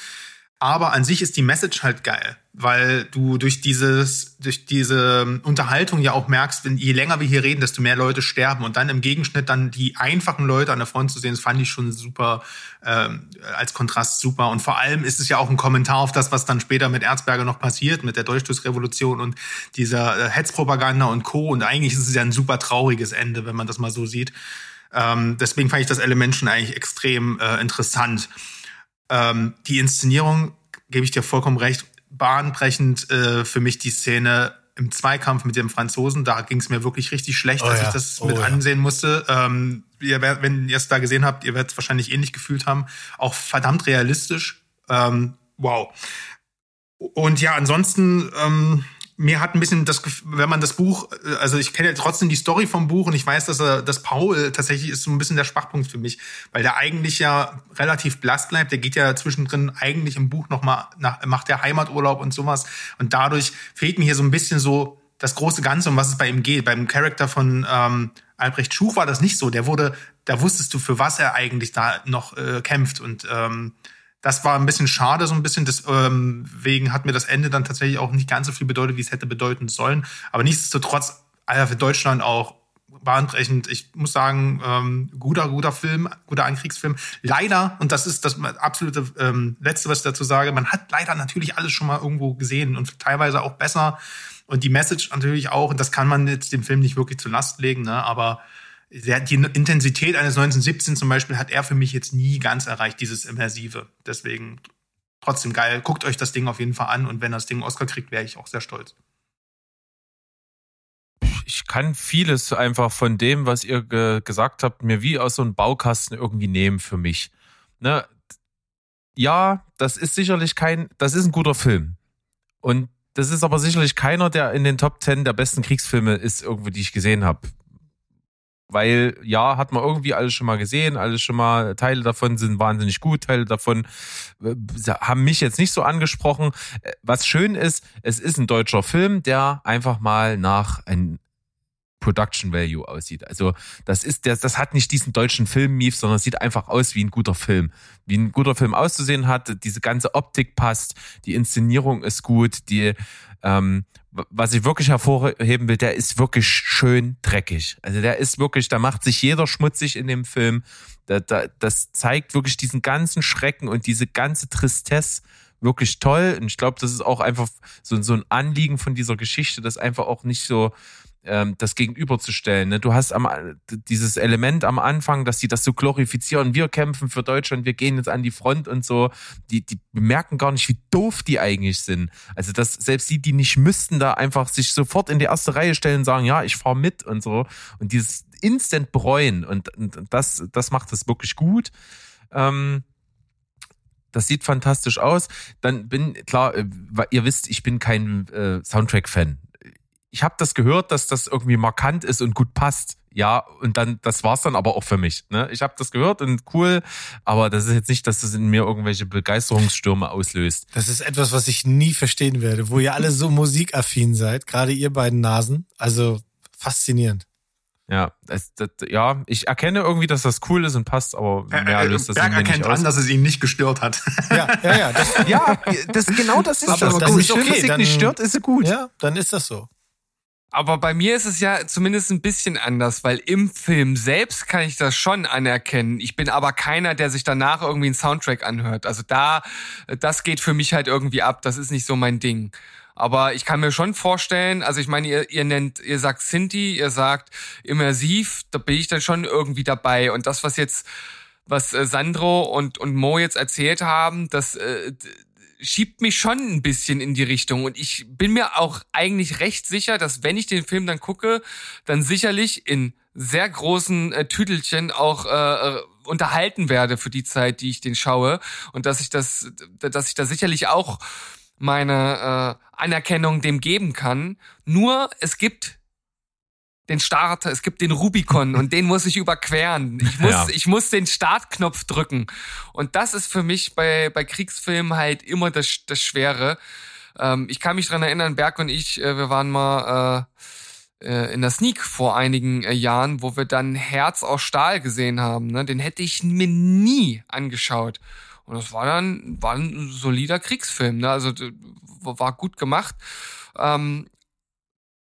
Aber an sich ist die Message halt geil, weil du durch dieses, durch diese Unterhaltung ja auch merkst, wenn je länger wir hier reden, desto mehr Leute sterben und dann im Gegenschnitt dann die einfachen Leute an der Front zu sehen, das fand ich schon super ähm, als Kontrast super. Und vor allem ist es ja auch ein Kommentar auf das, was dann später mit Erzberger noch passiert, mit der Durchstoßrevolution und dieser äh, Hetzpropaganda und Co. Und eigentlich ist es ja ein super trauriges Ende, wenn man das mal so sieht. Ähm, deswegen fand ich das Element schon eigentlich extrem äh, interessant. Ähm, die Inszenierung, gebe ich dir vollkommen recht, bahnbrechend äh, für mich die Szene im Zweikampf mit dem Franzosen. Da ging es mir wirklich richtig schlecht, Oh als ja, ich das oh mit ja. ansehen musste. Ähm, ihr wenn ihr es da gesehen habt, ihr werdet es wahrscheinlich ähnlich gefühlt haben. Auch verdammt realistisch. Ähm, wow. Und ja, ansonsten, ähm, mir hat ein bisschen das, wenn man das Buch, äh, also ich kenne ja trotzdem die Story vom Buch und ich weiß, dass er, dass Paul tatsächlich ist so ein bisschen der Schwachpunkt für mich, weil der eigentlich ja relativ blass bleibt. Der geht ja zwischendrin eigentlich im Buch noch mal nach, macht der Heimaturlaub und sowas und dadurch fehlt mir hier so ein bisschen so das große Ganze, um was es bei ihm geht. Beim Charakter von ähm, Albrecht Schuch war das nicht so. Der wurde, da wusstest du, für was er eigentlich da noch äh, kämpft und ähm, das war ein bisschen schade, so ein bisschen. Deswegen hat mir das Ende dann tatsächlich auch nicht ganz so viel bedeutet, wie es hätte bedeuten sollen. Aber nichtsdestotrotz, für Deutschland auch bahnbrechend. Ich muss sagen, ähm, guter, guter Film, guter Ankriegsfilm. Leider, und das ist das absolute ähm, Letzte, was ich dazu sage, man hat leider natürlich alles schon mal irgendwo gesehen und teilweise auch besser. Und die Message natürlich auch, und das kann man jetzt dem Film nicht wirklich zur Last legen, ne? aber die Intensität eines 1917 zum Beispiel hat er für mich jetzt nie ganz erreicht, dieses Immersive. Deswegen trotzdem geil. Guckt euch das Ding auf jeden Fall an und wenn das Ding einen Oscar kriegt, wäre ich auch sehr stolz. ich kann vieles einfach von dem, was ihr ge gesagt habt, mir wie aus so einem Baukasten irgendwie nehmen für mich. Ne? Ja, das ist sicherlich kein, das ist ein guter Film. Und das ist aber sicherlich keiner, der in den Top 10 der besten Kriegsfilme ist, irgendwie, die ich gesehen habe. Weil, ja, hat man irgendwie alles schon mal gesehen, alles schon mal, Teile davon sind wahnsinnig gut, Teile davon äh, haben mich jetzt nicht so angesprochen. Äh, Was schön ist, es ist ein deutscher Film, der einfach mal nach ein Production Value aussieht. Also das ist der, das hat nicht diesen deutschen Film-Mief, sondern sieht einfach aus wie ein guter Film. Wie ein guter Film auszusehen hat, diese ganze Optik passt, die Inszenierung ist gut, die ähm, was ich wirklich hervorheben will, der ist wirklich schön dreckig. Also der ist wirklich, da macht sich jeder schmutzig in dem Film. Da, da, das zeigt wirklich diesen ganzen Schrecken und diese ganze Tristesse wirklich toll. Und ich glaube, das ist auch einfach so, so ein Anliegen von dieser Geschichte, das einfach auch nicht so ähm, das gegenüberzustellen. Ne? Du hast am, dieses Element am Anfang, dass die das so glorifizieren. Wir kämpfen für Deutschland, wir gehen jetzt an die Front und so. Die, die merken gar nicht, wie doof die eigentlich sind. Also dass selbst die, die nicht müssten, da einfach sich sofort in die erste Reihe stellen und sagen, ja, ich fahre mit und so. Und dieses Instant bereuen und, und das, das macht es wirklich gut. Ähm, das sieht fantastisch aus. Dann bin klar, äh, ihr wisst, ich bin kein äh, Soundtrack-Fan. Ich habe das gehört, dass das irgendwie markant ist und gut passt. Ja, und dann, das war's dann aber auch für mich. Ne? Ich habe das gehört und cool, aber das ist jetzt nicht, dass das in mir irgendwelche Begeisterungsstürme auslöst. Das ist etwas, was ich nie verstehen werde, wo ihr alle so musikaffin seid, gerade ihr beiden Nasen. Also faszinierend. Ja, das, das, ja, ich erkenne irgendwie, dass das cool ist und passt, aber mehr löst das in Berg erkennt aus. an, dass es ihn nicht gestört hat. Ja, ja, ja. Das, [laughs] ja, das, genau das ist Aber das. das ist okay, Filmmusik dann- nicht stört, ist sie gut. ja, dann ist das so. Aber bei mir ist es ja zumindest ein bisschen anders, weil im Film selbst kann ich das schon anerkennen. Ich bin aber keiner, der sich danach irgendwie einen Soundtrack anhört. Also da, das geht für mich halt irgendwie ab. Das ist nicht so mein Ding. Aber ich kann mir schon vorstellen, also ich meine, ihr, ihr nennt, ihr sagt Sinti, ihr sagt immersiv, da bin ich dann schon irgendwie dabei. Und das, was jetzt, was äh, Sandro und, und Mo jetzt erzählt haben, das äh, schiebt mich schon ein bisschen in die Richtung. Und ich bin mir auch eigentlich recht sicher, dass wenn ich den Film dann gucke, dann sicherlich in sehr großen äh, Tüdelchen auch äh, unterhalten werde für die Zeit, die ich den schaue und dass ich das, dass ich da sicherlich auch meine äh, Anerkennung dem geben kann. Nur es gibt den Starter, es gibt den Rubicon und den muss ich überqueren. Ich [laughs] muss, Ja. ich muss den Startknopf drücken. Und das ist für mich bei, bei Kriegsfilmen halt immer das, das Schwere. Ähm, ich kann mich dran erinnern, Berg und ich, äh, wir waren mal äh, äh, in der Sneak vor einigen äh, Jahren, wo wir dann Herz aus Stahl gesehen haben. Ne? Den hätte ich mir nie angeschaut. Und das war dann war ein solider Kriegsfilm. Ne? Also war gut gemacht. Ähm,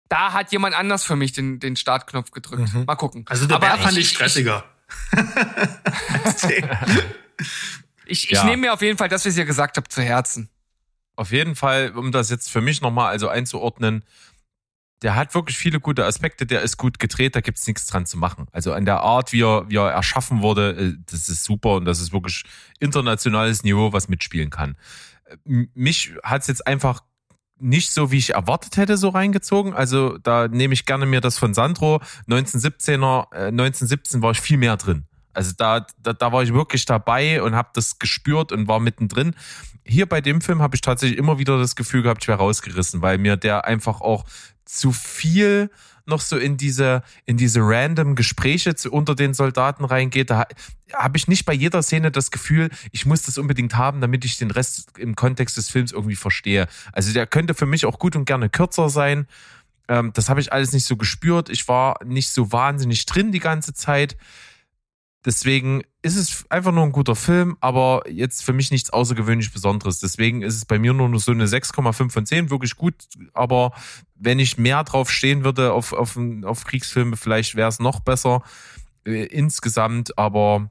da hat jemand anders für mich den, den Startknopf gedrückt. Mhm. Mal gucken. Also der Aber Bär fand ich stressiger. [laughs] Ich, ich Ja. nehme mir auf jeden Fall das, was ihr gesagt habt, zu Herzen. Auf jeden Fall, um das jetzt für mich nochmal also einzuordnen, der hat wirklich viele gute Aspekte, der ist gut gedreht, da gibt's nichts dran zu machen. Also an der Art, wie er, wie er erschaffen wurde, äh, das ist super und das ist wirklich internationales Niveau, was mitspielen kann. Äh, Mich hat's jetzt einfach nicht so, wie ich erwartet hätte, so reingezogen. Also da nehme ich gerne mir das von Sandro. 1917er, äh, 1917 war ich viel mehr drin. Also da, da, da war ich wirklich dabei und habe das gespürt und war mittendrin. Hier bei dem Film habe ich tatsächlich immer wieder das Gefühl gehabt, ich wäre rausgerissen, weil mir der einfach auch zu viel noch so in diese in diese random Gespräche zu, unter den Soldaten reingeht. Da habe ich nicht bei jeder Szene das Gefühl, ich muss das unbedingt haben, damit ich den Rest im Kontext des Films irgendwie verstehe. Also der könnte für mich auch gut und gerne kürzer sein. Ähm, das habe ich alles nicht so gespürt. Ich war nicht so wahnsinnig drin die ganze Zeit. Deswegen ist es einfach nur ein guter Film, aber jetzt für mich nichts außergewöhnlich Besonderes. Deswegen ist es bei mir nur so eine 6,5 von 10, wirklich gut. Aber wenn ich mehr drauf stehen würde auf, auf, auf Kriegsfilme, vielleicht wäre es noch besser äh, insgesamt, aber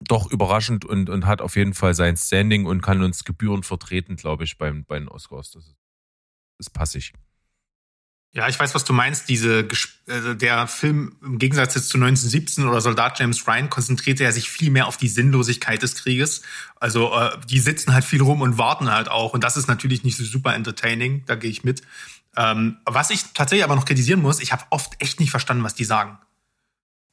doch überraschend und, und hat auf jeden Fall sein Standing und kann uns gebührend vertreten, glaube ich, beim, bei den Oscars. Das ist, ist passig. Ja, ich weiß, was du meinst. Diese, also der Film im Gegensatz jetzt zu 1917 oder Soldat James Ryan konzentrierte er sich viel mehr auf die Sinnlosigkeit des Krieges. Also äh, die sitzen halt viel rum und warten halt auch. Und das ist natürlich nicht so super entertaining. Da gehe ich mit. Ähm, was ich tatsächlich aber noch kritisieren muss, ich habe oft echt nicht verstanden, was die sagen.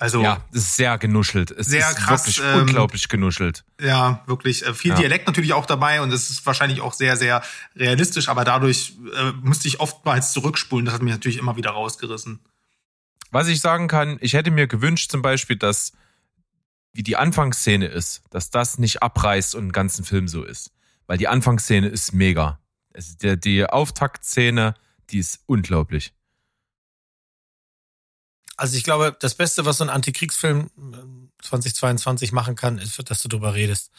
Also Ja, ist sehr genuschelt. Es Sehr ist krass, wirklich ähm, unglaublich genuschelt. Ja, wirklich. Äh, viel Ja. Dialekt natürlich auch dabei und es ist wahrscheinlich auch sehr, sehr realistisch, aber dadurch äh, musste ich oftmals zurückspulen. Das hat mich natürlich immer wieder rausgerissen. Was ich sagen kann, ich hätte mir gewünscht zum Beispiel, dass wie die Anfangsszene ist, dass das nicht abreißt und einen ganzen Film so ist. Weil die Anfangsszene ist mega. Es, der, die Auftaktszene, die ist unglaublich. Also ich glaube, das Beste, was so ein Antikriegsfilm äh, 2022 machen kann, ist, dass du drüber redest.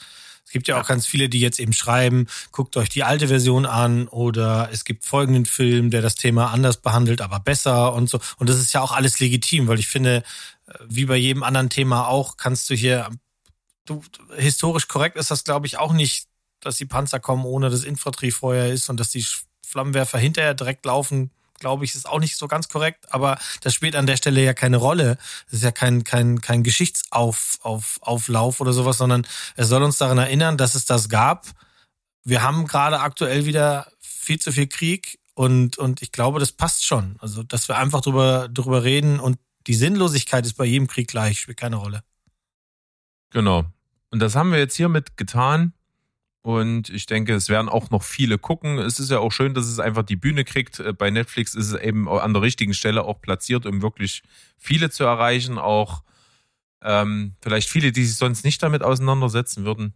Es gibt ja auch ganz viele, die jetzt eben schreiben, guckt euch die alte Version an oder es gibt folgenden Film, der das Thema anders behandelt, aber besser und so. Und das ist ja auch alles legitim, weil ich finde, äh, wie bei jedem anderen Thema auch, kannst du hier, du, historisch korrekt ist das, glaube ich, auch nicht, dass die Panzer kommen, ohne dass Infanteriefeuer ist und dass die Flammenwerfer hinterher direkt laufen, glaube ich, ist auch nicht so ganz korrekt, aber das spielt an der Stelle ja keine Rolle. Das ist ja kein, kein, kein Geschichtsauf, auf, Auflauf oder sowas, sondern es soll uns daran erinnern, dass es das gab. Wir haben gerade aktuell wieder viel zu viel Krieg und, und ich glaube, das passt schon. Also, dass wir einfach drüber, drüber reden und die Sinnlosigkeit ist bei jedem Krieg gleich, spielt keine Rolle. Genau. Und das haben wir jetzt hiermit getan. Und ich denke, es werden auch noch viele gucken. Es ist ja auch schön, dass es einfach die Bühne kriegt. Äh, Bei Netflix ist es eben an der richtigen Stelle auch platziert, um wirklich viele zu erreichen. Auch ähm, vielleicht viele, die sich sonst nicht damit auseinandersetzen würden.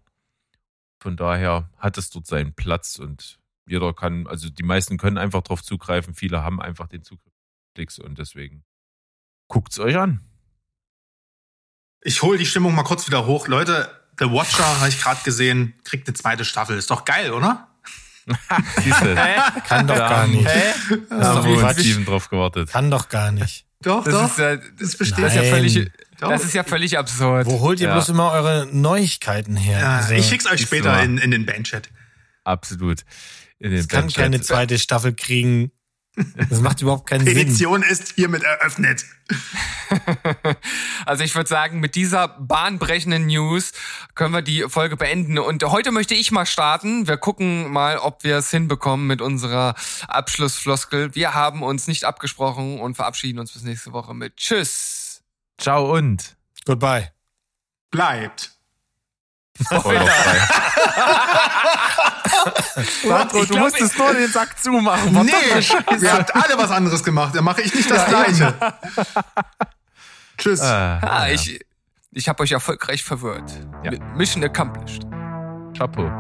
Von daher hat es dort seinen Platz und jeder kann, also die meisten können einfach drauf zugreifen. Viele haben einfach den Zugriff und deswegen guckt's euch an. Ich hole die Stimmung mal kurz wieder hoch. Leute, The Watcher, habe ich gerade gesehen, kriegt eine zweite Staffel. Ist doch geil, oder? [laughs] Siehste, Kann doch Da gar nicht. da Das haben wir uns drauf gewartet. Kann doch gar nicht. Doch, Das doch. ist ja, das besteht. ja völlig, Doch. das ist ja völlig absurd. Wo holt ihr Ja. bloß immer eure Neuigkeiten her? ja, Also, ich schick's euch später in, in den Bandchat. Absolut. In den Es kann keine zweite Staffel kriegen. Das macht überhaupt keinen Sinn. Petition ist hiermit eröffnet. [laughs] Also ich würde sagen, mit dieser bahnbrechenden News können wir die Folge beenden. Und heute möchte ich mal starten. Wir gucken mal, ob wir es hinbekommen mit unserer Abschlussfloskel. Wir haben uns nicht abgesprochen und verabschieden uns bis nächste Woche mit Tschüss. Ciao und. Goodbye. bleibt. Spoilerfrei. Sandro, [laughs] du musstest nur den Sack zumachen. Nee, Verdammte Scheiße. ihr habt alle was anderes gemacht. Dann mache ich nicht das Gleiche. Tschüss. Ah, Ah, ich, ich habe euch erfolgreich verwirrt. Ja. Mission accomplished. Chapeau.